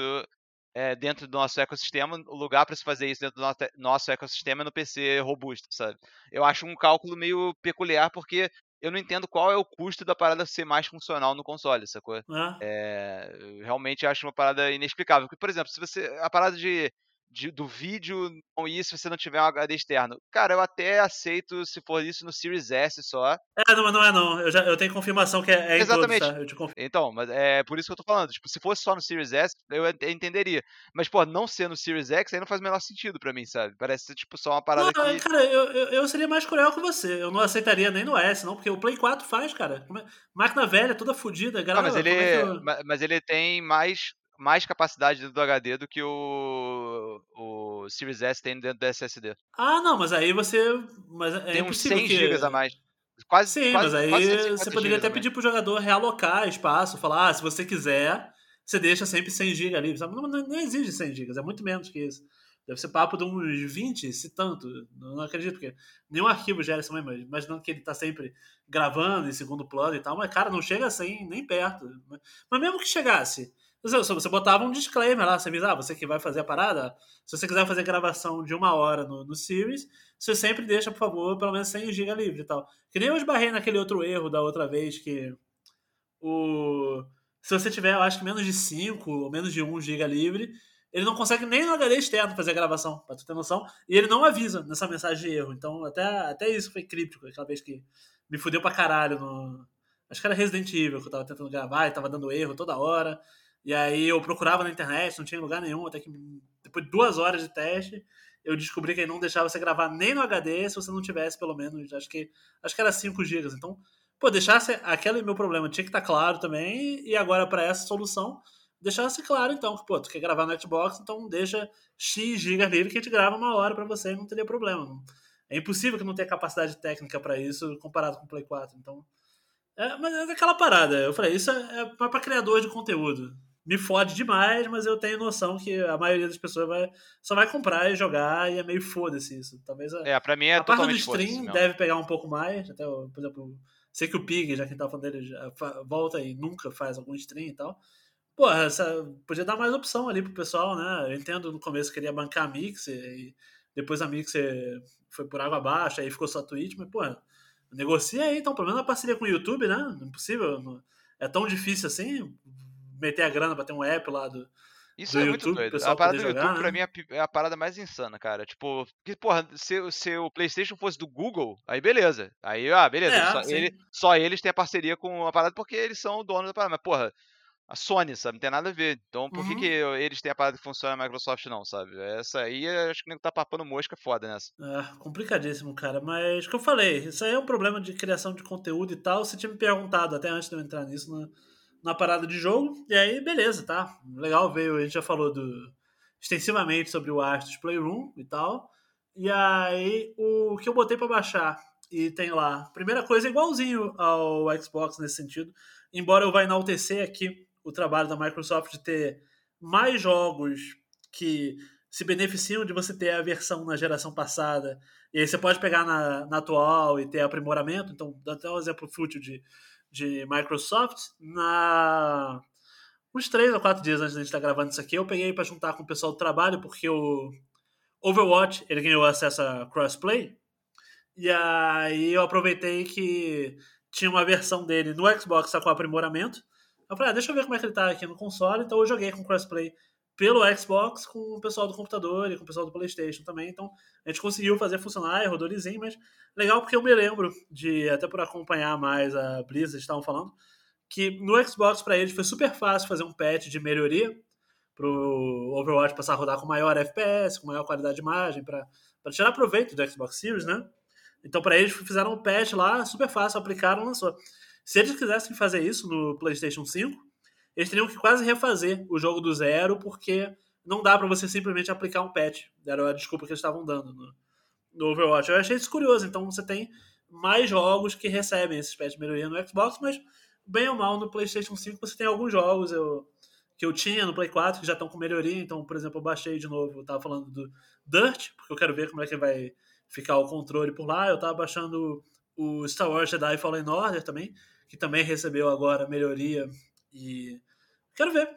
é, dentro do nosso ecossistema, o lugar para se fazer isso dentro do nosso ecossistema é no PC robusto, sabe? Eu acho um cálculo meio peculiar porque eu não entendo qual é o custo da parada ser mais funcional no console, sacou? Ah. É, realmente acho uma parada inexplicável. Porque, por exemplo, se você. A parada de de, do vídeo com isso se você não tiver um HD externo. Cara, eu até aceito se for isso no Series S só. É, não, não é não. Eu, já, eu tenho confirmação que é, é Exatamente. Todos, tá? Então, mas é por isso que eu tô falando. Tipo, se fosse só no Series S, eu entenderia. Mas, pô, não ser no Series X aí não faz o menor sentido pra mim, sabe? Parece ser, tipo, só uma parada não, que... Cara, eu, eu, eu, seria mais cruel que você. Eu não aceitaria nem no S, não, porque o Play 4 faz, cara. É... Máquina velha, toda fodida. Galera, não, mas ele, é eu... mas ele tem mais mais capacidade dentro do HD do que o, o Series S tem dentro do SSD. Ah, não, mas aí você. Mas é tem uns 100 que... GB a mais. Quase, Sim, quase, mas aí você poderia até pedir pro jogador realocar espaço, falar, ah, se você quiser, você deixa sempre 100 GB ali. Não, não, exige 100 GB, é muito menos que isso. Deve ser papo de uns 20, se tanto. Não acredito, porque nenhum arquivo gera isso mesmo. Imaginando que ele tá sempre gravando em segundo plano e tal, mas, cara, não chega a 100 nem perto. Mas mesmo que chegasse, você, você botava um disclaimer lá, você avisa, ah, você que vai fazer a parada, se você quiser fazer gravação de uma hora no, no Series, você sempre deixa, por favor, pelo menos 100 GB livre e tal. Que nem eu esbarrei naquele outro erro da outra vez que o... Se você tiver, eu acho que menos de 5 ou menos de 1 GB livre, ele não consegue nem no HD externo fazer a gravação, pra tu ter noção. E ele não avisa nessa mensagem de erro. Então, até, até isso foi críptico, aquela vez que me fudeu pra caralho no... Acho que era Resident Evil que eu tava tentando gravar e tava dando erro toda hora. E aí eu procurava na internet, não tinha lugar nenhum, até que depois de duas horas de teste, eu descobri que ele não deixava você gravar nem no HD se você não tivesse pelo menos, acho que acho que era 5 GB. Então, pô, deixasse aquele meu problema tinha que estar tá claro também, e agora para essa solução, deixasse claro então que, pô, tu quer gravar no Xbox, então deixa X GB livre que a gente grava uma hora para você não teria problema. É impossível que não tenha capacidade técnica para isso comparado com o Play 4. Então, é, mas é aquela parada. Eu falei, isso é, é para criador de conteúdo me fode demais, mas eu tenho noção que a maioria das pessoas vai, só vai comprar e jogar e é meio foda-se isso. Talvez a, é, pra mim é a parte do stream deve pegar um pouco mais. Até, por exemplo, sei que o Pig, já que a gente tava falando dele, volta e nunca faz algum stream e tal. Pô, essa, podia dar mais opção ali pro pessoal, né? Eu entendo no começo queria bancar a Mixer e depois a Mixer foi por água abaixo, aí ficou só Twitch, mas, pô, negocia aí, então, pelo menos a parceria com o YouTube, né? Não é possível, não, é tão difícil assim meter a grana para ter um app lá do, Isso é muito YouTube, doido. pessoal A parada do poder YouTube, jogar, pra né? mim, é a é a parada mais insana, cara. Tipo, que, porra, se, se o PlayStation fosse do Google, aí beleza. Aí, ah, beleza. É, só, sim. ele- só eles têm a parceria com a parada porque eles são o dono da parada. Mas, porra, a Sony, sabe? Não tem nada a ver. Então, por que, Uhum. que eles têm a parada que funciona a Microsoft não, sabe? Essa aí, acho que o nego tá papando mosca foda nessa. É, complicadíssimo, cara. Mas, o que eu falei, isso aí é um problema de criação de conteúdo e tal. Você tinha me perguntado até antes de eu entrar nisso na, na parada de jogo. E aí, beleza, tá? Legal, veio. A gente já falou do, extensivamente sobre o Astros Playroom e tal. E aí, o que eu botei pra baixar e tem lá, primeira coisa, igualzinho ao Xbox nesse sentido. Embora eu vá enaltecer aqui o trabalho da Microsoft de ter mais jogos que se beneficiam de você ter a versão na geração passada. E aí você pode pegar na, na atual e ter aprimoramento. Então, dá até um exemplo fútil de, de Microsoft. Na... Uns três ou quatro dias antes de a gente estar gravando isso aqui, eu peguei para juntar com o pessoal do trabalho, porque o Overwatch ele ganhou acesso a crossplay. E aí eu aproveitei que tinha uma versão dele no Xbox tá com aprimoramento. Eu falei, ah, deixa eu ver como é que ele tá aqui no console. Então eu joguei com crossplay pelo Xbox com o pessoal do computador e com o pessoal do PlayStation também. Então a gente conseguiu fazer funcionar, rodou lisinho, mas legal porque eu me lembro de, até por acompanhar mais a Blizzard, estavam falando, que no Xbox para eles foi super fácil fazer um patch de melhoria pro Overwatch passar a rodar com maior FPS, com maior qualidade de imagem, para tirar proveito do Xbox Series, né? Então, para eles, fizeram um patch lá, super fácil, aplicaram, lançou. Se eles quisessem fazer isso no PlayStation 5, eles teriam que quase refazer o jogo do zero, porque não dá para você simplesmente aplicar um patch. Era a desculpa que eles estavam dando no, no Overwatch. Eu achei isso curioso. Então, você tem mais jogos que recebem esses patch de melhoria no Xbox, mas bem ou mal no PlayStation 5 você tem alguns jogos eu, que eu tinha no Play 4 que já estão com melhoria. Então, por exemplo, eu baixei de novo, eu tava falando do Dirt, porque eu quero ver como é que vai ficar o controle por lá. Eu tava baixando o Star Wars Jedi Fallen Order também, que também recebeu agora melhoria e quero ver,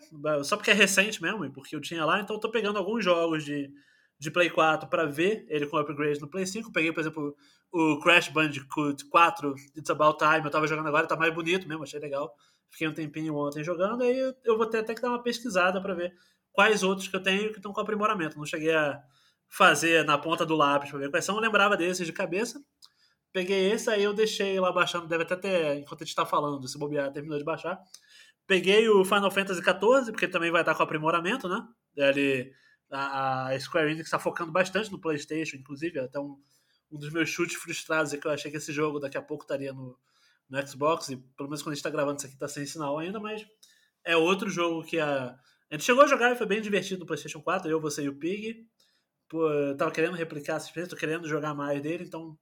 só porque é recente mesmo, e porque eu tinha lá, então eu tô pegando alguns jogos de, de Play 4 para ver ele com upgrade no Play 5. Peguei, por exemplo, o Crash Bandicoot 4 It's About Time, eu tava jogando agora, tá mais bonito mesmo, achei legal. Fiquei um tempinho ontem jogando, aí eu, eu vou ter até que dar uma pesquisada para ver quais outros que eu tenho que estão com aprimoramento. Não cheguei a fazer na ponta do lápis pra ver quais são, eu lembrava desses de cabeça. Peguei esse, aí eu deixei lá baixando, deve até ter, enquanto a gente tá falando, se bobear, terminou de baixar. Peguei o Final Fantasy XIV, porque também vai estar com aprimoramento, né? Ele, a, a Square Enix está focando bastante no PlayStation, inclusive, até um, um dos meus chutes frustrados é que eu achei que esse jogo daqui a pouco estaria no, no Xbox, e pelo menos quando a gente está gravando isso aqui tá sem sinal ainda, mas é outro jogo que a. A gente chegou a jogar e foi bem divertido no PlayStation 4, eu, você e o Pig. Pô, tava querendo replicar essa experiência, tô querendo jogar mais dele, então,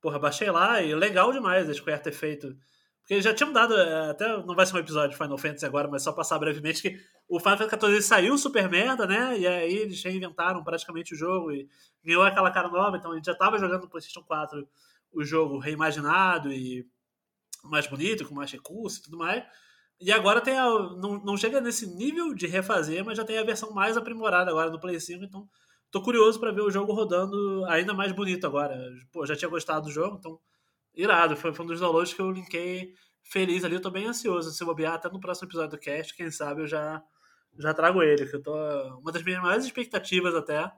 porra, baixei lá e legal demais a Square ter feito. Porque já tinham dado, até não vai ser um episódio de Final Fantasy agora, mas só passar brevemente que o Final Fantasy XIV saiu super merda, né? E aí eles reinventaram praticamente o jogo e ganhou aquela cara nova, então a gente já tava jogando no PlayStation 4 o jogo reimaginado e mais bonito, com mais recursos e tudo mais. E agora tem a, não, não chega nesse nível de refazer, mas já tem a versão mais aprimorada agora no Play 5, então tô curioso para ver o jogo rodando ainda mais bonito agora. Pô, já tinha gostado do jogo, então irado. Foi, foi um dos downloads que eu linkei feliz ali. Eu tô bem ansioso. Se bobear, até no próximo episódio do cast, quem sabe eu já, já trago ele. Que eu tô. Uma das minhas maiores expectativas até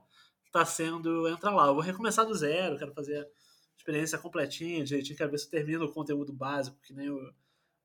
tá sendo entrar lá. Eu vou recomeçar do zero, quero fazer a experiência completinha, direitinho, quero ver se eu termino o conteúdo básico, que nem o.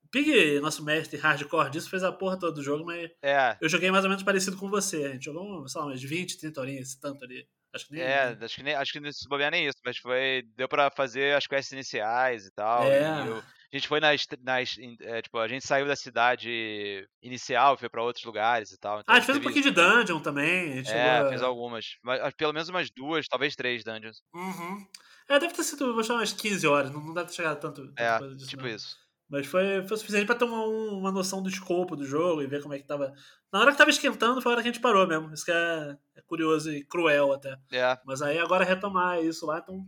O Pig, nosso mestre hardcore disso, fez a porra toda do jogo, mas É, eu joguei mais ou menos parecido com você. A gente jogou, sei lá, umas 20, 30 horinhas, tanto ali. Acho que nem. é, acho que, nem, acho que não se bobear nem isso, mas foi. Deu pra fazer as quests iniciais e tal. É. e eu- a gente foi nas. nas é, tipo, a gente saiu da cidade inicial, foi pra outros lugares e tal. então Ah, a gente fez um teve pouquinho de também. dungeon também. É, chegou fez algumas. Mas, ah, pelo menos umas duas, talvez três dungeons. Uhum. É, deve ter sido, vou chamar umas 15 horas, não, não deve ter chegado tanto, É, disso. tipo não. isso. Mas foi, foi suficiente pra ter uma, um- uma noção do escopo do jogo e ver como é que tava. Na hora que tava esquentando, foi a hora que a gente parou mesmo. Isso que é, é curioso e cruel até. É, Mas aí agora retomar isso lá, então.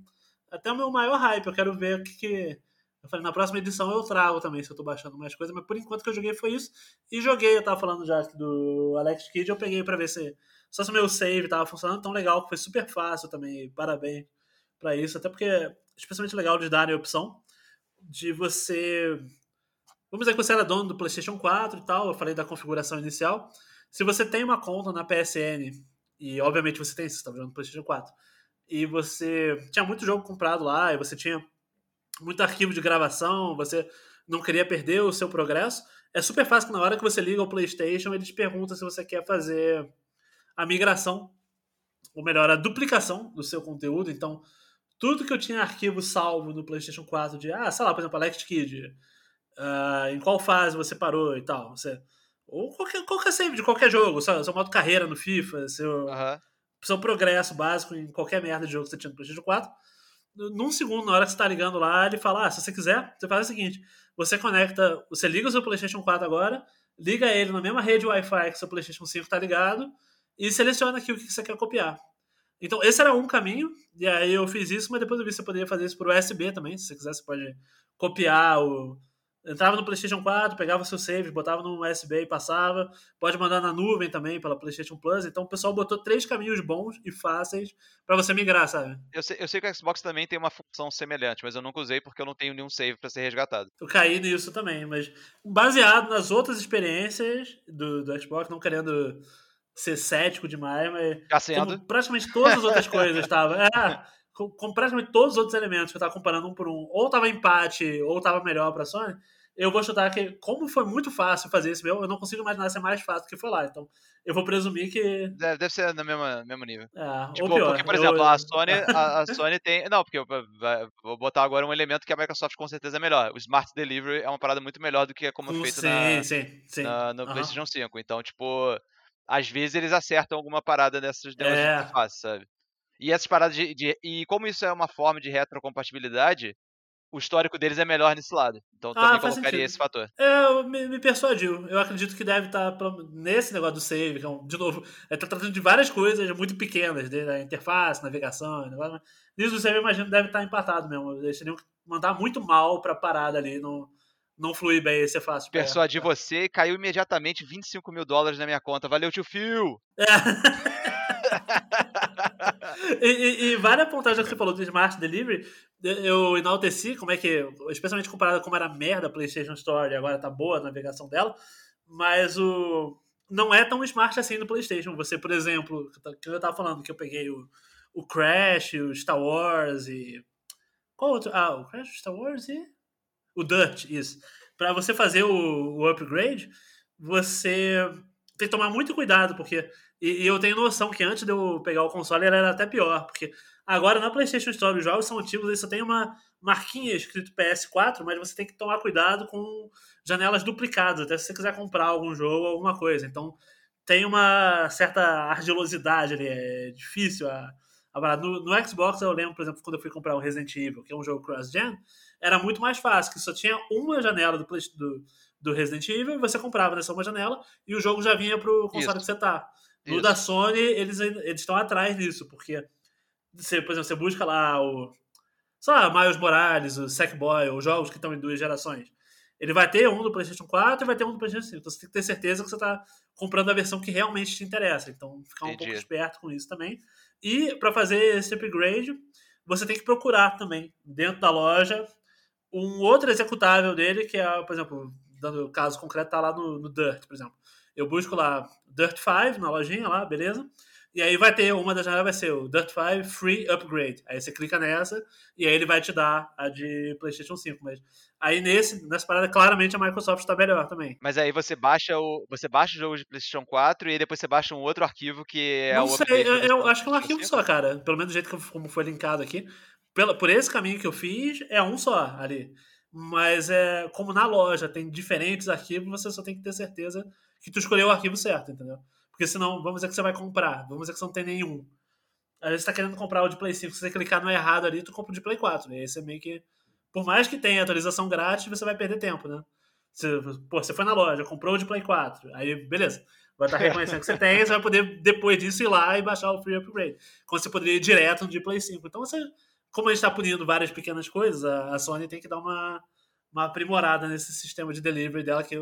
Até o meu maior hype, eu quero ver o que, que. Eu falei, na próxima edição eu trago também, se eu tô baixando mais coisa, mas por enquanto que eu joguei foi isso. E joguei, eu tava falando já do Alex Kidd, eu peguei pra ver se. Só se o meu save tava funcionando tão legal, foi super fácil também. Parabéns pra isso. Até porque é especialmente legal de darem a opção de você. Vamos dizer que você era dono do PlayStation 4 e tal, eu falei da configuração inicial. se você tem uma conta na PSN, e obviamente você tem, você está jogando PlayStation 4, e você tinha muito jogo comprado lá, e você tinha muito arquivo de gravação, você não queria perder o seu progresso, é super fácil que na hora que você liga o PlayStation, ele te pergunta se você quer fazer a migração, ou melhor, a duplicação do seu conteúdo. Então, tudo que eu tinha arquivo salvo no PlayStation 4 de, ah, sei lá, por exemplo, Alex Kid, uh, em qual fase você parou e tal, você ou qualquer, qualquer save de qualquer jogo, seu, seu modo carreira no FIFA, seu, uhum. seu progresso básico em qualquer merda de jogo que você tinha no PlayStation 4. Num segundo, na hora que você está ligando lá, ele fala: ah, se você quiser, você faz o seguinte: você conecta, você liga o seu PlayStation 4 agora, liga ele na mesma rede Wi-Fi que seu PlayStation 5 está ligado e seleciona aqui o que você quer copiar. Então, esse era um caminho, e aí eu fiz isso, mas depois eu vi que você poderia fazer isso por USB também. Se você quiser, você pode copiar o, entrava no PlayStation 4, pegava seu save, botava no USB e passava. Pode mandar na nuvem também pela PlayStation Plus. Então o pessoal botou três caminhos bons e fáceis para você migrar, sabe? Eu sei, eu sei que o Xbox também tem uma função semelhante, mas eu nunca usei porque eu não tenho nenhum save para ser resgatado. Eu caí nisso também, mas baseado nas outras experiências do, do Xbox, não querendo ser cético demais, mas como praticamente todas as outras coisas estavam. É, com, com, praticamente todos os outros elementos que eu tava comparando um por um, ou tava empate, ou tava melhor pra Sony, eu vou chutar que, como foi muito fácil fazer esse meu, eu não consigo imaginar ser mais fácil que foi lá. Então, eu vou presumir que. Deve, deve ser no mesmo, mesmo nível. É, tipo, pior, porque, por exemplo, eu... a, Sony, a, a, Sony tem. Não, porque eu vou botar agora um elemento que a Microsoft com certeza é melhor. O Smart Delivery é uma parada muito melhor do que como é feito sim, na, sim, sim. na, no uhum. PlayStation 5. Então, tipo, às vezes eles acertam alguma parada dessas de é. fácil, sabe? E essas paradas de, de, E como isso é uma forma de retrocompatibilidade, o histórico deles é melhor nesse lado. Então eu também ah, colocaria sentido. esse fator. É, me, me, persuadiu. Eu acredito que deve estar tá nesse negócio do save, que é um, de novo, é tá tratando de várias coisas muito pequenas, da interface, navegação, negócio, nisso o save eu imagino deve estar tá empatado mesmo. Eles teriam que mandar muito mal pra parada ali, não, não fluir bem, esse é fácil. Persuadi você e caiu imediatamente 25 mil dólares na minha conta. Valeu, tio Phil! É. e, e, e apontar, já que você falou do Smart Delivery, eu enalteci como é que, especialmente comparado com como era merda a PlayStation Store e agora tá boa a navegação dela, mas o não é tão smart assim no PlayStation. Você, por exemplo, que eu tava falando que eu peguei o, o Crash, o Star Wars e qual outro? Ah, o Crash, o Star Wars e o Dirt, isso. Para você fazer o, o upgrade, você tem que tomar muito cuidado, porque. E, e, eu tenho noção que antes de eu pegar o console era até pior, porque agora na PlayStation Store os jogos são antigos, aí só tem uma marquinha escrito PS4, mas você tem que tomar cuidado com janelas duplicadas, até se você quiser comprar algum jogo alguma coisa. Então tem uma certa argilosidade ali, é difícil a. a no, no Xbox eu lembro, por exemplo, quando eu fui comprar o Resident Evil, que é um jogo cross-gen, era muito mais fácil, que só tinha uma janela do, do do Resident Evil, você comprava nessa uma janela e o jogo já vinha pro console Isso. que você tá. No Isso. da Sony, eles estão atrás disso, porque você, por exemplo, você busca lá o sei lá, Miles Morales, o Sackboy, os jogos que estão em duas gerações. Ele vai ter um do PlayStation 4 e vai ter um do PlayStation 5. Então você tem que ter certeza que você está comprando a versão que realmente te interessa. Então ficar um Entendi. pouco esperto com isso também. E para fazer esse upgrade, você tem que procurar também dentro da loja um outro executável dele, que é, por exemplo, dando o caso concreto, tá lá no, no Dirt, por exemplo. Eu busco lá Dirt 5 na lojinha lá, beleza? E aí vai ter, uma das janelas vai ser o Dirt 5 Free Upgrade. Aí você clica nessa e aí ele vai te dar a de PlayStation 5. Mas aí nesse, nessa parada, claramente a Microsoft está melhor também. Mas aí você baixa o. Você baixa o jogo de PlayStation 4 e aí depois você baixa um outro arquivo que é Não o sei, eu, eu acho que é um arquivo 5. só, cara. Pelo menos do jeito que como foi linkado aqui. Pela, por esse caminho que eu fiz, é um só ali. Mas é como na loja tem diferentes arquivos, você só tem que ter certeza que tu escolheu o arquivo certo, entendeu? Porque senão, vamos dizer que você vai comprar, vamos dizer que você não tem nenhum. Às vezes você tá querendo comprar o de Play 5, se você clicar no errado ali, tu compra o de Play 4. E aí você meio que. Por mais que tenha atualização grátis, você vai perder tempo, né? Você, pô, você foi na loja, comprou o de Play 4. Aí, beleza. Vai estar reconhecendo que você tem, você vai poder, depois disso, ir lá e baixar o Free Upgrade. Quando você poderia ir direto no de Play 5. Então você como a gente está punindo várias pequenas coisas, a, Sony tem que dar uma, uma aprimorada nesse sistema de delivery dela que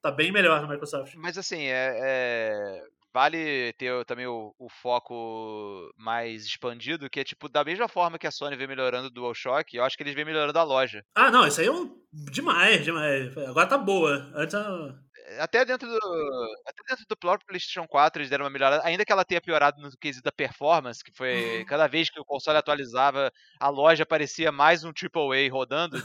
tá bem melhor na Microsoft. Mas assim, é, é vale ter também o, o, foco mais expandido, que é tipo, da mesma forma que a Sony vem melhorando o DualShock, eu acho que eles vêm melhorando a loja. Ah, não, isso aí é um... demais, demais. Agora tá boa. Antes até dentro do até dentro do próprio PlayStation 4 eles deram uma melhorada, ainda que ela tenha piorado no quesito da performance, que foi Uhum. cada vez que o console atualizava, a loja parecia mais um AAA rodando.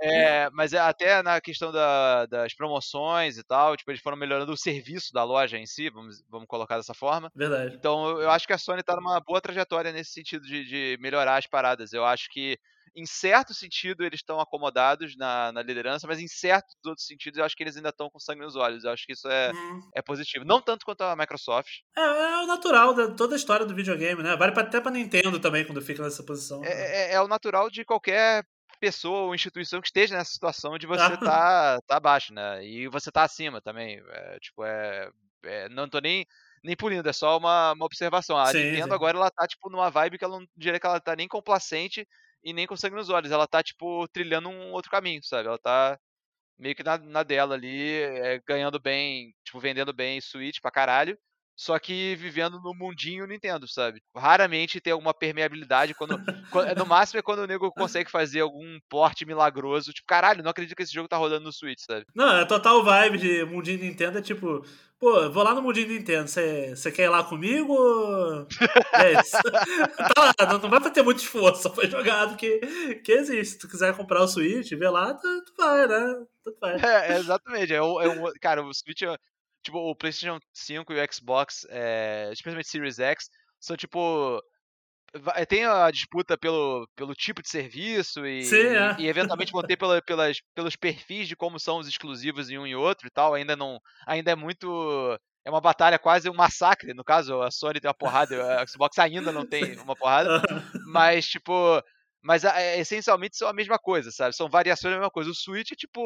É, mas é até na questão da- das promoções e tal, tipo, eles foram melhorando o serviço da loja em si, vamos, vamos colocar dessa forma. Verdade. Então eu- eu acho que a Sony tá numa boa trajetória nesse sentido de, de melhorar as paradas. Eu acho que, em certo sentido, eles estão acomodados na, na liderança, mas em certos outros sentidos, eu acho que eles ainda estão com sangue nos olhos. Eu acho que isso é, Uhum. é positivo. Não tanto quanto a Microsoft. É, é o natural de toda a história do videogame, né? Vale até pra Nintendo também, quando fica nessa posição. É, né? é- é o natural de qualquer pessoa ou instituição que esteja nessa situação de você tá, tá abaixo, né? E você tá acima também. É, tipo, é, é- Não tô nem, nem punindo, é só uma, uma observação. A Sim, Nintendo sim. agora ela tá, tipo, numa vibe que ela não diria que ela tá nem complacente e nem com sangue nos olhos. Ela tá, tipo, trilhando um outro caminho, sabe? Ela tá meio que na, na dela ali, é, ganhando bem, tipo, vendendo bem Switch pra caralho. Só que vivendo no mundinho Nintendo, sabe? Raramente tem alguma permeabilidade quando, quando- No máximo é quando o nego consegue fazer algum porte milagroso. Tipo, caralho, não acredito que esse jogo tá rodando no Switch, sabe? Não, é total vibe de mundinho Nintendo, é tipo, pô, vou lá no mundinho Nintendo, você quer ir lá comigo? É isso. tá lá, não, não vai pra ter muito esforço, só foi jogado que, que existe. Se tu quiser comprar o Switch, vê lá, tu, tu vai, né? É, é, exatamente. É um, é um- cara, o Switch, é- tipo, o PlayStation 5 e o Xbox, é, especialmente Series X, são tipo. va- Tem a disputa pelo, pelo tipo de serviço e, Sim, é. e eventualmente vão ter pela, pelas, pelos perfis de como são os exclusivos em um e outro e tal. Ainda não. Ainda é muito. É uma batalha quase um massacre. No caso, a Sony tem uma porrada, a Xbox ainda não tem uma porrada. Mas, tipo. Mas é, essencialmente são a mesma coisa, sabe? São variações da mesma coisa. O Switch é tipo.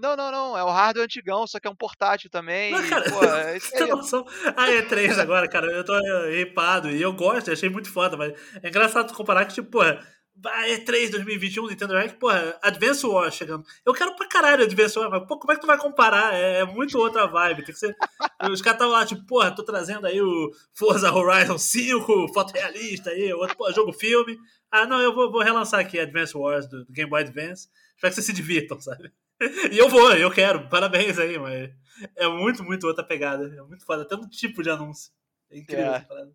Não, não, não. É o hardware antigão, só que é um portátil também. Não, e, cara, pô, é tem noção? A E3 agora, cara, eu tô ripado e eu gosto, achei muito foda, mas é engraçado comparar que, tipo, porra, E3 2021, Nintendo Direct, porra, Advance Wars chegando. Eu quero pra caralho Advance Wars, mas pô, como é que tu vai comparar? É, é muito outra vibe, tem que ser... Os caras estavam lá, tipo, porra, tô trazendo aí o Forza Horizon 5, fotorrealista aí, outro, pô, jogo filme. Ah, não, eu vou, vou relançar aqui Advance Wars do, do Game Boy Advance. Espero que vocês se divirtam, sabe? E eu vou, eu quero, parabéns aí, mas é muito, muito outra pegada. É muito foda, até no tipo de anúncio. É incrível É. essa parada.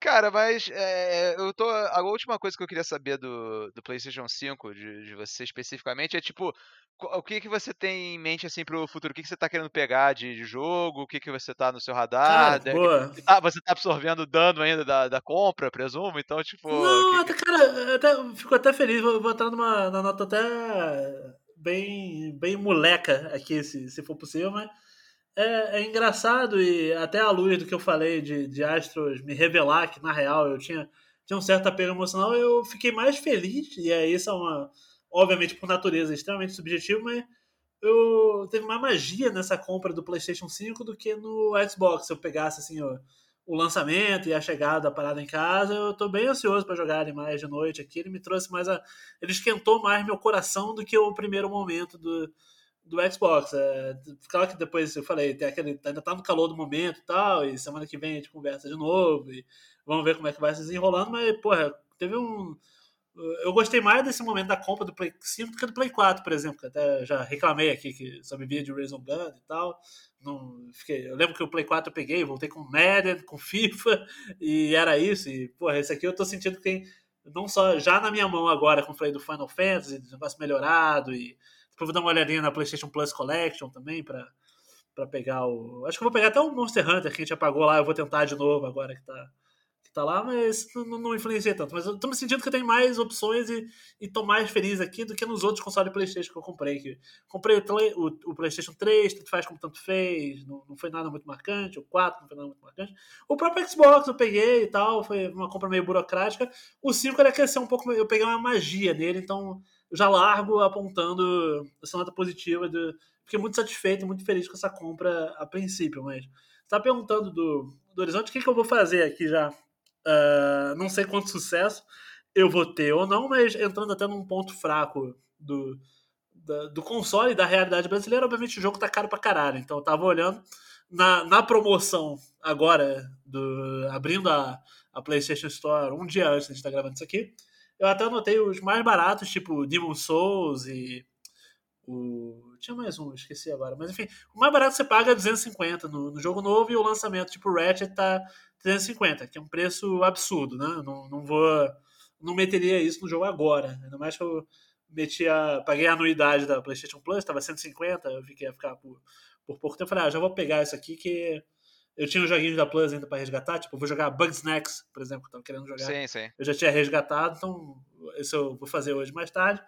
Cara, mas é, eu tô. A última coisa que eu queria saber do, do PlayStation 5, de, de você especificamente, é tipo, o que, que você tem em mente assim pro futuro? O que, que você tá querendo pegar de, de jogo? O que, que você tá no seu radar? Cara, boa. você tá- você tá absorvendo dano ainda da, da compra, presumo? Então, tipo. Não, que- até, cara, eu até, eu fico até feliz. Vou, vou entrar numa na nota até bem, bem moleca aqui, se, se for possível, mas é, é engraçado e até à luz do que eu falei de, de Astros me revelar que, na real, eu tinha, tinha um certo apego emocional, eu fiquei mais feliz, e aí isso é uma, obviamente, por natureza, extremamente subjetivo, mas eu teve mais magia nessa compra do PlayStation 5 do que no Xbox. Se eu pegasse assim o, o lançamento e a chegada da parada em casa, eu tô bem ansioso para jogar ele mais de noite aqui. Ele me trouxe mais a. Ele esquentou mais meu coração do que o primeiro momento do, do Xbox. É, claro que depois eu falei, tem aquele, ainda tá no calor do momento e tal, e semana que vem a gente conversa de novo, e vamos ver como é que vai se desenrolando, mas, porra, teve um. Eu gostei mais desse momento da compra do Play 5 do que do Play 4, por exemplo, que até já reclamei aqui que só vivia de Raison Gun e tal. Não, fiquei, eu lembro que o Play 4 eu peguei, voltei com Madden, com FIFA, e era isso. E, porra, esse aqui eu tô sentindo que tem, não só já na minha mão agora, como falei do Final Fantasy, negócio melhorado, e depois vou dar uma olhadinha na PlayStation Plus Collection também, pra, pra pegar o. Acho que eu vou pegar até o Monster Hunter que a gente apagou lá, eu vou tentar de novo agora que tá tá lá, mas não, não influencia tanto. Mas eu tô me sentindo que eu tenho mais opções e, e tô mais feliz aqui do que nos outros consoles PlayStation que eu comprei. Que comprei o, o, o, PlayStation 3, tanto faz como tanto fez, não, não foi nada muito marcante. O 4 não foi nada muito marcante. O próprio Xbox eu peguei e tal, foi uma compra meio burocrática. O 5 era ser um pouco. Eu peguei uma magia nele, então eu já largo apontando essa nota positiva. De, fiquei muito satisfeito muito feliz com essa compra a princípio, mas. Você tá perguntando do, do Horizonte, o que, que eu vou fazer aqui já? Uh, não sei quanto sucesso eu vou ter ou não, mas entrando até num ponto fraco do, da, do console da realidade brasileira, obviamente o jogo tá caro pra caralho. Então eu tava olhando na, na promoção agora, do, abrindo a, a PlayStation Store um dia antes de gente estar tá gravando isso aqui. Eu até anotei os mais baratos, tipo Demon Souls e O... Tinha mais um, esqueci agora. Mas enfim, o mais barato você paga é 250 no, no jogo novo e o lançamento tipo Ratchet tá 350, que é um preço absurdo, né? Não, não vou. Não meteria isso no jogo agora. Ainda mais que eu meti a, paguei a anuidade da PlayStation Plus, tava 150, eu vi que ia ficar por, por pouco tempo. Eu falei, ah, já vou pegar isso aqui que eu tinha os joguinhos da Plus ainda para resgatar, tipo, eu vou jogar Bugsnax, por exemplo, que eu tava querendo jogar. Sim, sim. Eu já tinha resgatado, então isso eu vou fazer hoje mais tarde.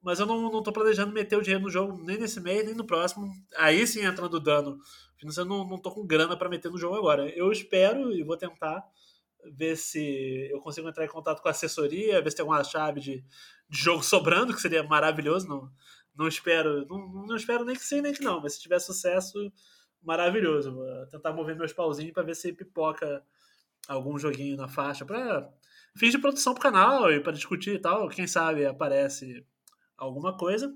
Mas eu não, não tô planejando meter o dinheiro no jogo nem nesse mês, nem no próximo. Aí sim entrando dano financeiro, eu não, não tô com grana para meter no jogo agora. Eu espero e vou tentar ver se eu consigo entrar em contato com a assessoria, ver se tem alguma chave de, de jogo sobrando, que seria maravilhoso. Não, não espero, não, não espero nem que sim, nem que não, mas se tiver sucesso, maravilhoso. Vou tentar mover meus pauzinhos para ver se pipoca algum joguinho na faixa para fins de produção pro canal e para discutir e tal. Quem sabe aparece alguma coisa.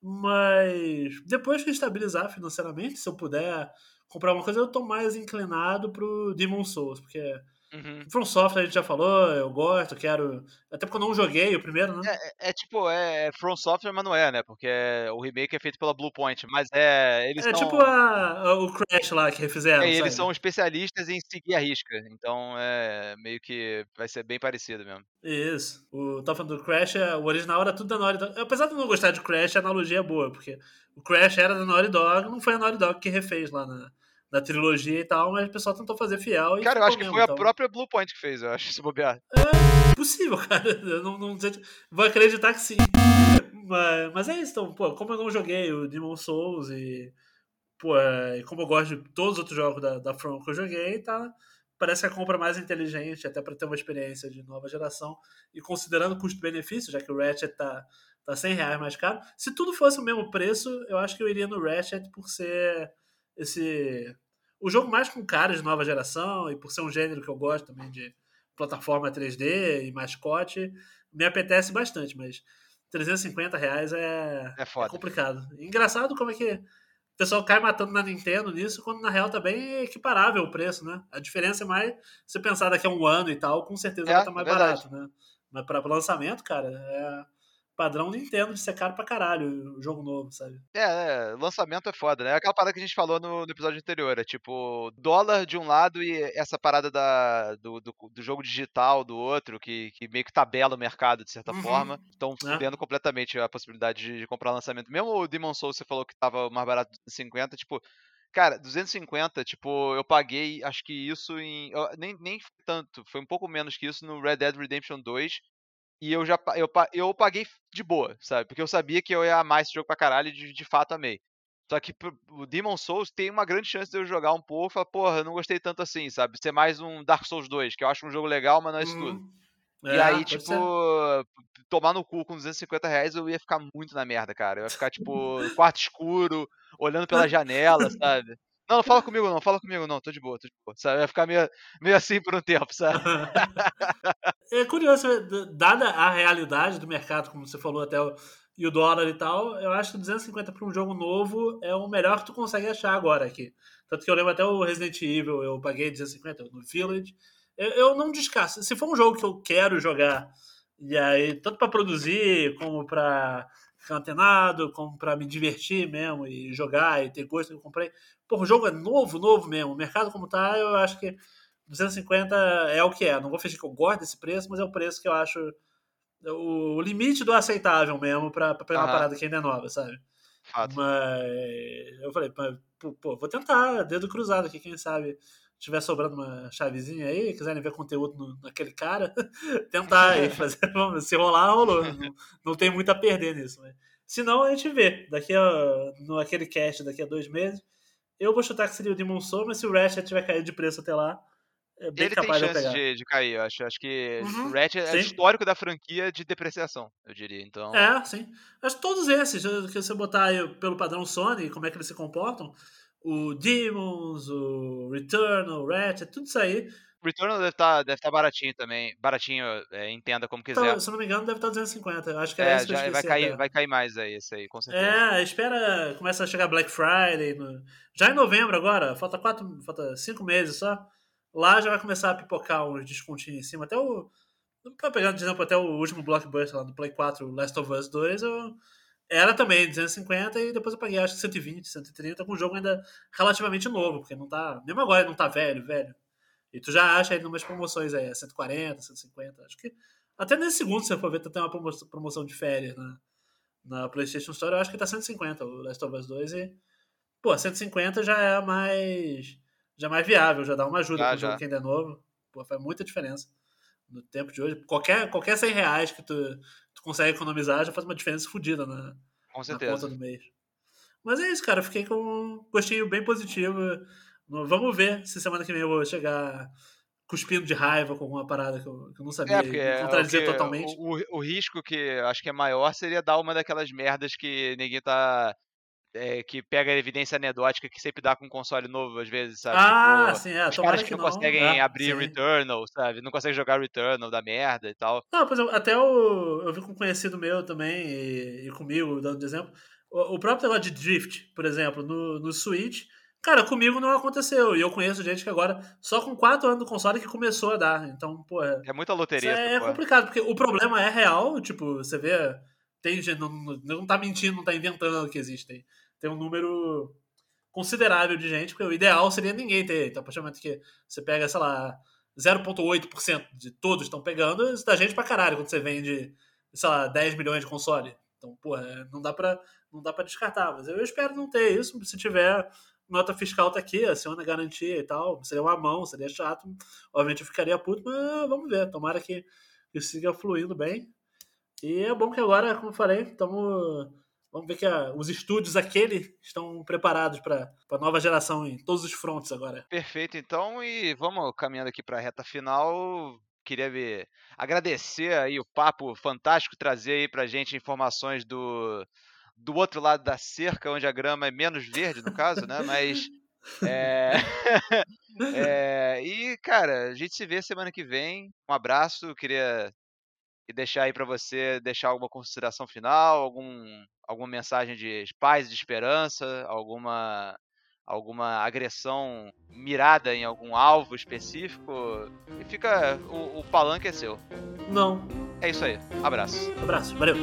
Mas depois que estabilizar financeiramente, se eu puder comprar uma coisa, eu tô mais inclinado pro Demon Souls, porque Uhum. From Software a gente já falou, eu gosto, quero. Até porque eu não joguei o primeiro, né? É, é, é tipo, é From Software, mas não é, né? Porque o remake é feito pela Bluepoint, mas é. Eles é são... tipo a, o Crash lá que refizeram. É, eles são especialistas em seguir a risca, então é meio que vai ser bem parecido mesmo. Isso. O falando do Crash, o original era tudo da Naughty Dog. Apesar de eu não gostar de Crash, a analogia é boa, porque o Crash era da Naughty Dog, não foi a Naughty Dog que refez lá na da trilogia e tal, mas o pessoal tentou fazer fiel. cara, eu acho que foi então. a própria Blue Point que fez, eu acho, se bobear. É possível, cara. Eu não, não. Vou acreditar que sim. Mas, mas é isso, então, pô, como eu não joguei o Demon Souls e. Pô, é, como eu gosto de todos os outros jogos da, da From que eu joguei, tá? Parece que a compra mais inteligente, até para ter uma experiência de nova geração. E considerando custo-benefício, já que o Ratchet tá, tá 100 reais mais caro. Se tudo fosse o mesmo preço, eu acho que eu iria no Ratchet por ser esse o jogo mais com cara de nova geração e por ser um gênero que eu gosto também de plataforma 3D e mascote, me apetece bastante, mas 350 reais é, é, é complicado. Engraçado como é que o pessoal cai matando na Nintendo nisso, quando na real tá bem equiparável o preço, né? A diferença é mais se pensar daqui a um ano e tal, com certeza é, vai estar tá mais é barato, né? Mas para lançamento, cara, é padrão Nintendo de ser caro pra caralho o jogo novo, sabe? É, é, lançamento é foda, né? É aquela parada que a gente falou no, no, episódio anterior, é tipo, dólar de um lado e essa parada da, do, do, do jogo digital do outro, que, que meio que tabela o mercado de certa uhum. forma, estão é. fudendo completamente a possibilidade de, de, comprar lançamento. Mesmo o Demon Souls, você falou que tava mais barato de 50, tipo, Cara, 250, tipo, eu paguei, acho que isso em. Nem, nem tanto, foi um pouco menos que isso no Red Dead Redemption 2, e eu já eu, eu paguei de boa, sabe? Porque eu sabia que eu ia amar esse jogo pra caralho e de, de fato amei. Só que o Demon Souls tem uma grande chance de eu jogar um pouco e falar, porra, eu não gostei tanto assim, sabe? Ser mais um Dark Souls 2, que eu acho um jogo legal, mas não é isso tudo. Uhum. É, e aí, tipo, ser. tomar no cu com 250 reais eu ia ficar muito na merda, cara. Eu ia ficar, tipo, quarto escuro, olhando pela janela, sabe? Não, não fala comigo não, fala comigo não, tô de boa, tô de boa. Sabe? Vai ficar meio, meio assim por um tempo, sabe? é curioso, dada a realidade do mercado, como você falou até, o, e o dólar e tal, eu acho que 250 para um jogo novo é o melhor que tu consegue achar agora aqui. Tanto que eu lembro até o Resident Evil, eu paguei 250 no Village. Eu, eu não descasso. Se for um jogo que eu quero jogar, e aí, tanto para produzir como para ficar antenado, como para me divertir mesmo e jogar e ter gosto eu comprei. Pô, o jogo é novo, novo mesmo. O mercado como tá, eu acho que 250 é o que é. Não vou fingir que eu gosto desse preço, mas é o preço que eu acho o limite do aceitável mesmo para pegar uma parada que ainda é nova, sabe? Fato. Mas eu falei, pô, vou tentar, dedo cruzado aqui, quem sabe tiver sobrando uma chavezinha aí, quiserem ver conteúdo no, naquele cara, tentar aí fazer, se rolar, rolou. Não, não tem muito a perder nisso. Mas, se não, a gente vê. Daqui a, no aquele cast, daqui a dois meses, eu vou chutar que seria o Demon Soul, mas se o Ratchet tiver caído de preço até lá, é bem ele capaz tem chance de, de, de, cair, eu acho. Acho que uhum, o Ratchet é histórico da franquia de depreciação, eu diria. Então... É, sim. Acho que todos esses, que você botar aí pelo padrão Sony, como é que eles se comportam, o Demons, o Return, o Ratchet, tudo isso aí. Returnal deve estar tá, deve tá baratinho também. Baratinho, é, entenda como quiser. Então, se não me engano, deve estar tá 250. Acho que é, é isso já vai cair, vai cair mais aí, esse aí, com certeza. É, espera, começa a chegar Black Friday. No... Já em novembro agora, falta quatro, falta cinco meses só. Lá já vai começar a pipocar uns descontinhos em cima. Até o. Pra pegar, por exemplo, até o último blockbuster lá do Play 4, Last of Us 2, eu era também 250 e depois eu paguei acho que 120, 130 com o jogo ainda relativamente novo, porque não tá, mesmo agora não tá velho, velho. E tu já acha aí numas promoções aí, 140, 150, acho que até nesse segundo, se você for ver, tem uma promoção de férias na, na PlayStation Store, eu acho que tá 150 o Last of Us 2 e pô, 150 já é mais já é mais viável, já dá uma ajuda ah, pro jogo que ainda é novo. Pô, faz muita diferença no tempo de hoje. Qualquer, qualquer 100 reais que tu, tu consegue economizar já faz uma diferença fodida na, na conta do mês. Mas é isso, cara. Fiquei com um gostinho bem positivo. Vamos ver se semana que vem eu vou chegar cuspindo de raiva com alguma parada que eu, que eu não sabia é, contradizer é, totalmente. O, o, o, risco que acho que é maior seria dar uma daquelas merdas que ninguém tá é, que pega a evidência anedótica que sempre dá com um console novo, às vezes, sabe? Ah, tipo, sim, é. Os caras que, não, não conseguem é, abrir sim. Returnal, sabe? Não conseguem jogar Returnal da merda e tal. Não, por exemplo, até o, eu vi com um conhecido meu também, e, e comigo, dando exemplo, o, o próprio negócio de Drift, por exemplo, no, no Switch, cara, comigo não aconteceu. E eu conheço gente que agora, só com 4 anos do console, que começou a dar. Então, pô. É, é muita loteria. É, complicado, porque o problema é real, tipo, você vê. Tem gente, não, não tá mentindo, não tá inventando que existem tem um número considerável de gente, porque o ideal seria ninguém ter. Então, a partir do momento que você pega, sei lá, 0,8% de todos estão pegando, isso dá gente pra caralho quando você vende, sei lá, 10 milhões de console. Então, porra, não dá pra, não dá pra descartar. Mas eu espero não ter isso. Se tiver nota fiscal tá aqui, aciona garantia e tal, seria uma mão, seria chato. Obviamente eu ficaria puto, mas vamos ver. Tomara que, que siga fluindo bem. E é bom que agora, como falei, estamos Vamos ver que a, os estúdios aquele estão preparados para a nova geração em todos os frontes agora. Perfeito, então, e vamos caminhando aqui para a reta final. Queria ver, agradecer aí o papo fantástico, trazer aí para gente informações do, do outro lado da cerca, onde a grama é menos verde, no caso, né? Mas. É... é... E, cara, a gente se vê semana que vem. Um abraço, queria e deixar aí para você deixar alguma consideração final, algum, alguma mensagem de paz, de esperança, alguma alguma agressão mirada em algum alvo específico. E fica o, o palanque é seu. Não. É isso aí. Abraço. Abraço. Valeu.